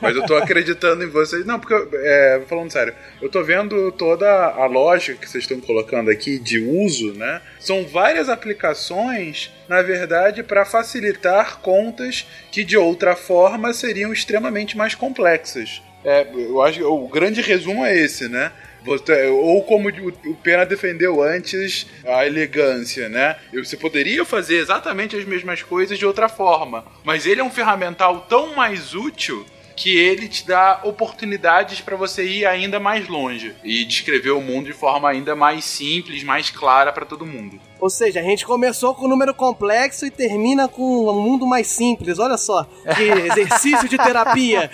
Mas eu tô acreditando em vocês. Não, porque, é, falando sério, eu tô vendo toda a lógica que vocês estão colocando aqui de uso, né? São várias aplicações, na verdade, para facilitar contas que de outra forma seriam extremamente mais complexas. É, eu acho que o grande resumo é esse, né? Ou como o Pena defendeu antes, a elegância, né? Você poderia fazer exatamente as mesmas coisas de outra forma, mas ele é um ferramental tão mais útil que ele te dá oportunidades para você ir ainda mais longe e descrever o mundo de forma ainda mais simples, mais clara para todo mundo. Ou seja, a gente começou com um número complexo e termina com um mundo mais simples. Olha só, que exercício de terapia.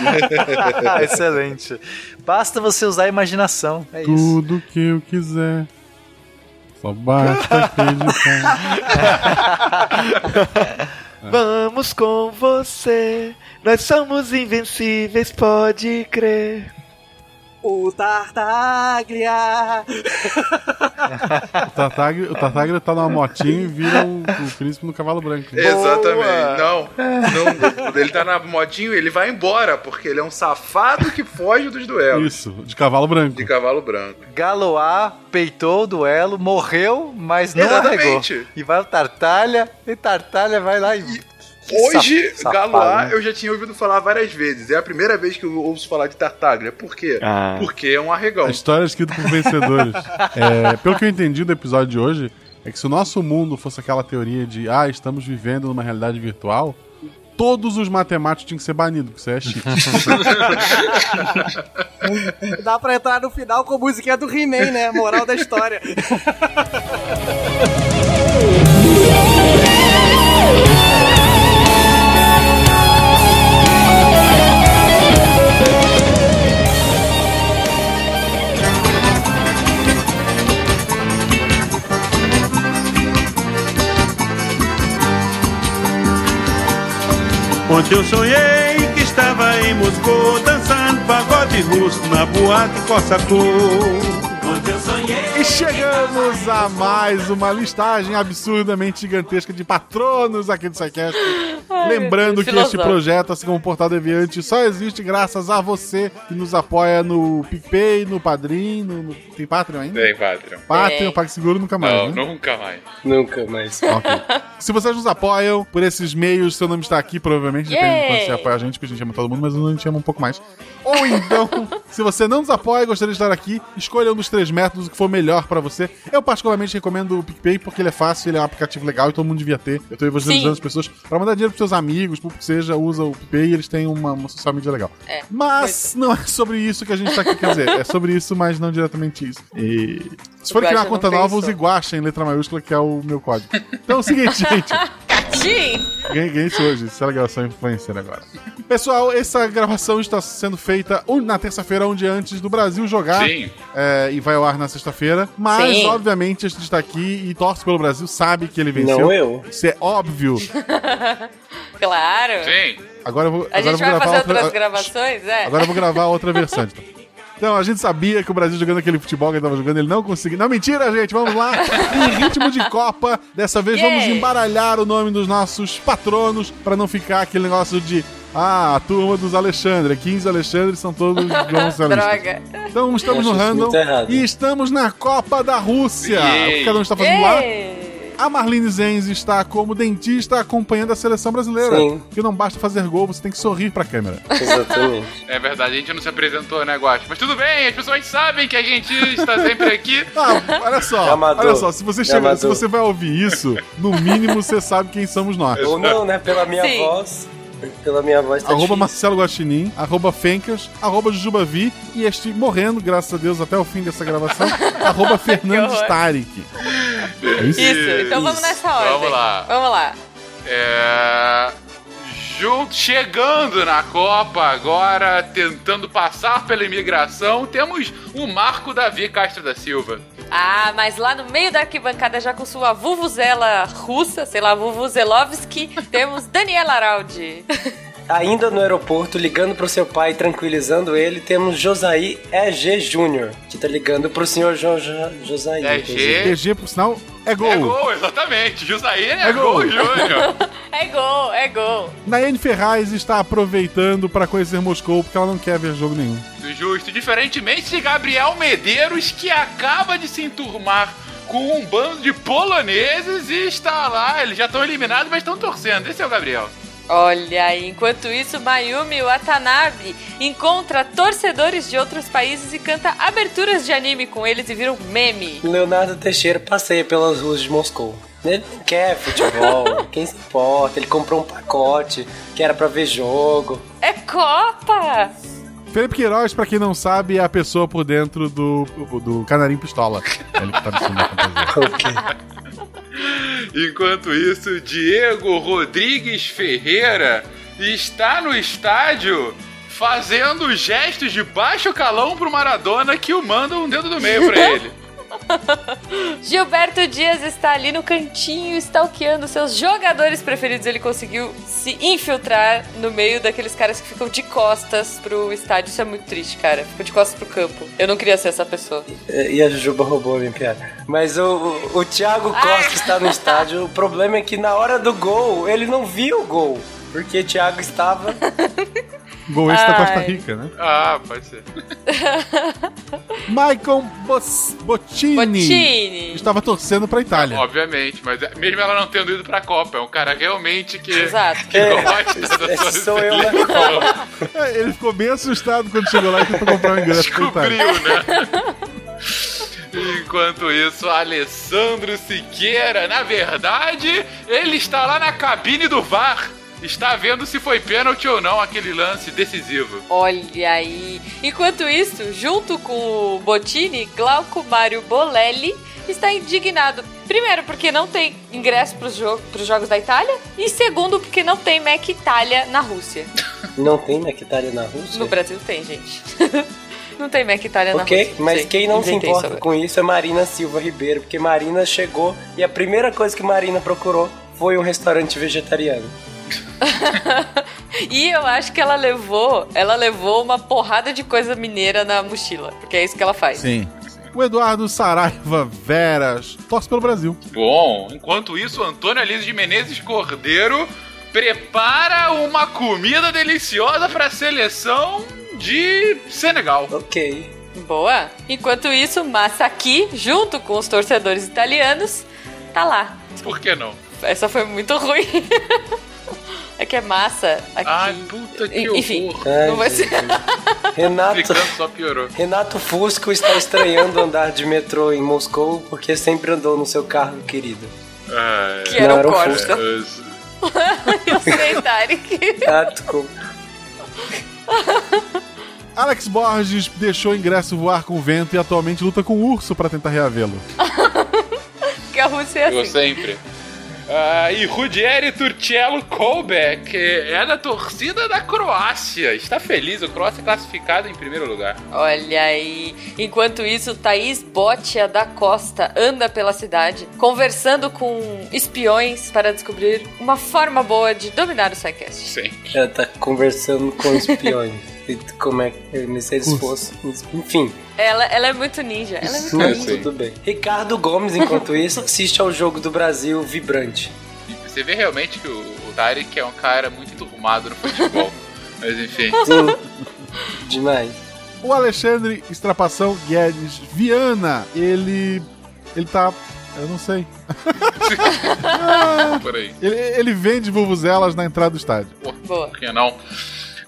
Excelente. Basta você usar a imaginação, é isso. Tudo que eu quiser. Só basta acreditar. Vamos com você, nós somos invencíveis, pode crer. O Tartaglia. o Tartaglia, o Tartaglia tá numa motinha e vira o, o príncipe no cavalo branco. Exatamente. Não, não, ele tá na modinho, ele vai embora, porque ele é um safado que foge dos duelos. Isso, de cavalo branco. De cavalo branco. Galoá peitou o duelo, morreu, mas não Exatamente. arregou. E vai o Tartalha, e Tartalha vai lá e... Hoje, Safado, Galois, né? eu já tinha ouvido falar várias vezes. É a primeira vez que eu ouço falar de Tartaglia. Por quê? Ah. Porque é um arregão. A história é escrita por vencedores. É, pelo que eu entendi do episódio de hoje, é que se o nosso mundo fosse aquela teoria de ah, estamos vivendo numa realidade virtual, todos os matemáticos tinham que ser banidos, porque isso é cheat. Dá pra entrar no final com a musiquinha do He-Man, né? Moral da história. Ontem eu sonhei que estava em Moscou dançando pagode russo na boate Cossacô. Ontem eu sonhei. E chegamos a mais uma listagem absurdamente gigantesca de patronos aqui do SciCast. Lembrando Deus, que este projeto, assim como o Portal Deviante, só existe graças a você que nos apoia no PicPay, no Padrim, no, no- tem Patreon ainda? Tem, Patreon. Patreon. PagSeguro nunca mais, Não, né? nunca mais. Nunca mais. Ok. Se vocês nos apoiam por esses meios, seu nome está aqui, provavelmente, depende de quando você apoia a gente, porque a gente ama todo mundo, mas a gente ama um pouco mais. Ou então, se você não nos apoia e gostaria de estar aqui, escolha um dos três métodos que for melhor pra você. Eu particularmente recomendo o PicPay porque ele é fácil, ele é um aplicativo legal e todo mundo devia ter. Eu tô evangelizando as pessoas pra mandar dinheiro pros seus amigos, pro que seja, usa o PicPay e eles têm uma, uma social media legal. É, Mas não é sobre isso que a gente tá aqui, quer dizer, é sobre isso, mas não diretamente isso. E se for criar uma conta nova, use Guaxa em letra maiúscula, que é o meu código. Então é o seguinte, gente. Sim! Ganhei, isso hoje, essa gravação influencer agora. Pessoal, essa gravação está sendo feita na terça-feira, um dia antes do Brasil jogar. Sim. É, e vai ao ar na sexta-feira. Mas, Sim. obviamente, a gente está aqui e torce pelo Brasil, sabe que ele venceu. Não eu. Isso é óbvio. Claro! Sim. Agora eu vou, A agora eu gente vou vai gravar fazer outra... outras gravações, é? Agora eu vou gravar outra versão. Então. Então, a gente sabia que o Brasil jogando aquele futebol que ele tava jogando, ele não conseguia. Não, mentira, gente, vamos lá. Em ritmo de Copa, dessa vez Yay. vamos embaralhar o nome dos nossos patronos pra não ficar aquele negócio de. Ah, a turma dos Alexandre. 15 Alexandres são todos João Droga. Então estamos no random e estamos na Copa da Rússia. Yay. O que cada um está fazendo lá? A Marlene Zenz está como dentista acompanhando a seleção brasileira. Sim. Que não basta fazer gol, você tem que sorrir pra câmera. Exatamente. É verdade, a gente não se apresentou, né, Guacho? Mas tudo bem, as pessoas sabem que a gente está sempre aqui. Ah, olha só, Amador. olha só, se você chega, se você vai ouvir isso, no mínimo você sabe quem somos nós. Ou não, né? Pela minha Sim. voz. Pela minha voz tá Arroba difícil. Marcelo Guaxinim, arroba Fencas, arroba Jujubavi e este morrendo, graças a Deus, até o fim dessa gravação, arroba Fernandes. Tarek. É isso? Isso, então vamos nessa ordem. Vamos lá. Vamos lá. É. Junto, chegando na Copa agora, tentando passar pela imigração, temos o Marco Davi Castro da Silva. Ah, mas lá no meio da arquibancada, já com sua vuvuzela russa, sei lá, vuvuzelovski, temos Daniela Araldi. Ainda no aeroporto, ligando pro seu pai, tranquilizando ele, temos Josaí EG Júnior, que tá ligando pro senhor jo jo Josaí. É inclusive. G. PG, por sinal, é gol. É gol, exatamente. Jusaí é, É gol, gol. Júnior. É gol, é gol. Nayane Ferraz está aproveitando para conhecer Moscou porque ela não quer ver jogo nenhum. Justo. Diferentemente de Gabriel Medeiros, que acaba de se enturmar com um bando de poloneses e está lá. Eles já estão eliminados, mas estão torcendo. Esse é o Gabriel. Olha aí, enquanto isso, Mayumi Watanabe encontra torcedores de outros países e canta aberturas de anime com eles e vira um meme. Leonardo Teixeira passeia pelas ruas de Moscou. Ele não quer futebol, quem se importa? Ele comprou um pacote que era pra ver jogo. É Copa! Felipe Queiroz, pra quem não sabe, é a pessoa por dentro do, do Canarim Pistola. Ele que tá a fantasia. Enquanto isso, Diego Rodrigues Ferreira está no estádio fazendo gestos de baixo calão pro Maradona que o manda um dedo do meio pra ele. Gilberto Dias está ali no cantinho stalkeando seus jogadores preferidos. Ele conseguiu se infiltrar no meio daqueles caras que ficam de costas pro estádio. Isso é muito triste, cara. Ficam de costas pro campo. Eu não queria ser essa pessoa. E a Jujuba roubou a minha piada. Mas o, o, o Thiago Costa está no estádio. O problema é que na hora do gol, ele não viu o gol. Porque Thiago estava Gol esse da Costa. Rica, né? Ah, pode ser. Michael Bos- Bottini, Bottini. estava torcendo pra Itália. Obviamente, mas é- mesmo ela não tendo ido pra Copa, é um cara realmente que, Exato. que gosta da sua Esse sou eu na seleção. É, Ele ficou bem assustado quando chegou lá e tentou comprar um ingresso pra Itália. Descobriu, né? Enquanto isso, Alessandro Siqueira, na verdade, ele está lá na cabine do VAR. Está vendo se foi pênalti ou não aquele lance decisivo. Olha aí. Enquanto isso, junto com o Bottini, Glauco Mário Bolelli está indignado. Primeiro, porque não tem ingresso para os jo pros Jogos da Itália. E segundo, porque não tem Mac Itália na Rússia. Não tem Nectária na Rússia? No Brasil tem, gente. não tem Mac Itália na Ok, Rússia. mas Sei, quem não se importa sobre. com isso é Marina Silva Ribeiro, porque Marina chegou e a primeira coisa que Marina procurou foi um restaurante vegetariano. E eu acho que ela levou, ela levou uma porrada de coisa mineira na mochila, porque é isso que ela faz. Sim. O Eduardo Saraiva Veras torce pelo Brasil. Bom, enquanto isso, Antônio Aliso de Menezes Cordeiro prepara uma comida deliciosa para a seleção de Senegal. Ok. Boa. Enquanto isso, Massa aqui, junto com os torcedores italianos, tá lá. Por que não? Essa foi muito ruim. é que é massa aqui. Ai, puta que Enfim, horror. Ai, não vai ser. Renato, só piorou. Renato Fusco está estranhando andar de metrô em Moscou porque sempre andou no seu carro querido. Ai, Que era Não, era o Corsa. é, Eu sei, Tarek. Desculpa. Alex Borges deixou o ingresso voar com o vento e atualmente luta com o urso pra tentar reavê-lo. Que a Rússia é Eu assim. sempre. Ah, e Rudieri Turcello Kolbeck é da torcida da Croácia. Está feliz, a Croácia é classificada em primeiro lugar. Olha aí. Enquanto isso, Thaís Botia da Costa anda pela cidade conversando com espiões para descobrir uma forma boa de dominar o Psycast. Sim. Ela tá conversando com espiões. E Como é que se eles fossem. Enfim, Ela, ela é muito ninja. Ela é muito mas ninja. tudo bem. Ricardo Gomes, enquanto isso, assiste ao jogo do Brasil vibrante. E Você vê realmente que o, o Tarek é um cara muito enturmado no futebol. Mas enfim. Sim. Demais. O Alexandre Estrapação Guedes Viana, ele. Ele tá. Eu não sei. Por aí. Ele, ele vende vuvuzelas na entrada do estádio. Boa. Por que não?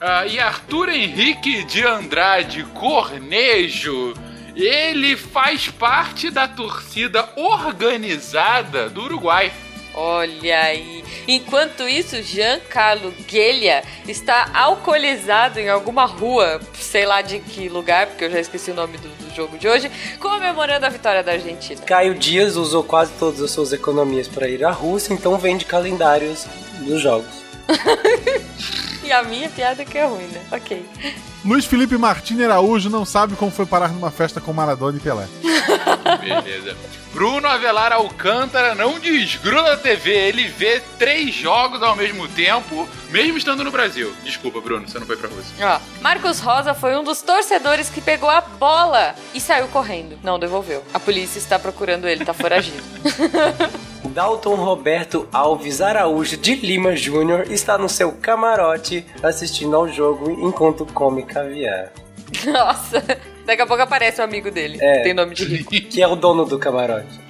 Ah, e Arthur Henrique de Andrade Cornejo, ele faz parte da torcida organizada do Uruguai. Olha aí. Enquanto isso, Giancarlo Guelha está alcoolizado em alguma rua, sei lá de que lugar, porque eu já esqueci o nome do, do jogo de hoje, comemorando a vitória da Argentina. Caio Dias usou quase todas as suas economias para ir à Rússia, então vende calendários dos jogos. E a minha piada que é ruim, né? Ok. Luiz Felipe Martins Araújo não sabe como foi parar numa festa com Maradona e Pelé. Beleza. Bruno Avelar Alcântara não desgruda da TV, ele vê três jogos ao mesmo tempo, mesmo estando no Brasil. Desculpa, Bruno, você não foi pra Rússia. Ó, Marcos Rosa foi um dos torcedores que pegou a bola e saiu correndo. Não devolveu. A polícia está procurando ele, tá foragido. Dalton Roberto Alves Araújo de Lima Júnior está no seu camarote assistindo ao jogo enquanto come caviar. Nossa, daqui a pouco aparece o amigo dele. É. Tem nome de rico. Que é o dono do camarote.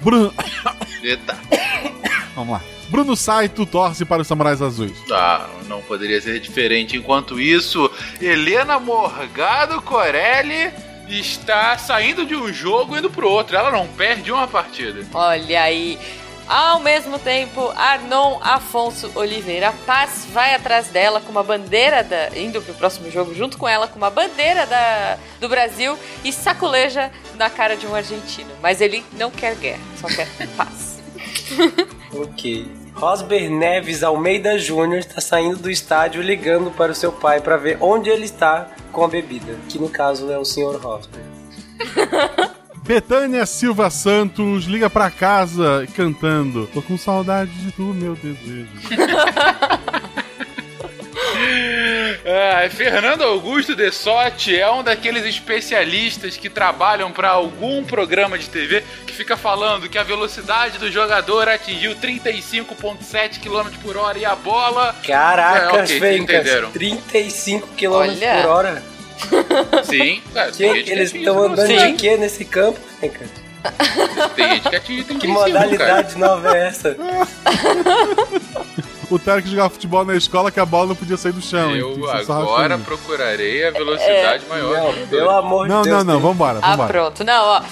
Bruno. Eita. Vamos lá. Bruno Saito torce para os Samurais Azuis. Ah, não poderia ser diferente. Enquanto isso, Helena Morgado Corelli está saindo de um jogo e indo pro outro. Ela não perde uma partida. Olha aí. Ao mesmo tempo, Arnon Afonso Oliveira Paz vai atrás dela com uma bandeira da. indo pro próximo jogo junto com ela com uma bandeira da, do Brasil e saculeja na cara de um argentino. Mas ele não quer guerra, só quer paz. Ok. Rosber Neves Almeida Júnior está saindo do estádio ligando para o seu pai para ver onde ele está com a bebida, que no caso é o Sr. Rosber. Betânia Silva Santos liga pra casa cantando. Tô com saudade de tu, meu desejo. É, Fernando Augusto de Sotti é um daqueles especialistas que trabalham para algum programa de TV que fica falando que a velocidade do jogador atingiu 35,7 km por hora e a bola. Caracas, É, ok, vocês Fencas. entenderam. 35 km Olha. por hora. Sim, cara, Que- eles estão andando de velocidade. quê nesse campo? Tem gente que atinge 35, Que modalidade nova é essa? O Tarek jogava futebol na escola que a bola não podia sair do chão. cara. Eu só agora procurarei a velocidade maior. Não, pelo amor Não, de Deus. não, não, vambora, Ah, vambora. pronto. Não, ó.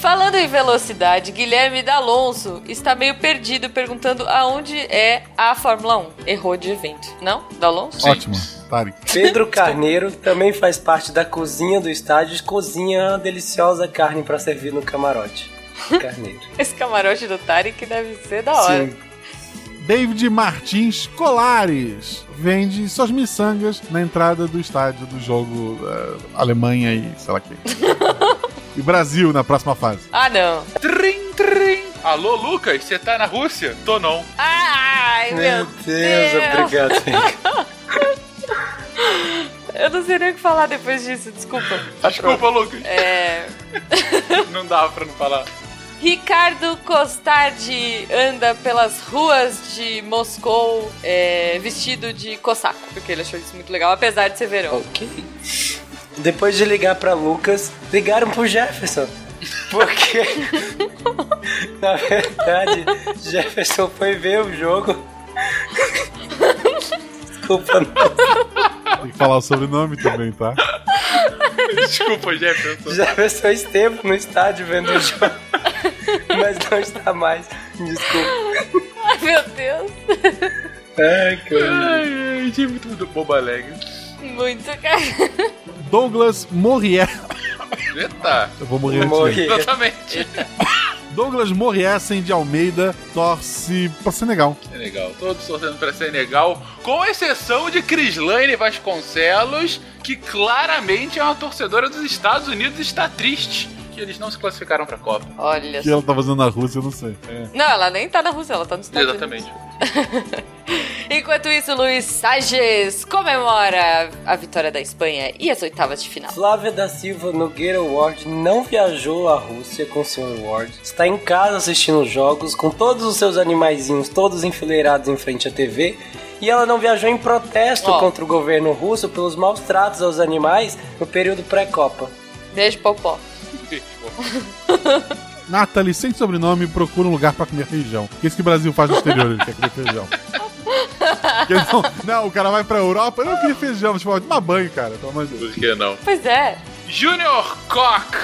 Falando em velocidade, Guilherme D'Alonso está meio perdido perguntando aonde é a Fórmula 1. Errou de evento. Não? D'Alonso? Ótimo, Tarek. Pedro Carneiro também faz parte da cozinha do estádio e cozinha uma deliciosa carne pra servir no camarote. Carneiro. Esse camarote do Tarek deve ser da hora. Sim. David Martins Colares vende suas miçangas na entrada do estádio do jogo eh, Alemanha e sei lá o quê. e Brasil na próxima fase. Ah, não. Trim, trim. Alô, Lucas, você tá na Rússia? Tô não. Ai, meu, Meu Deus, obrigado. Fencas. Eu não sei nem o que falar depois disso, desculpa. Desculpa, Lucas. É. Não dava pra não falar. Ricardo Costardi anda pelas ruas de Moscou é, vestido de cosaco, porque ele achou isso muito legal, apesar de ser verão. Ok. Depois de ligar pra Lucas, ligaram pro Jefferson. Porque, na verdade, Jefferson foi ver o jogo. Desculpa, não. Tem que falar o sobrenome também, tá? Desculpa, Jefferson. Jefferson esteve no estádio vendo o jogo. Mas não está mais. Desculpa. Ai, meu Deus. Ai, cara. Ai, ai, time tudo bobo alegre. Muito cara. Douglas Morrier. Eita. Eu vou morrer antes. Exatamente. Douglas Morriessen de Almeida torce pra Senegal. Senegal. Todos torcendo pra Senegal, com exceção de Crislaine Vasconcelos, que claramente é uma torcedora dos Estados Unidos e está triste que eles não se classificaram pra Copa. Olha O que ela tá fazendo na Rússia, eu não sei. É. Não, ela nem tá na Rússia, ela tá nos Estados Exatamente. Unidos. Enquanto isso, Luiz Sages comemora a vitória da Espanha e as oitavas de final. Flávia da Silva Nogueira Ward não viajou à Rússia com o Sr. Ward. Está em casa assistindo os jogos com todos os seus animaizinhos todos enfileirados em frente à TV. E ela não viajou em protesto Ó. contra o governo russo pelos maus tratos aos animais no período pré-copa. Beijo, Popó. Nathalie, sem sobrenome, procura um lugar pra comer feijão. Que isso que o Brasil faz no exterior, ele quer comer feijão. Não, não, o cara vai pra Europa, eu não queria feijão, tipo, toma banho, cara, pelo amor de Deus. Por que não? Pois é. Junior Koch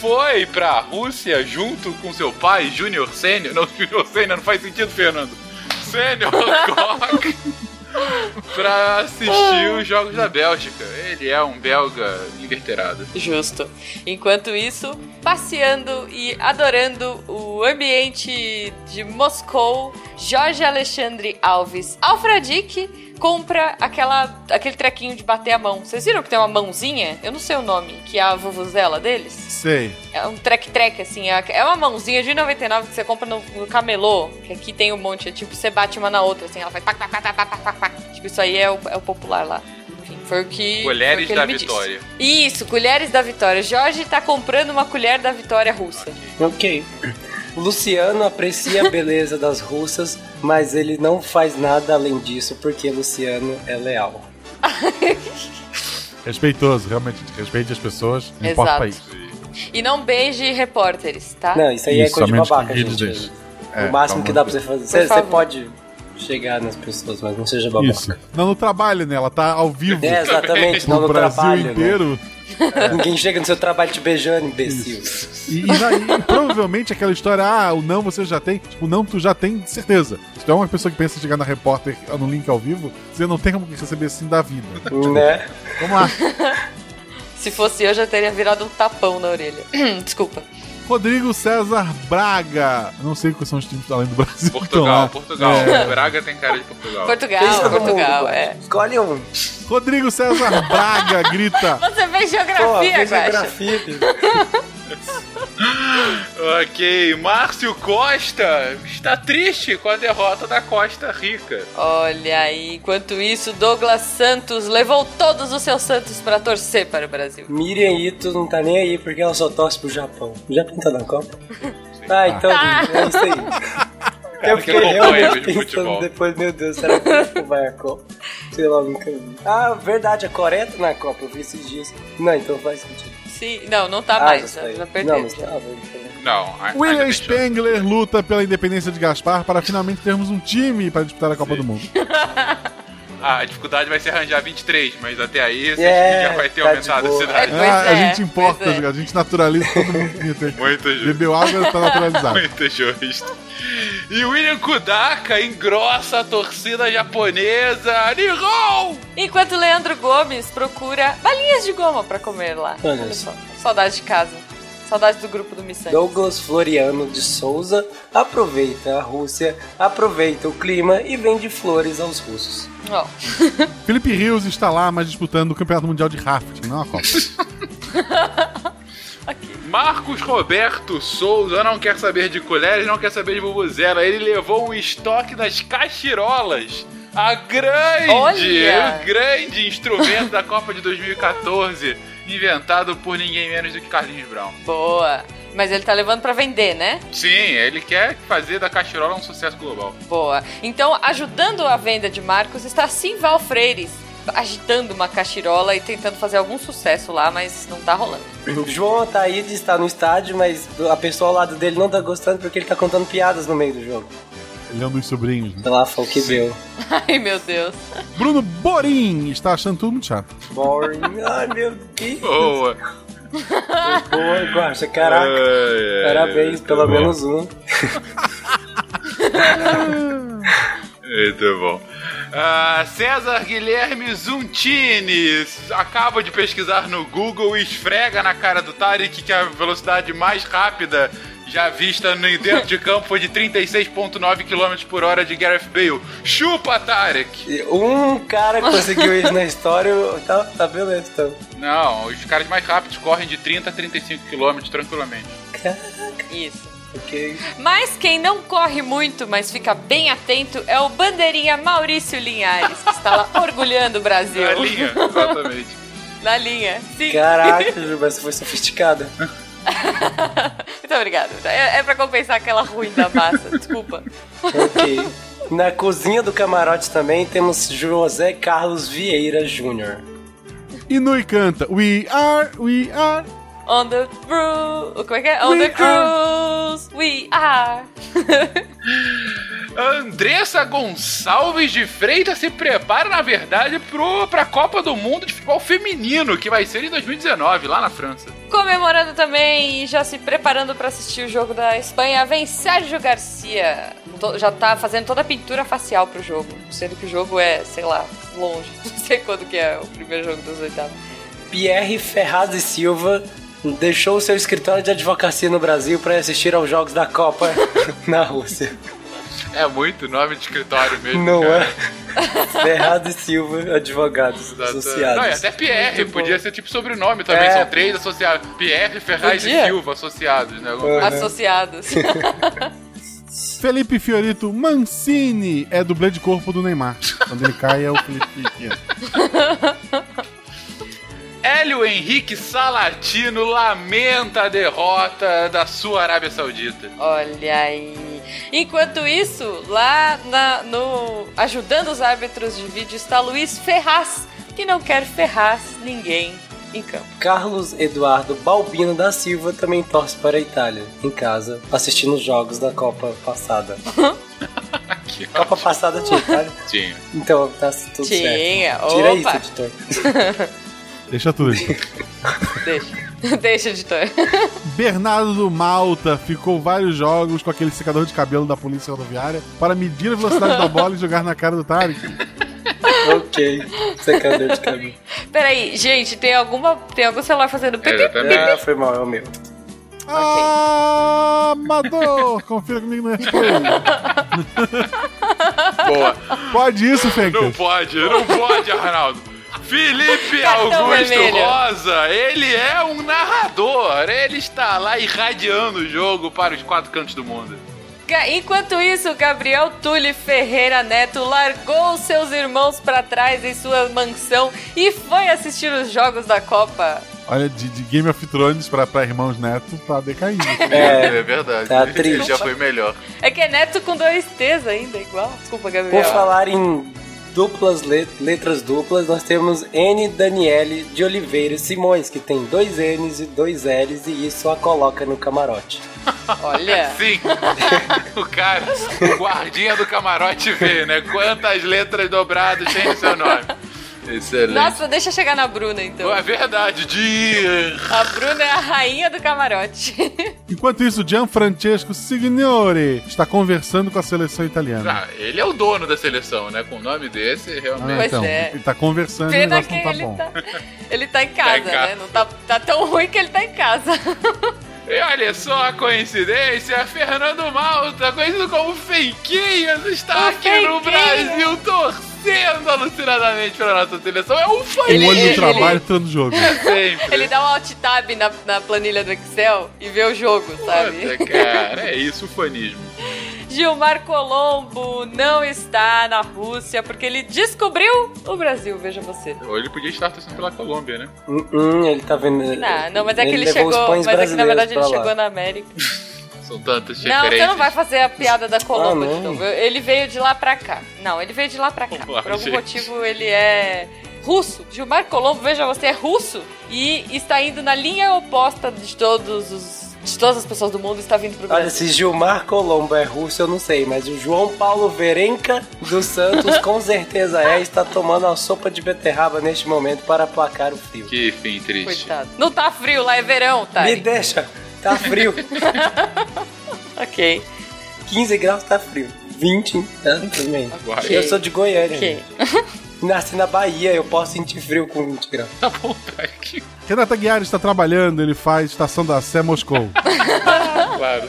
foi pra Rússia junto com seu pai, Junior Sênior. Não, Junior Sênior não faz sentido, Fernando. Sênior Koch pra assistir os Jogos da Bélgica. Ele é um belga inverterado. Justo. Enquanto isso, passeando e adorando o ambiente de Moscou, Jorge Alexandre Alves Alfredique compra aquela, aquele trequinho de bater a mão. Vocês viram que tem uma mãozinha? Eu não sei o nome, que é a vuvuzela deles. Sei. É um trek-trek, assim. É é uma mãozinha de 99 que você compra no, no camelô. Que aqui tem um monte. É tipo, você bate uma na outra, assim. Ela faz pac, pac, pac, pac, pac, pac, pac. Tipo, isso aí é o, é o popular lá. Enfim, foi o que. Colheres foi o que da me disse. Vitória. Isso, colheres da vitória. Jorge tá comprando uma colher da vitória russa. Ok. Luciano aprecia a beleza das russas, mas ele não faz nada além disso porque Luciano é leal. Respeitoso, realmente. Respeite as pessoas, não importa o país. E não beije repórteres, tá? Não, isso aí é Isso, coisa de babaca, gente. deixam. É, o máximo que dá pra você fazer. Você, você pode chegar nas pessoas, mas não seja babaca. Isso. Não, no trabalho, né? Ela tá ao vivo. É, exatamente, não no Brasil trabalho. né? inteiro. Ninguém chega no seu trabalho te beijando, imbecil. E, e daí, provavelmente aquela história, ah, o não você já tem, o não tu já tem, certeza. Se tu é uma pessoa que pensa em chegar na repórter no link ao vivo, você não tem como receber assim da vida. Né? Vamos lá. Se fosse eu, já teria virado um tapão na orelha. Desculpa. Rodrigo César Braga. Não sei quais são os times além do Brasil. Portugal, lá. Portugal. É, Braga tem cara de Portugal. Portugal, Portugal, mundo, é. Escolhe um. Rodrigo César Braga grita. Você fez Pô, geografia, fez Guaxa. geografia. Ok, Márcio Costa está triste com a derrota da Costa Rica. Olha aí, enquanto isso, Douglas Santos levou todos os seus santos pra torcer para o Brasil. Miriam Ito não tá nem aí porque ela só torce pro Japão. O Japão tá na Copa? Ah, então Tá. é isso aí. Cara Eu que fiquei acompanha realmente de pensando futebol. depois, meu Deus, será que o Brasil vai a Copa? Sei lá, nunca vi. Ah, verdade, a Coreia tá na Copa, eu vi esses dias. Não, então faz sentido. Sim, não, não tá Ah, mais, já já, sei. já perdeu. Não, mas tá, então. Não, William. Spengler luta pela independência de Gaspar para finalmente termos um time para disputar a Copa do Mundo. Ah, a dificuldade vai ser arranjar 23, mas até aí você É, já vai ter tá aumentado a cidade. Pois Ah, a é, gente importa, é. a gente naturaliza todo mundo que tem. Muito justo. Bebeu água tá naturalizado. Muito justo. E William Kudaka engrossa a torcida japonesa. Nihon! Enquanto Leandro Gomes procura balinhas de goma pra comer lá. Olha só. Saudade de casa. Saudade do grupo do Missão. Douglas Floriano de Souza aproveita a Rússia, aproveita o clima e vende flores aos russos. Ó. Felipe Rios está lá, mas disputando o Campeonato Mundial de Rafting, não a Copa. Marcos Roberto Souza não quer saber de colheres, não quer saber de bubuzela. Ele levou um estoque das cachirolas. A grande, Olha! o grande instrumento da Copa de 2014, inventado por ninguém menos do que Carlinhos Brown. Boa. Mas ele tá levando pra vender, né? Sim, ele quer fazer da cachirola um sucesso global. Boa. Então, ajudando a venda de Marcos está Simval Freires, agitando uma cachirola e tentando fazer algum sucesso lá, mas não tá rolando. João Ataíde está no estádio, mas a pessoa ao lado dele não tá gostando porque ele tá contando piadas no meio do jogo. Ele é um dos sobrinhos. Né? Sei lá, foi o que deu. Ai, meu Deus. Bruno Borim está achando tudo muito chato. Boring. Ai, meu Deus. Boa! Boa, Guaxa, caraca. Ai, ai, Parabéns, pelo bom. menos um. Muito bom. Ah, César Guilherme Zuntini acaba de pesquisar no Google e esfrega na cara do Tarek que a velocidade mais rápida já vista no dentro de campo foi de 36,9 km por hora de Gareth Bale. Chupa, Tarek! Um cara conseguiu isso na história, tá, tá beleza, então. Não, os caras mais rápidos correm de 30 a 35 km tranquilamente. Isso. Ok. Mas quem não corre muito, mas fica bem atento, é o bandeirinha Maurício Linhares, que está lá orgulhando o Brasil. Na linha, exatamente. Na linha, sim. Caraca, Juba, você foi sofisticada. Muito obrigada. É, é pra compensar aquela ruim da massa, desculpa. Ok. Na cozinha do camarote também temos José Carlos Vieira Jr. E Nui canta We are, we are. On the cruise. Como é que é? On We the cruise. We are. Andressa Gonçalves de Freitas se prepara, na verdade, pro, pra Copa do Mundo de Futebol Feminino, que vai ser em 2019, lá na França. Comemorando também e já se preparando pra assistir o jogo da Espanha, vem Sérgio Garcia. Já tá fazendo toda a pintura facial pro jogo. Sendo que o jogo é, sei lá, longe. Não sei quando que é o primeiro jogo dos oitavos. Pierre Ferraz e Silva deixou seu escritório de advocacia no Brasil para assistir aos jogos da Copa na Rússia. É muito nome de escritório mesmo. Não cara. é? Ferraz e Silva, advogados Exato. associados. Não, e até Pierre, Muito bom. podia ser tipo sobrenome também. É. São três associados. Pierre, Ferraz Podia. e Silva associados, né? Coisa. Associados. Felipe Fiorito Mancini é dublê de corpo do Neymar. Quando ele cai é o Felipe Fiorito. Hélio Henrique Salatino lamenta a derrota da sua Arábia Saudita. Olha aí. Enquanto isso, lá na- no ajudando os árbitros de vídeo está Luiz Ferraz, que não quer ferrar ninguém em campo. Carlos Eduardo Balbino da Silva também torce para a Itália, em casa, assistindo os jogos da Copa passada. Que Copa passada tinha Itália? Tinha. Então tá tudo Tinha, certo. Tira opa. isso, editor. Deixa tudo aí. Deixa. Deixa, editor. Bernardo do Malta ficou vários jogos com aquele secador de cabelo da polícia rodoviária para medir a velocidade da bola e jogar na cara do Tarek. ok, secador de cabelo. Peraí, gente, tem alguma. Tem algum celular fazendo pipi? Ah, foi mal, é o meu. Ah, Amador! Confira comigo no replay. Boa. Pode isso, Não Fencas? pode, não pode, Arnaldo. Felipe Cartão Augusto vermelho. Rosa, ele é um narrador. Ele está lá irradiando o jogo para os quatro cantos do mundo. Enquanto isso, Gabriel Tulli Ferreira Neto largou seus irmãos pra trás em sua mansão e foi assistir os jogos da Copa Olha, de, de Game of Thrones pra, pra Irmãos Neto, tá decaindo. É, verdade. Tá Ele triste. já foi melhor. É que é neto com dois T's ainda, igual. Desculpa, Gabriel. Por falar em duplas let- letras duplas, nós temos N Daniele de Oliveira Simões, que tem dois N's e dois L's, e isso a coloca no camarote. Olha. Sim. o cara, o guardinha do camarote vê, né? Quantas letras dobradas tem no seu nome. Excelente. Nossa, deixa eu chegar na Bruna então. É verdade, de. A Bruna é a rainha do camarote. Enquanto isso, Gianfrancesco Signore está conversando com a seleção italiana. Ah, ele é o dono da seleção, né? Com o nome desse, realmente. Ah, Pois então, é. ele tá conversando e o Pena negócio que não tá ele bom. tá, ele tá em casa, em casa. né? Não tá, tá tão ruim que ele tá em casa. E olha só a coincidência, Fernando Malta, conhecido como Feiquinhas, está O aqui no Feiquinha. Brasil torcendo alucinadamente pela nossa seleção. É um fã O olho no ele- trabalho, entrando no jogo. sempre. Ele dá um alt tab na, na planilha do Excel e vê o jogo, sabe? Puta, cara, é isso o fanismo. Gilmar Colombo não está na Rússia porque ele descobriu o Brasil, veja você. Ou ele podia estar torcendo pela Colômbia, né? Hum, hum, ele tá vendo. Não, não, mas é que ele, chegou. Mas é que na verdade ele lá. chegou na América. São tantas Não, você não vai fazer a piada da Colômbia Ah, de novo. Ele veio de lá pra cá. Não, ele veio de lá pra cá. Lá, Por algum gente. motivo ele é russo. Gilmar Colombo, veja você, é russo e está indo na linha oposta de todos os. De todas as pessoas do mundo está vindo pro Olha, Brasil. se Gilmar Colombo é russo, eu não sei, mas o João Paulo Verenca dos Santos com certeza é. Está tomando uma sopa de beterraba neste momento para aplacar o frio. Que fim triste. Coitado. Não tá frio, lá é verão, tá? Me deixa, tá frio. Ok. 15 graus tá frio. 20, tá tudo bem. Ok. Eu sou de Goiânia. Ok. Nasci na Bahia, eu posso sentir frio com 20 graus. Tá bom, Tarek. Renata Guiar está trabalhando, ele faz Estação da Sé Moscou. Claro.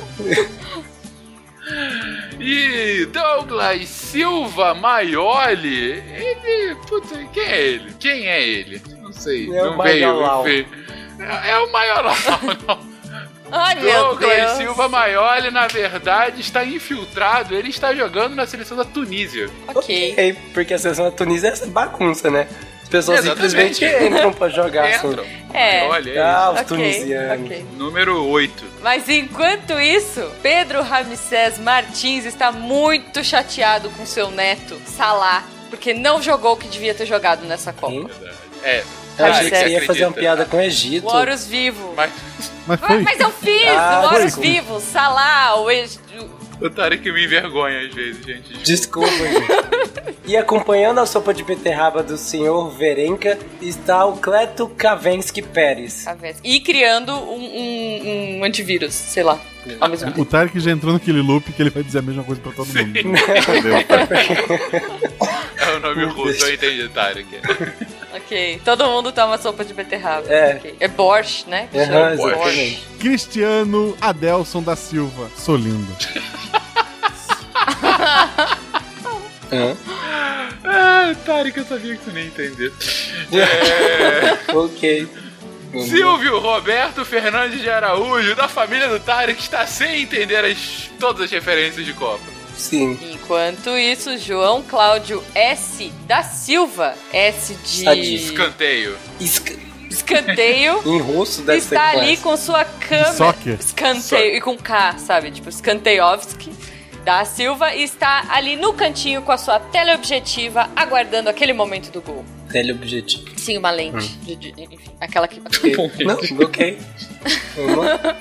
E Douglas Silva Maioli, ele. Puta, quem é ele? Quem é ele? Não sei. É o não veio, não veio. É, é o Maiolau, não. Ai, Douglas Deus. Silva Maioli, na verdade, está infiltrado. Ele está jogando na seleção da Tunísia. Ok. É, porque a seleção da Tunísia é essa bagunça, né? As pessoas Exatamente. simplesmente entram pra jogar. assim. Entram. É. Olha, Ah, os Ok, tunisianos. ok. isso. Número 8. Mas enquanto isso, Pedro Ramsés Martins está muito chateado com seu neto, Salah, porque não jogou o que devia ter jogado nessa Copa. Hein? É. Eu achei que você ia fazer uma piada com o Egito. O Horus Vivo. Mas Mas foi. mas eu fiz! Ah, o Horus. Vivo, Salah, o Eg... o Tarek me envergonha às vezes, gente. Desculpa, gente. E acompanhando a sopa de beterraba do senhor Verenca está o Cleto Kavensky Pérez. E criando um, um- um antivírus, sei lá. Ao mesmo tempo. O Tarek já entrou naquele loop que ele vai dizer a mesma coisa pra todo mundo. É o nome russo, eu entendi, Tarek. Ok. Todo mundo toma sopa de beterraba. É. Ok. É borscht, né? Que chama. exatamente. Cristiano Adelson da Silva. Sou lindo. Hã? Ah, Tarek, eu sabia que tu nem ia entender. Ok. Silvio Roberto Fernandes de Araújo, da família do Tarek, está sem entender as, todas as referências de Copa. Sim. Enquanto isso, João Cláudio S. da Silva, S de Sadio. Escanteio. Esca- escanteio, Em russo deve ser está ali classe. com sua câmera. Soccer. Escanteio e com K, sabe? Tipo, Skanteiovski da Silva e está ali no cantinho com a sua teleobjetiva, aguardando aquele momento do gol. Teleobjetivo. Sim, uma lente. de- de- enfim, aquela que. Não, ok. Vamos lá.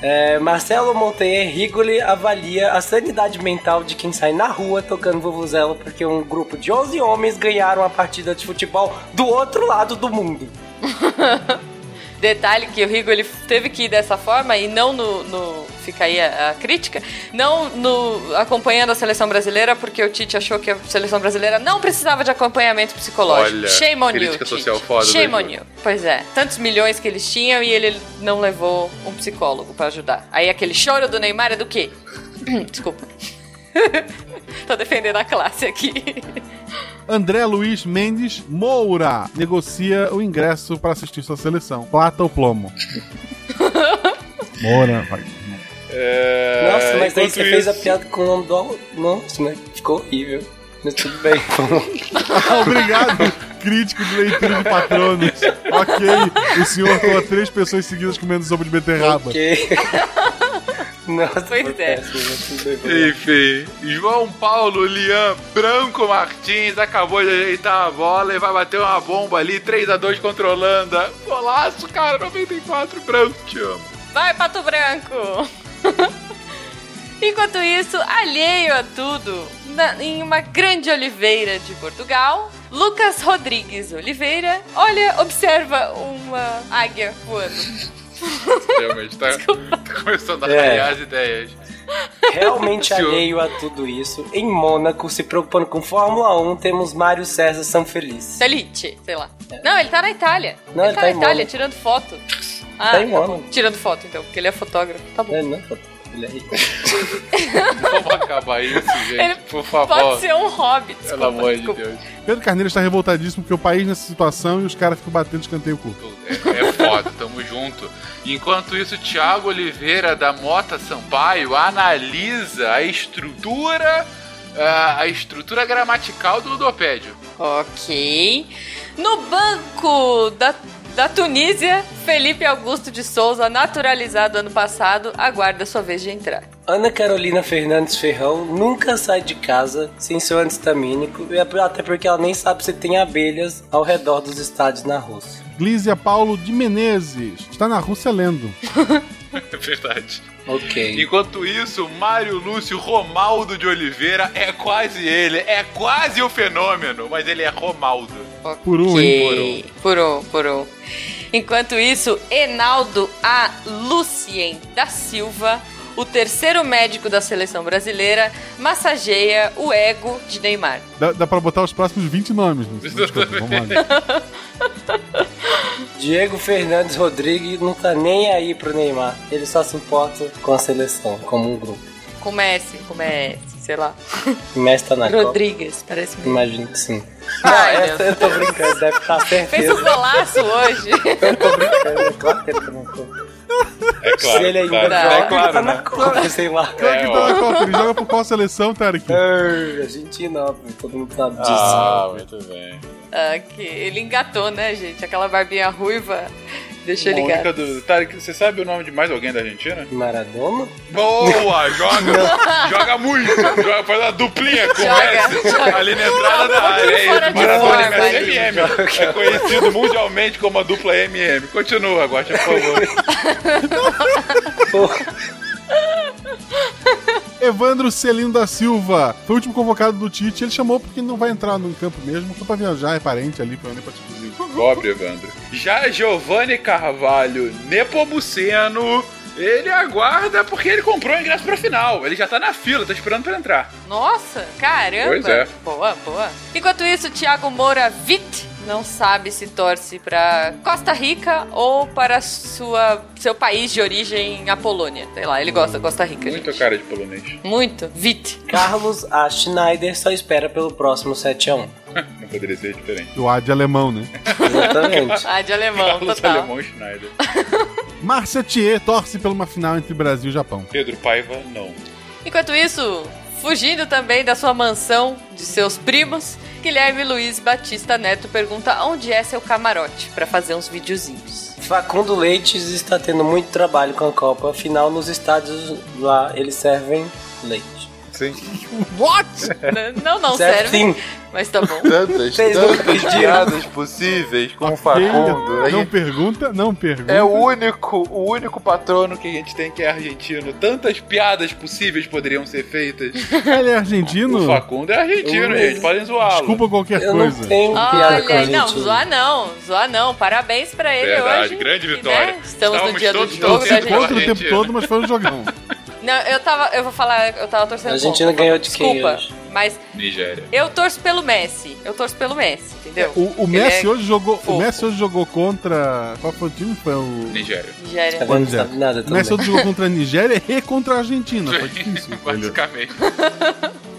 É, Marcelo Montanher Rigoli avalia a sanidade mental de quem sai na rua tocando vuvuzela porque um grupo de 11 homens ganharam a partida de futebol do outro lado do mundo. Detalhe que o Rigo ele teve que ir dessa forma e não no. no fica aí a, a crítica, não no acompanhando a seleção brasileira, porque o Tite achou que a seleção brasileira não precisava de acompanhamento psicológico. Olha, Shame on you. crítica Tite. social foda Shame on you. Pois é, tantos milhões que eles tinham e ele não levou um psicólogo pra ajudar. Aí aquele choro do Neymar é do quê? Desculpa. Tô defendendo a classe aqui. André Luiz Mendes Moura negocia o ingresso para assistir sua seleção. Plata ou plomo? Moura, vai. É, Nossa, mas aí você fez a isso- piada com o nome do. Nossa, né? Ficou horrível. Tudo bem. Obrigado. crítico de leitura de patronos. ok, o senhor toma três pessoas seguidas comendo sopa de beterraba. Ok. Nossa, Pois é. Enfim, João Paulo Lian Branco Martins acabou de ajeitar a bola e vai bater uma bomba ali, 3x2 contra a Holanda. Golaço, cara, 94 Branco, te amo. Vai, Pato Branco! Enquanto isso, alheio a tudo, na- em uma grande oliveira de Portugal, Lucas Rodrigues Oliveira, olha, observa uma águia voando. Realmente, tá, tá começando a É. as ideias. Realmente alheio a tudo isso. Em Mônaco, se preocupando com Fórmula 1, temos Mário César São Feliz. Felice, sei lá. Não, ele tá na Itália. Não, ele ele tá tá na em Itália, Mônaco. tirando foto. Ah, Tá em tá bom. Mônaco. Tirando foto, então, porque ele é fotógrafo. Tá bom. É, não, ele é rico. Vamos acabar isso, gente, Ele por favor. Pode ser um hobby. Pelo amor desculpa. de Deus. Pedro Carneiro está revoltadíssimo porque o país nessa situação e os caras ficam batendo escanteio curto. É, é foda, tamo junto. Enquanto isso, Thiago Oliveira da Mota Sampaio analisa a estrutura. A, a estrutura gramatical do ludopédio. Ok. No banco da, da Tunísia, Felipe Augusto de Souza, naturalizado ano passado, aguarda sua vez de entrar. Ana Carolina Fernandes Ferrão nunca sai de casa sem seu antistamínico, e até porque ela nem sabe se tem abelhas ao redor dos estádios na Rússia. Glízia Paulo de Menezes está na Rússia lendo. É verdade. Ok. Enquanto isso, Mário Lúcio Romaldo de Oliveira é quase ele, é quase o fenômeno, mas ele é Romaldo. Por um, Ok. Por um, por um. Enquanto isso, Enaldo A. Lucien da Silva, o terceiro médico da seleção brasileira, massageia o ego de Neymar. Dá, dá pra botar os próximos 20 nomes. Não, desculpa, vamos lá. Diego Fernandes Rodrigues não tá nem aí pro Neymar. Ele só se importa com a seleção, como um grupo. Com Messi, com Messi, sei lá. Tá na Rodrigues, parece mesmo. Imagino que sim. Não, Ai, essa eu tô brincando, deve estar certeza. Fez um golaço hoje. Eu tô brincando, é claro que ele tá na Copa. É claro. Se ele ainda claro. joga, É ele claro, tá na né? Copa, sei lá. Claro que tá na Copa. Ele joga por qual seleção, Tarek? Ah, Argentina, óbvio, todo mundo sabe disso. Ah, muito bem. Ah, que ele engatou, né, gente? Aquela barbinha ruiva deixou ele gato. do. Tarek, você sabe o nome de mais alguém da Argentina? Maradona? Boa! Joga! joga muito! Joga, faz uma duplinha com o Joga, ali na entrada da área. Maradona e Messi. MM. É conhecido mundialmente como a dupla MM. Continua, Guaxa, por favor. Evandro Celino da Silva foi o último convocado do Tite. Ele chamou porque não vai entrar no campo mesmo. Foi pra viajar, é parente ali, pra nem pra Titezinho. Pobre Evandro. Já Giovanni Carvalho Nepomuceno, ele aguarda porque ele comprou o ingresso pra final. Ele já tá na fila, tá esperando pra entrar. Nossa, caramba. Pois é. Boa, boa. Enquanto isso, Thiago Moura Witt não sabe se torce pra Costa Rica ou para sua, seu país de origem, a Polônia. Sei lá, ele gosta da Costa Rica. Muita gente. cara de polonês. Muito. Witt. Carlos A. Schneider só espera pelo próximo 7x1. Não poderia ser diferente. O A de alemão, né? Exatamente. Ah, de alemão, Carlos total. Alemão Schneider. Márcia Thier torce pela uma final entre Brasil e Japão. Pedro Paiva, não. Enquanto isso, fugindo também da sua mansão de seus primos, Guilherme Luiz Batista Neto pergunta onde é seu camarote pra fazer uns videozinhos. Facundo Leites está tendo muito trabalho com a Copa. Afinal, nos estádios lá eles servem leite. Sim. What? Não, não Serve serve, sim. mas tá bom. Tantas, Vocês não tantas piadas possíveis com o Facundo. A Não pergunta, não pergunta. É o único, o único patrono que a gente tem que é argentino. Tantas piadas possíveis poderiam ser feitas. Ele é argentino? O Facundo é argentino, Eu- gente. Podem zoá-lo. Desculpa qualquer Eu não coisa. tenho piada com a Olha, não, zoar não, zoar não. Parabéns pra ele Verdade, hoje. grande que, vitória. né, Estamos no dia do todos jogo torcendo gente. Contra o tempo todo, mas foi um jogão. Não, eu tava, eu vou falar, eu tava torcendo A Argentina contra. ganhou de quem Desculpa, hoje? mas Nigéria. eu torço pelo Messi. Eu torço pelo Messi, entendeu? O, o Messi é hoje jogou. O fofo. Messi hoje jogou contra. Qual foi o time? Foi o. Nigéria. Nigéria. Tá vendo? Não sabe nada O Messi hoje jogou contra a Nigéria e contra a Argentina. Foi difícil. Basicamente.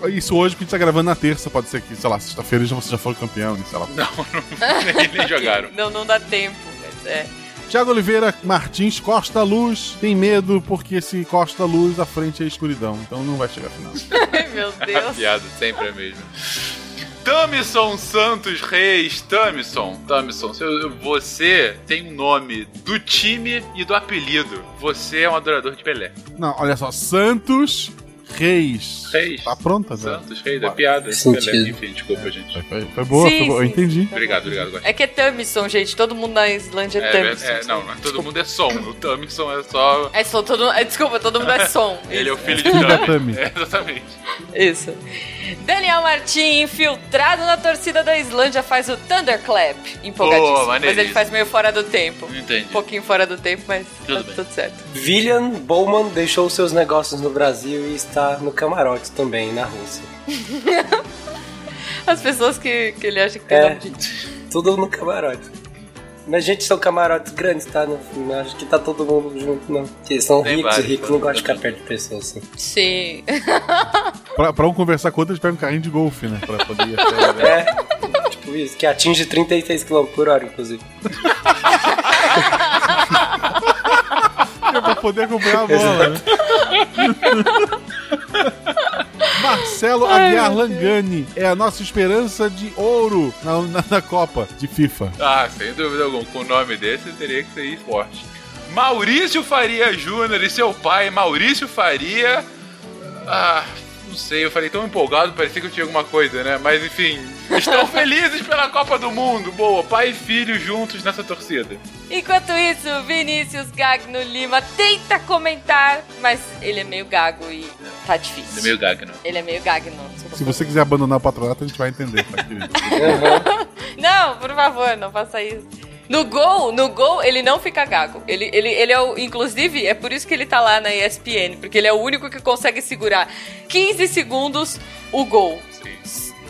Isso hoje que a gente tá gravando na terça, pode ser que, sei lá, sexta-feira já você já foi campeão, sei lá. Não, não nem, nem jogaram. Não, não dá tempo, mas é. Tiago Oliveira Martins, Costa Luz, tem medo porque se Costa Luz, a frente é escuridão, então não vai chegar à final. Ai, meu A Deus. piada sempre é a mesma. Tamison Santos Reis. Tamison, Tamison, seu- você tem um nome do time e do apelido. Você é um adorador de Pelé. Não, olha só. Santos Reis. Reis. Tá pronta, né? Santos Reis, é piada. Sentido. Pelé. Enfim, desculpa, gente. Foi, foi boa, Sim, foi boa. Eu sim. entendi. Obrigado, obrigado. Gosto. É que é Tamison, gente. Todo mundo na Islândia é, É, Tamison. é, não, mas todo mundo é som. O Tamison é só. É só todo é, Desculpa, todo mundo é som. Ele é o filho de da Tami. É, exatamente. Isso. Daniel Martin, infiltrado na torcida da Islândia, faz o Thunderclap. Empolgadíssimo. Boa, mas ele faz meio fora do tempo. Entendi. Um pouquinho fora do tempo, mas Tudo tá tudo certo. William Bowman deixou seus negócios no Brasil e está no camarote também, na Rússia. As pessoas que, que ele acha que tem É. nome de... Tudo no camarote. Mas, gente, são camarotes grandes, tá? Não, não acho que tá todo mundo junto, não. Porque são Tem ricos vários, e ricos tá? não gostam de ficar perto de pessoas assim. Sim. Pra, pra um conversar com outro, eles pegam um carrinho de golfe, né? Pra poder ir até... É, tipo isso, que atinge 36 km por hora, inclusive. É pra poder acompanhar a bola, né? Marcelo Aguiar Langani é a nossa esperança de ouro na, na, na Copa de FIFA. Ah, sem dúvida alguma. Com o nome desse, teria que ser esporte. Maurício Faria Júnior e seu pai, Maurício Faria. Ah, sei, eu falei tão empolgado, parecia que eu tinha alguma coisa, né? Mas enfim, estão felizes pela Copa do Mundo. Boa, pai e filho juntos nessa torcida. Enquanto isso, Vinícius Gagno Lima tenta comentar, mas ele é meio gago e tá difícil. É meio gagno. Ele é meio gagno. Se você quiser abandonar o patronato, a gente vai entender, tá, querido? Não, por favor, não faça isso. No gol, no gol, ele não fica gago. Ele, ele, ele é o. Inclusive, é por isso que ele tá lá na ESPN, porque ele é o único que consegue segurar 15 segundos o gol.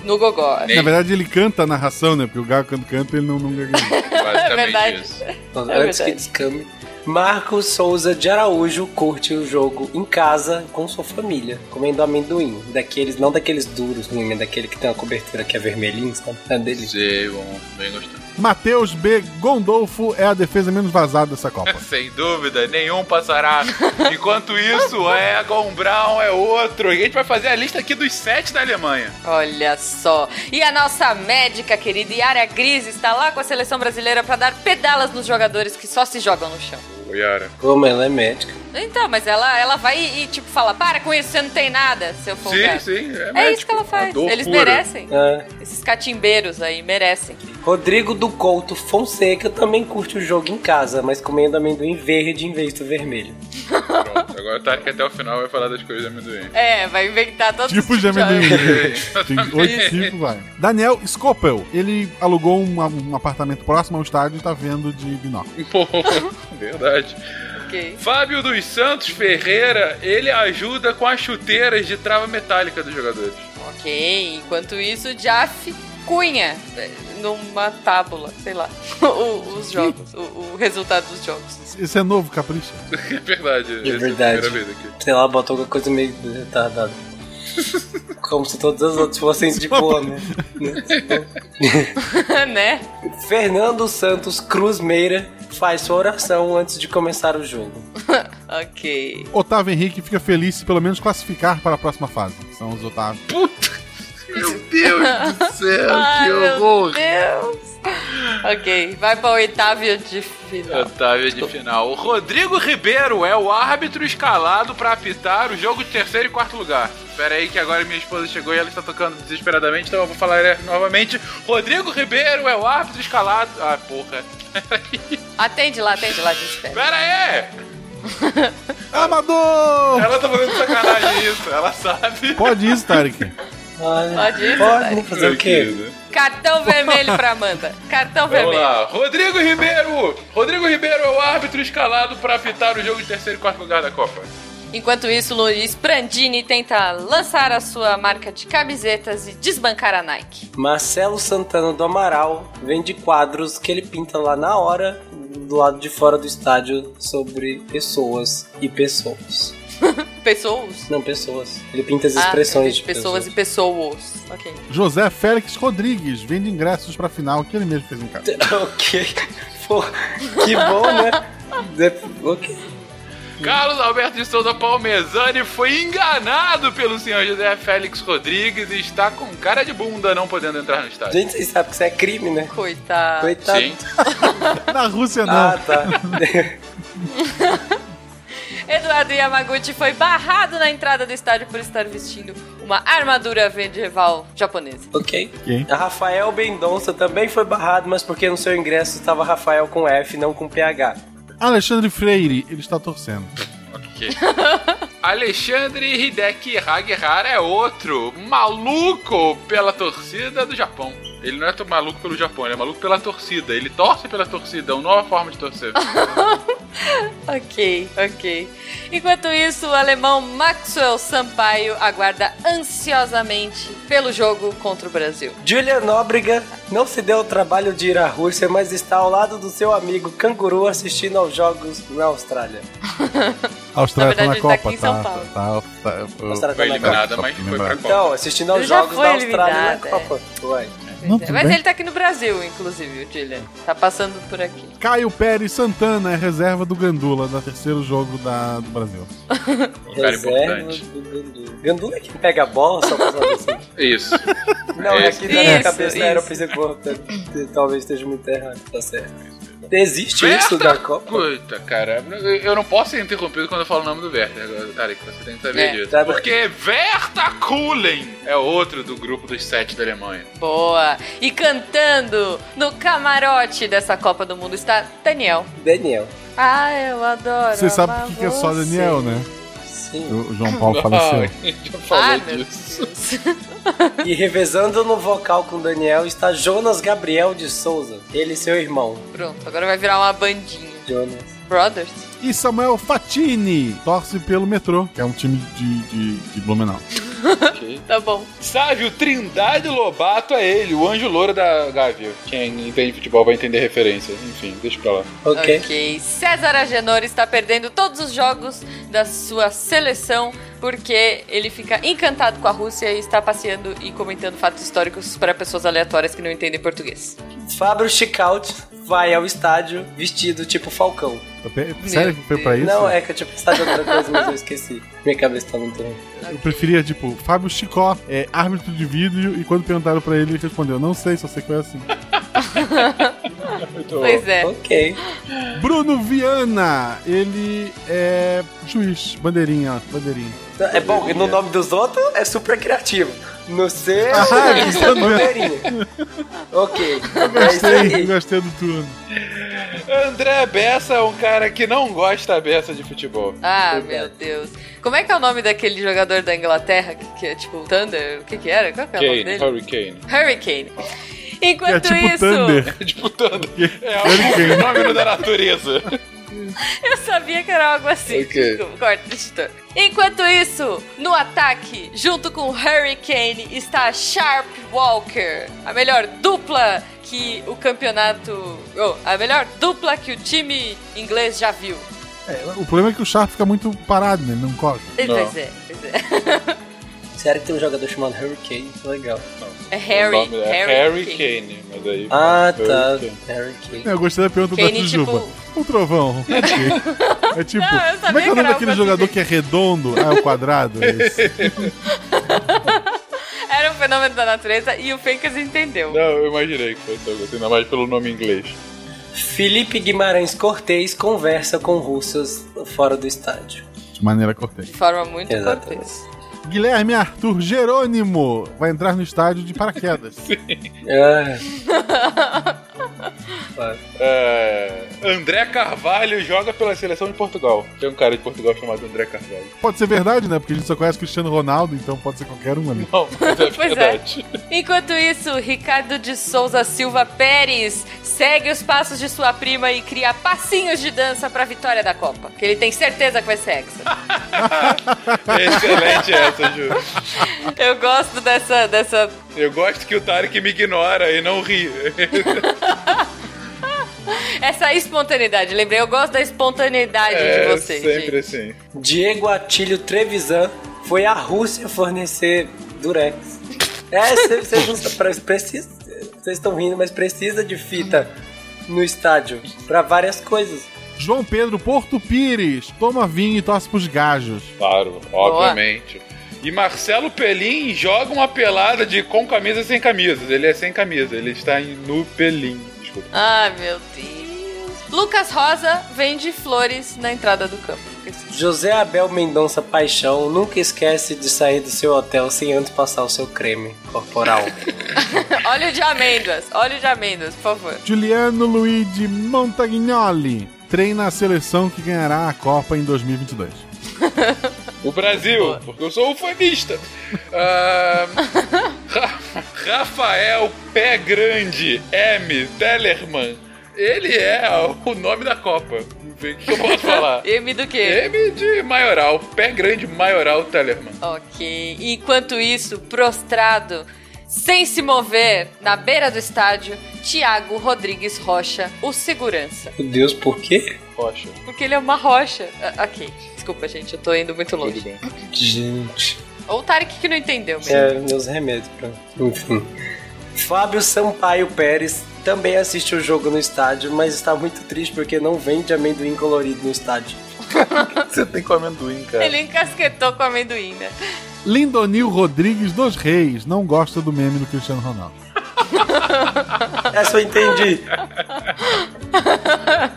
No gogó. Na verdade, ele canta a narração, né? Porque o Gago canta, canta ele não, não gagueja. É verdade. Então, É antes que descame. Marcos Souza de Araújo curte o jogo em casa com sua família, comendo amendoim. Daqueles, não daqueles duros, ruim, mas daquele que tem uma cobertura que é vermelhinho, sabe? É dele. Sei, bom, bem gostado. Matheus B. Gondolfo é a defesa menos vazada dessa Copa. Sem dúvida, nenhum passará. Enquanto isso, é Gon Brown, é outro. E a gente vai fazer a lista aqui dos sete da Alemanha. Olha só. E a nossa médica querida Yara Gris está lá com a seleção brasileira para dar pedalas nos jogadores que só se jogam no chão. Yara. Como ela é médica. Então, mas ela, ela vai e, tipo, fala: para com isso, você não tem nada, seu Sim, folgado. sim, é É médico. isso que ela faz. Eles pura. merecem. É. Esses catimbeiros aí merecem. Rodrigo do Couto Fonseca também curte o jogo em casa, mas comendo amendoim verde em vez do vermelho. Pronto, agora o Tarek até o final vai falar das coisas de amendoim. É, vai inventar todos Tipos os de amendoim. É, Tem oito tipos, vai. Daniel Scopel. Ele alugou um, um apartamento próximo ao estádio e tá vendo de binóculo. Pô, verdade. Ok. Fábio dos Santos Ferreira, ele ajuda com as chuteiras de trava metálica dos jogadores. Ok, enquanto isso, Jaff Cunha, é, numa tábula, sei lá, os jogos, o, o resultado dos jogos. Esse é novo, capricha. É verdade. É a verdade. primeira vez aqui. Sei lá, botou alguma coisa meio retardada. Como se todas as outras fossem de boa, né? né? Fernando Santos Cruz Meira faz sua oração antes de começar o jogo. Ok. Otávio Henrique fica feliz se pelo menos classificar para a próxima fase. São os Otávio. Meu Deus do céu, Ai, que meu horror. Deus. Ok, vai pra oitava de final. Otávio de final. O Rodrigo Ribeiro é o árbitro escalado pra apitar o jogo de terceiro e quarto lugar. Espera aí que agora minha esposa chegou e ela está tocando desesperadamente, então eu vou falar é, novamente. Rodrigo Ribeiro é o árbitro escalado... Ah, porra. Atende lá, atende lá, desespera. Pera aí! Amador! Ela tá fazendo sacanagem isso, ela sabe. Pode isso, Tarek. Pode ir, Pode, né? Fazer o quê? Cartão vermelho pra Amanda. Cartão Vamos vermelho. lá, Rodrigo Ribeiro! Rodrigo Ribeiro é o árbitro escalado pra apitar o jogo de terceiro e quarto lugar da Copa. Enquanto isso, Luiz Brandini tenta lançar a sua marca de camisetas e desbancar a Nike. Marcelo Santana do Amaral vende quadros que ele pinta lá na hora, do lado de fora do estádio, sobre pessoas e pessoas. Pessoas? Não, pessoas. Ele pinta as Ah, expressões de pessoas e pessoas. Ok. José Félix Rodrigues vende ingressos para a final que ele mesmo fez em casa. ok. Pô, que bom, né? De- ok. Carlos Alberto de Souza Palmezani foi enganado pelo senhor José Félix Rodrigues e está com cara de bunda não podendo entrar no estádio. Gente, vocês sabem que isso é crime, né? Coitado. Coitado. Sim. Na Rússia não. Ah, tá. Eduardo Yamaguchi foi barrado na entrada do estádio por estar vestindo uma armadura medieval japonesa. ok. Ok. A Rafael Mendonça também foi barrado, mas porque no seu ingresso estava Rafael com F, não com PH. Alexandre Freire, ele está torcendo. Ok. Alexandre Hideki Hagihara é outro maluco pela torcida do Japão. Ele não é tão maluco pelo Japão, ele é maluco pela torcida. Ele torce pela torcida, é uma nova forma de torcer. Ok, ok. Enquanto isso, o alemão Maxwell Sampaio aguarda ansiosamente pelo jogo contra o Brasil. Julia Nóbrega não se deu o trabalho de ir à Rússia, mas está ao lado do seu amigo Canguru assistindo aos jogos na Austrália. A Austrália Na tá na verdade, ele tá Copa, aqui em São tá, Paulo. tá, tá, tá- Foi tá na eliminada, Copa, mas foi pra. Copa. Então, assistindo aos jogos da Austrália na é. Copa. Ué. Não, Mas bem. ele tá aqui no Brasil, inclusive, o Dylan. Tá passando por aqui. Caio Pérez Santana é reserva do Gandula no terceiro jogo da, do Brasil. Um cara Reserva importante. do Gandula. Gandula é quem pega a bola, só pra saber assim. Isso. Não, é Isso, que na minha cabeça isso. era o Pisegor, talvez esteja muito errado, tá certo. Existe isso da Copa? Puta, cara, eu não posso ser interrompido quando eu falo o nome do Werther agora, Tarek, você tem que saber É, disso. tá bem. Porque Werther Kuhlen é outro do grupo dos sete da Alemanha. Boa! E cantando no camarote dessa Copa do Mundo está Daniel. Daniel. Ah, eu adoro. Você sabe por que que é só. Daniel, né? Sim. O João Paulo faleceu. Ai, já falou Ah, disso. Deus. E revezando no vocal com Daniel está Jonas Gabriel de Souza. Ele e seu irmão. Pronto, agora vai virar uma bandinha. Jonas. Brothers? E Samuel Fatini torce pelo metrô, que é um time de, de, de Blumenau. Ok. Tá bom. Sávio Trindade Lobato é ele, o anjo louro da Gávea. Quem entende futebol vai entender referência. Enfim, deixa pra lá. Ok. Ok. César Agenor está perdendo todos os jogos da sua seleção porque ele fica encantado com a Rússia e está passeando e comentando fatos históricos para pessoas aleatórias que não entendem português. Fábio Chicaut vai ao estádio vestido tipo Falcão. Sério que foi pra isso? Não, é que eu tinha pensado em outra coisa, mas eu esqueci. Minha cabeça tá muito ruim. Eu preferia, tipo, Fábio Chicó, é árbitro de vídeo, e quando perguntaram pra ele, ele respondeu: Não sei, só sei que foi assim. Pois é. Ok. Bruno Viana, ele é juiz, bandeirinha, ó, bandeirinha. É bom, no nome dos outros é super criativo. No seu, Ah, é mesmo. bandeirinha. Ok. Eu É gostei, aí. gostei do turno. André Bessa é um cara que não gosta beça de futebol. Ah, meu Deus. Como é que é o nome daquele jogador da Inglaterra que, que é tipo Thunder? O que que era? Qual que é o nome dele? Hurricane. Hurricane. Enquanto é tipo isso, Thunder. É tipo Thunder. É Hurricane. o fenômeno da natureza. eu sabia que era algo assim. Ok. Desculpa, corta, editor. Enquanto isso, no ataque, junto com Hurricane, está Sharp Walker, a melhor dupla que o campeonato. Oh, a melhor dupla que o time inglês já viu. É, o problema é que o Sharp fica muito parado, né? Ele não corre. Pois é, pois é. Sério que tem um jogador chamado Hurricane? Legal. É Harry. É Harry, Harry Kane, mas aí. Ah, tá. Hurricane. É, Eu gostei da pergunta Kane, da Jujuba. tipo- O trovão. É tipo, Não, eu sabia como é que é o nome daquele jogador assim. que é redondo? Ah, é o quadrado? É esse. Era um fenômeno da natureza e o Fencas entendeu. Não, eu imaginei que fosse algo assim, ainda mais pelo nome inglês. Felipe Guimarães Cortez conversa com russas fora do estádio. De maneira cortês. De forma muito Exatamente. cortês. Guilherme Arthur Jerônimo vai entrar no estádio de paraquedas. Ah, É, André Carvalho joga pela seleção de Portugal. Tem um cara de Portugal chamado André Carvalho. Pode ser verdade, né? Porque a gente só conhece Cristiano Ronaldo, então pode ser qualquer um ali. Não, mas é Pois é. verdade. Enquanto isso, Ricardo de Souza Silva Pérez segue os passos de sua prima e cria passinhos de dança pra vitória da Copa. Que ele tem certeza que vai ser hexa. É excelente essa, Ju. Eu gosto dessa, dessa. Eu gosto que o Tarek me ignora e não ri. Essa espontaneidade. Lembrei, eu gosto da espontaneidade de É vocês. sempre gente. assim. Diego Atílio Trevisan foi à Rússia fornecer Durex. É, vocês vocês estão rindo, mas precisa de fita no estádio pra várias coisas. João Pedro Porto Pires. Toma vinho e torce pros gajos. Claro, obviamente. E Marcelo Pelim joga uma pelada de com camisa sem camisa. Ele é sem camisa, ele está em no Pelim. Ai, meu Deus. Lucas Rosa vende flores na entrada do campo. José Abel Mendonça Paixão nunca esquece de sair do seu hotel sem antes passar o seu creme corporal. óleo de amêndoas, óleo de amêndoas, por favor. Juliano Luigi Montagnoli treina a seleção que ganhará a Copa em 2022. O Brasil, porque eu sou ufanista. Ah, Ra- Rafael Pé Grande M. Tellerman. Ele é o nome da Copa. O que eu posso falar? M do quê? M de maioral. Pé Grande Maioral Tellerman. Ok. Enquanto isso, prostrado, sem se mover, na beira do estádio, Tiago Rodrigues Rocha, o segurança. Meu Deus, por quê? Rocha. Porque ele é uma rocha. Ah, ok. Desculpa, gente, eu tô indo muito longe. Gente. Ou o Tarek que não entendeu mesmo. É, meus remédios pra. Enfim. Fábio Sampaio Pérez também assiste o jogo no estádio, mas está muito triste porque não vende amendoim colorido no estádio. Você tem com amendoim, cara. Ele encasquetou com amendoim, né? Lindonil Rodrigues dos Reis não gosta do meme do Cristiano Ronaldo. Essa eu entendi.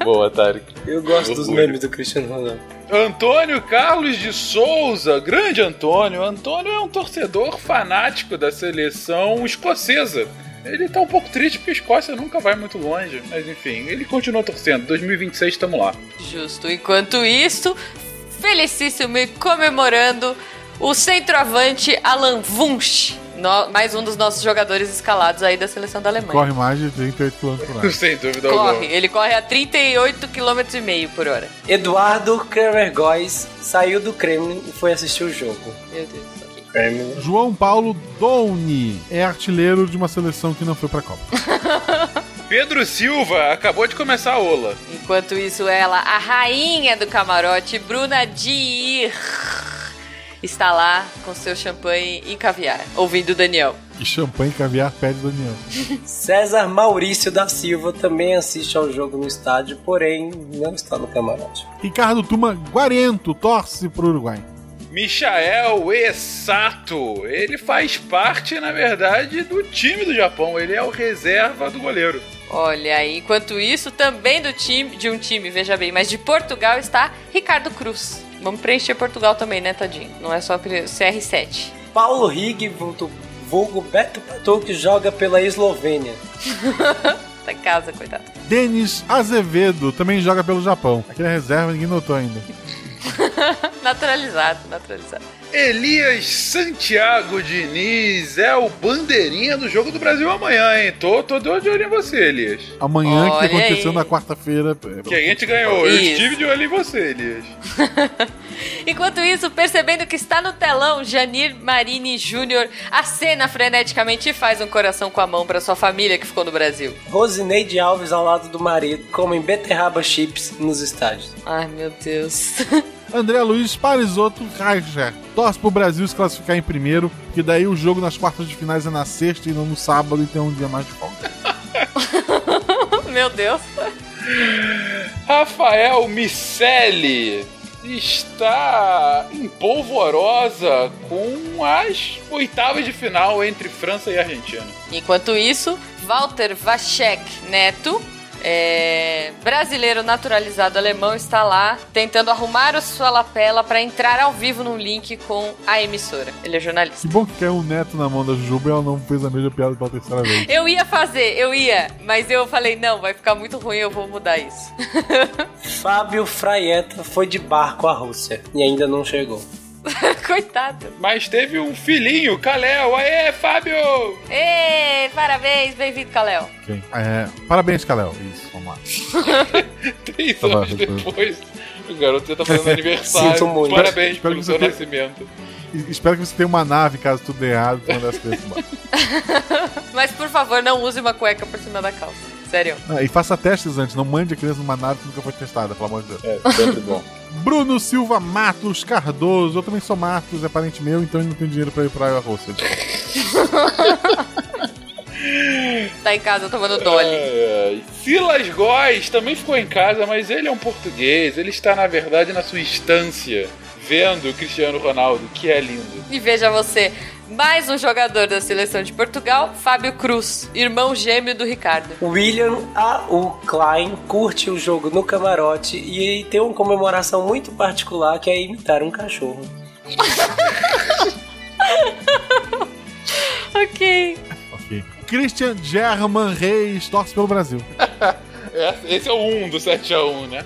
Boa, Tarek. Eu gosto dos memes do Cristiano Ronaldo. Antônio Carlos de Souza, grande Antônio. Antônio é um torcedor fanático da seleção escocesa. Ele tá um pouco triste porque a Escócia nunca vai muito longe, mas enfim, ele continua torcendo. 2026 estamos lá. Justo. Enquanto isso, felicíssimo e comemorando o centroavante Alan Wunsch. no- mais um dos nossos jogadores escalados aí da seleção da Alemanha. Corre mais de 38 km por hora. Sem dúvida Corre, alguma. ele corre a 38 km e meio por hora. Eduardo Kramer Góes saiu do Kremlin e foi assistir o jogo. Meu Deus, ok. Kremlin. João Paulo Douni é artilheiro de uma seleção que não foi pra Copa. Pedro Silva acabou de começar a Ola. Enquanto isso, ela, a rainha do camarote, Bruna Dir, está lá com seu champanhe e caviar, ouvindo o Daniel. E champanhe e caviar pede Daniel. César Maurício da Silva também assiste ao jogo no estádio, porém não está no camarote. Ricardo Tuma Guarento torce pro Uruguai. Michael Esato, ele faz parte, na verdade, do time do Japão. Ele é o reserva do goleiro. Olha aí, enquanto isso, também do time, de um time, veja bem, mas de Portugal está Ricardo Cruz. Vamos preencher Portugal também, né, tadinho? Não é só CR7. Paulo Rig, vulgo, Beto Patou, que joga pela Eslovênia. tá em casa, coitado. Denis Azevedo também joga pelo Japão. Aquele é reserva, ninguém notou ainda. naturalizado, naturalizado. Elias Santiago Diniz é o bandeirinha do jogo do Brasil amanhã, hein? Tô, tô de olho em você, Elias. Amanhã, que Olha aconteceu aí. na quarta-feira. Que a gente ganhou. Eu Isso. estive de olho em você, Elias. Enquanto isso, percebendo que está no telão, Janir Marini Júnior acena freneticamente e faz um coração com a mão para sua família que ficou no Brasil. Rosineide Alves ao lado do marido comem beterraba chips nos estádios. Ai, meu Deus. André Luiz Parisotto Reicher torce pro Brasil se classificar em primeiro, que daí o jogo nas quartas de finais é na sexta e não no sábado e tem um dia mais de folga. meu Deus. Rafael Micelli está em polvorosa com as oitavas de final entre França e Argentina. Enquanto isso, Walter Vachek Neto, é, brasileiro naturalizado alemão, está lá tentando arrumar a sua lapela para entrar ao vivo num link com a emissora. Ele é jornalista. Que bom que caiu um neto na mão da Jujuba e ela não fez a mesma piada pela terceira vez. Eu ia fazer, eu ia, mas eu falei, não, vai ficar muito ruim, eu vou mudar isso. Fábio Fraieta foi de barco à Rússia e ainda não chegou. Coitado. Mas teve um filhinho, Kalel. Aê, Fábio! Ê, parabéns, bem-vindo, Kalel. É, parabéns, Kalel. Isso, vamos lá. Três Tá anos depois, o garoto já tá fazendo aniversário. Sinto muito. Parabéns Espero pelo seu tenha- nascimento. Espero que você tenha uma nave caso tudo dê errado. Mas por favor, não use uma cueca por cima da calça. Sério. Ah, e faça testes antes, não mande a criança numa nave que nunca foi testada, pelo amor de Deus. É, sempre bom. Bruno Silva Matos Cardoso, eu também sou Matos, é parente meu, então eu não tenho dinheiro pra ir pra Rússia. tá em casa tomando Dolly. Ai, ai. Silas Góes também ficou em casa, mas ele é um português. Ele está, na verdade, na sua instância, vendo o Cristiano Ronaldo, que é lindo. E veja você, mais um jogador da seleção de Portugal, Fábio Cruz, irmão gêmeo do Ricardo. William A.U. Klein curte o jogo no camarote e tem uma comemoração muito particular que é imitar um cachorro. ok. Ok. Christian German Reis torce pelo Brasil. Esse é o 1 do 7x1, né?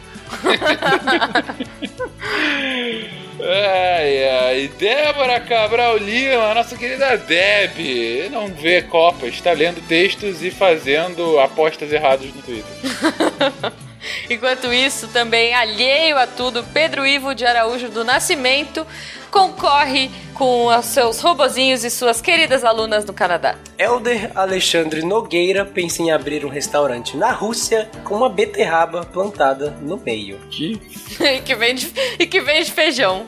ai, ai. Débora Cabral Lima, nossa querida Deb, não vê Copas, está lendo textos e fazendo apostas erradas no Twitter. Enquanto isso, também alheio a tudo, Pedro Ivo de Araújo do Nascimento concorre com os seus robozinhos e suas queridas alunas no Canadá. Elder Alexandre Nogueira pensa em abrir um restaurante na Rússia com uma beterraba plantada no meio. Que? e, que vende, e que vende feijão.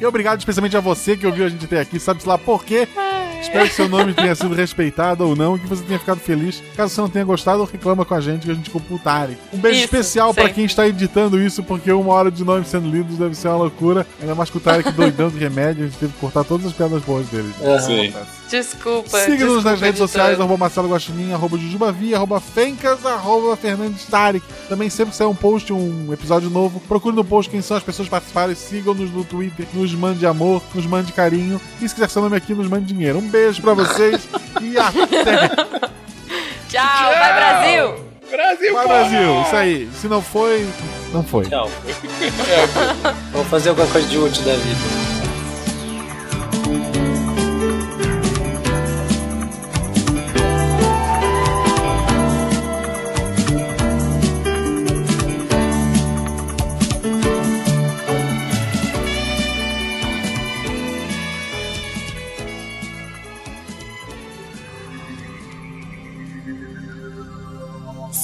E obrigado especialmente a você que ouviu a gente até aqui, sabe-se lá por quê. Espero que seu nome tenha sido respeitado ou não, que você tenha ficado feliz. Caso você não tenha gostado, reclama com a gente que a gente ficou putare. Um beijo Isso, especial pra sempre. quem está editando isso, porque uma hora de nome sendo lidos deve ser uma loucura. Ainda mais que o Tarek doidão de remédio, a gente teve que cortar todas as piadas boas dele. Sim. Desculpa. Siga-nos nas redes editor. sociais, arroba Marcelo Guaxinim, arroba Jujubavi, arroba Fencas, arroba Fernandes Tarek. Também sempre que sair um post, um episódio novo, procure no post quem são as pessoas que participaram, sigam-nos no Twitter, nos mande amor, nos mande carinho. E se quiser seu nome aqui, nos mande dinheiro. Um beijo pra vocês e até! Tchau, vai Brasil! Brasil, Vai, porra! Brasil! Isso aí. Se não foi, não foi. Tchau. Vamos fazer alguma coisa de útil da vida.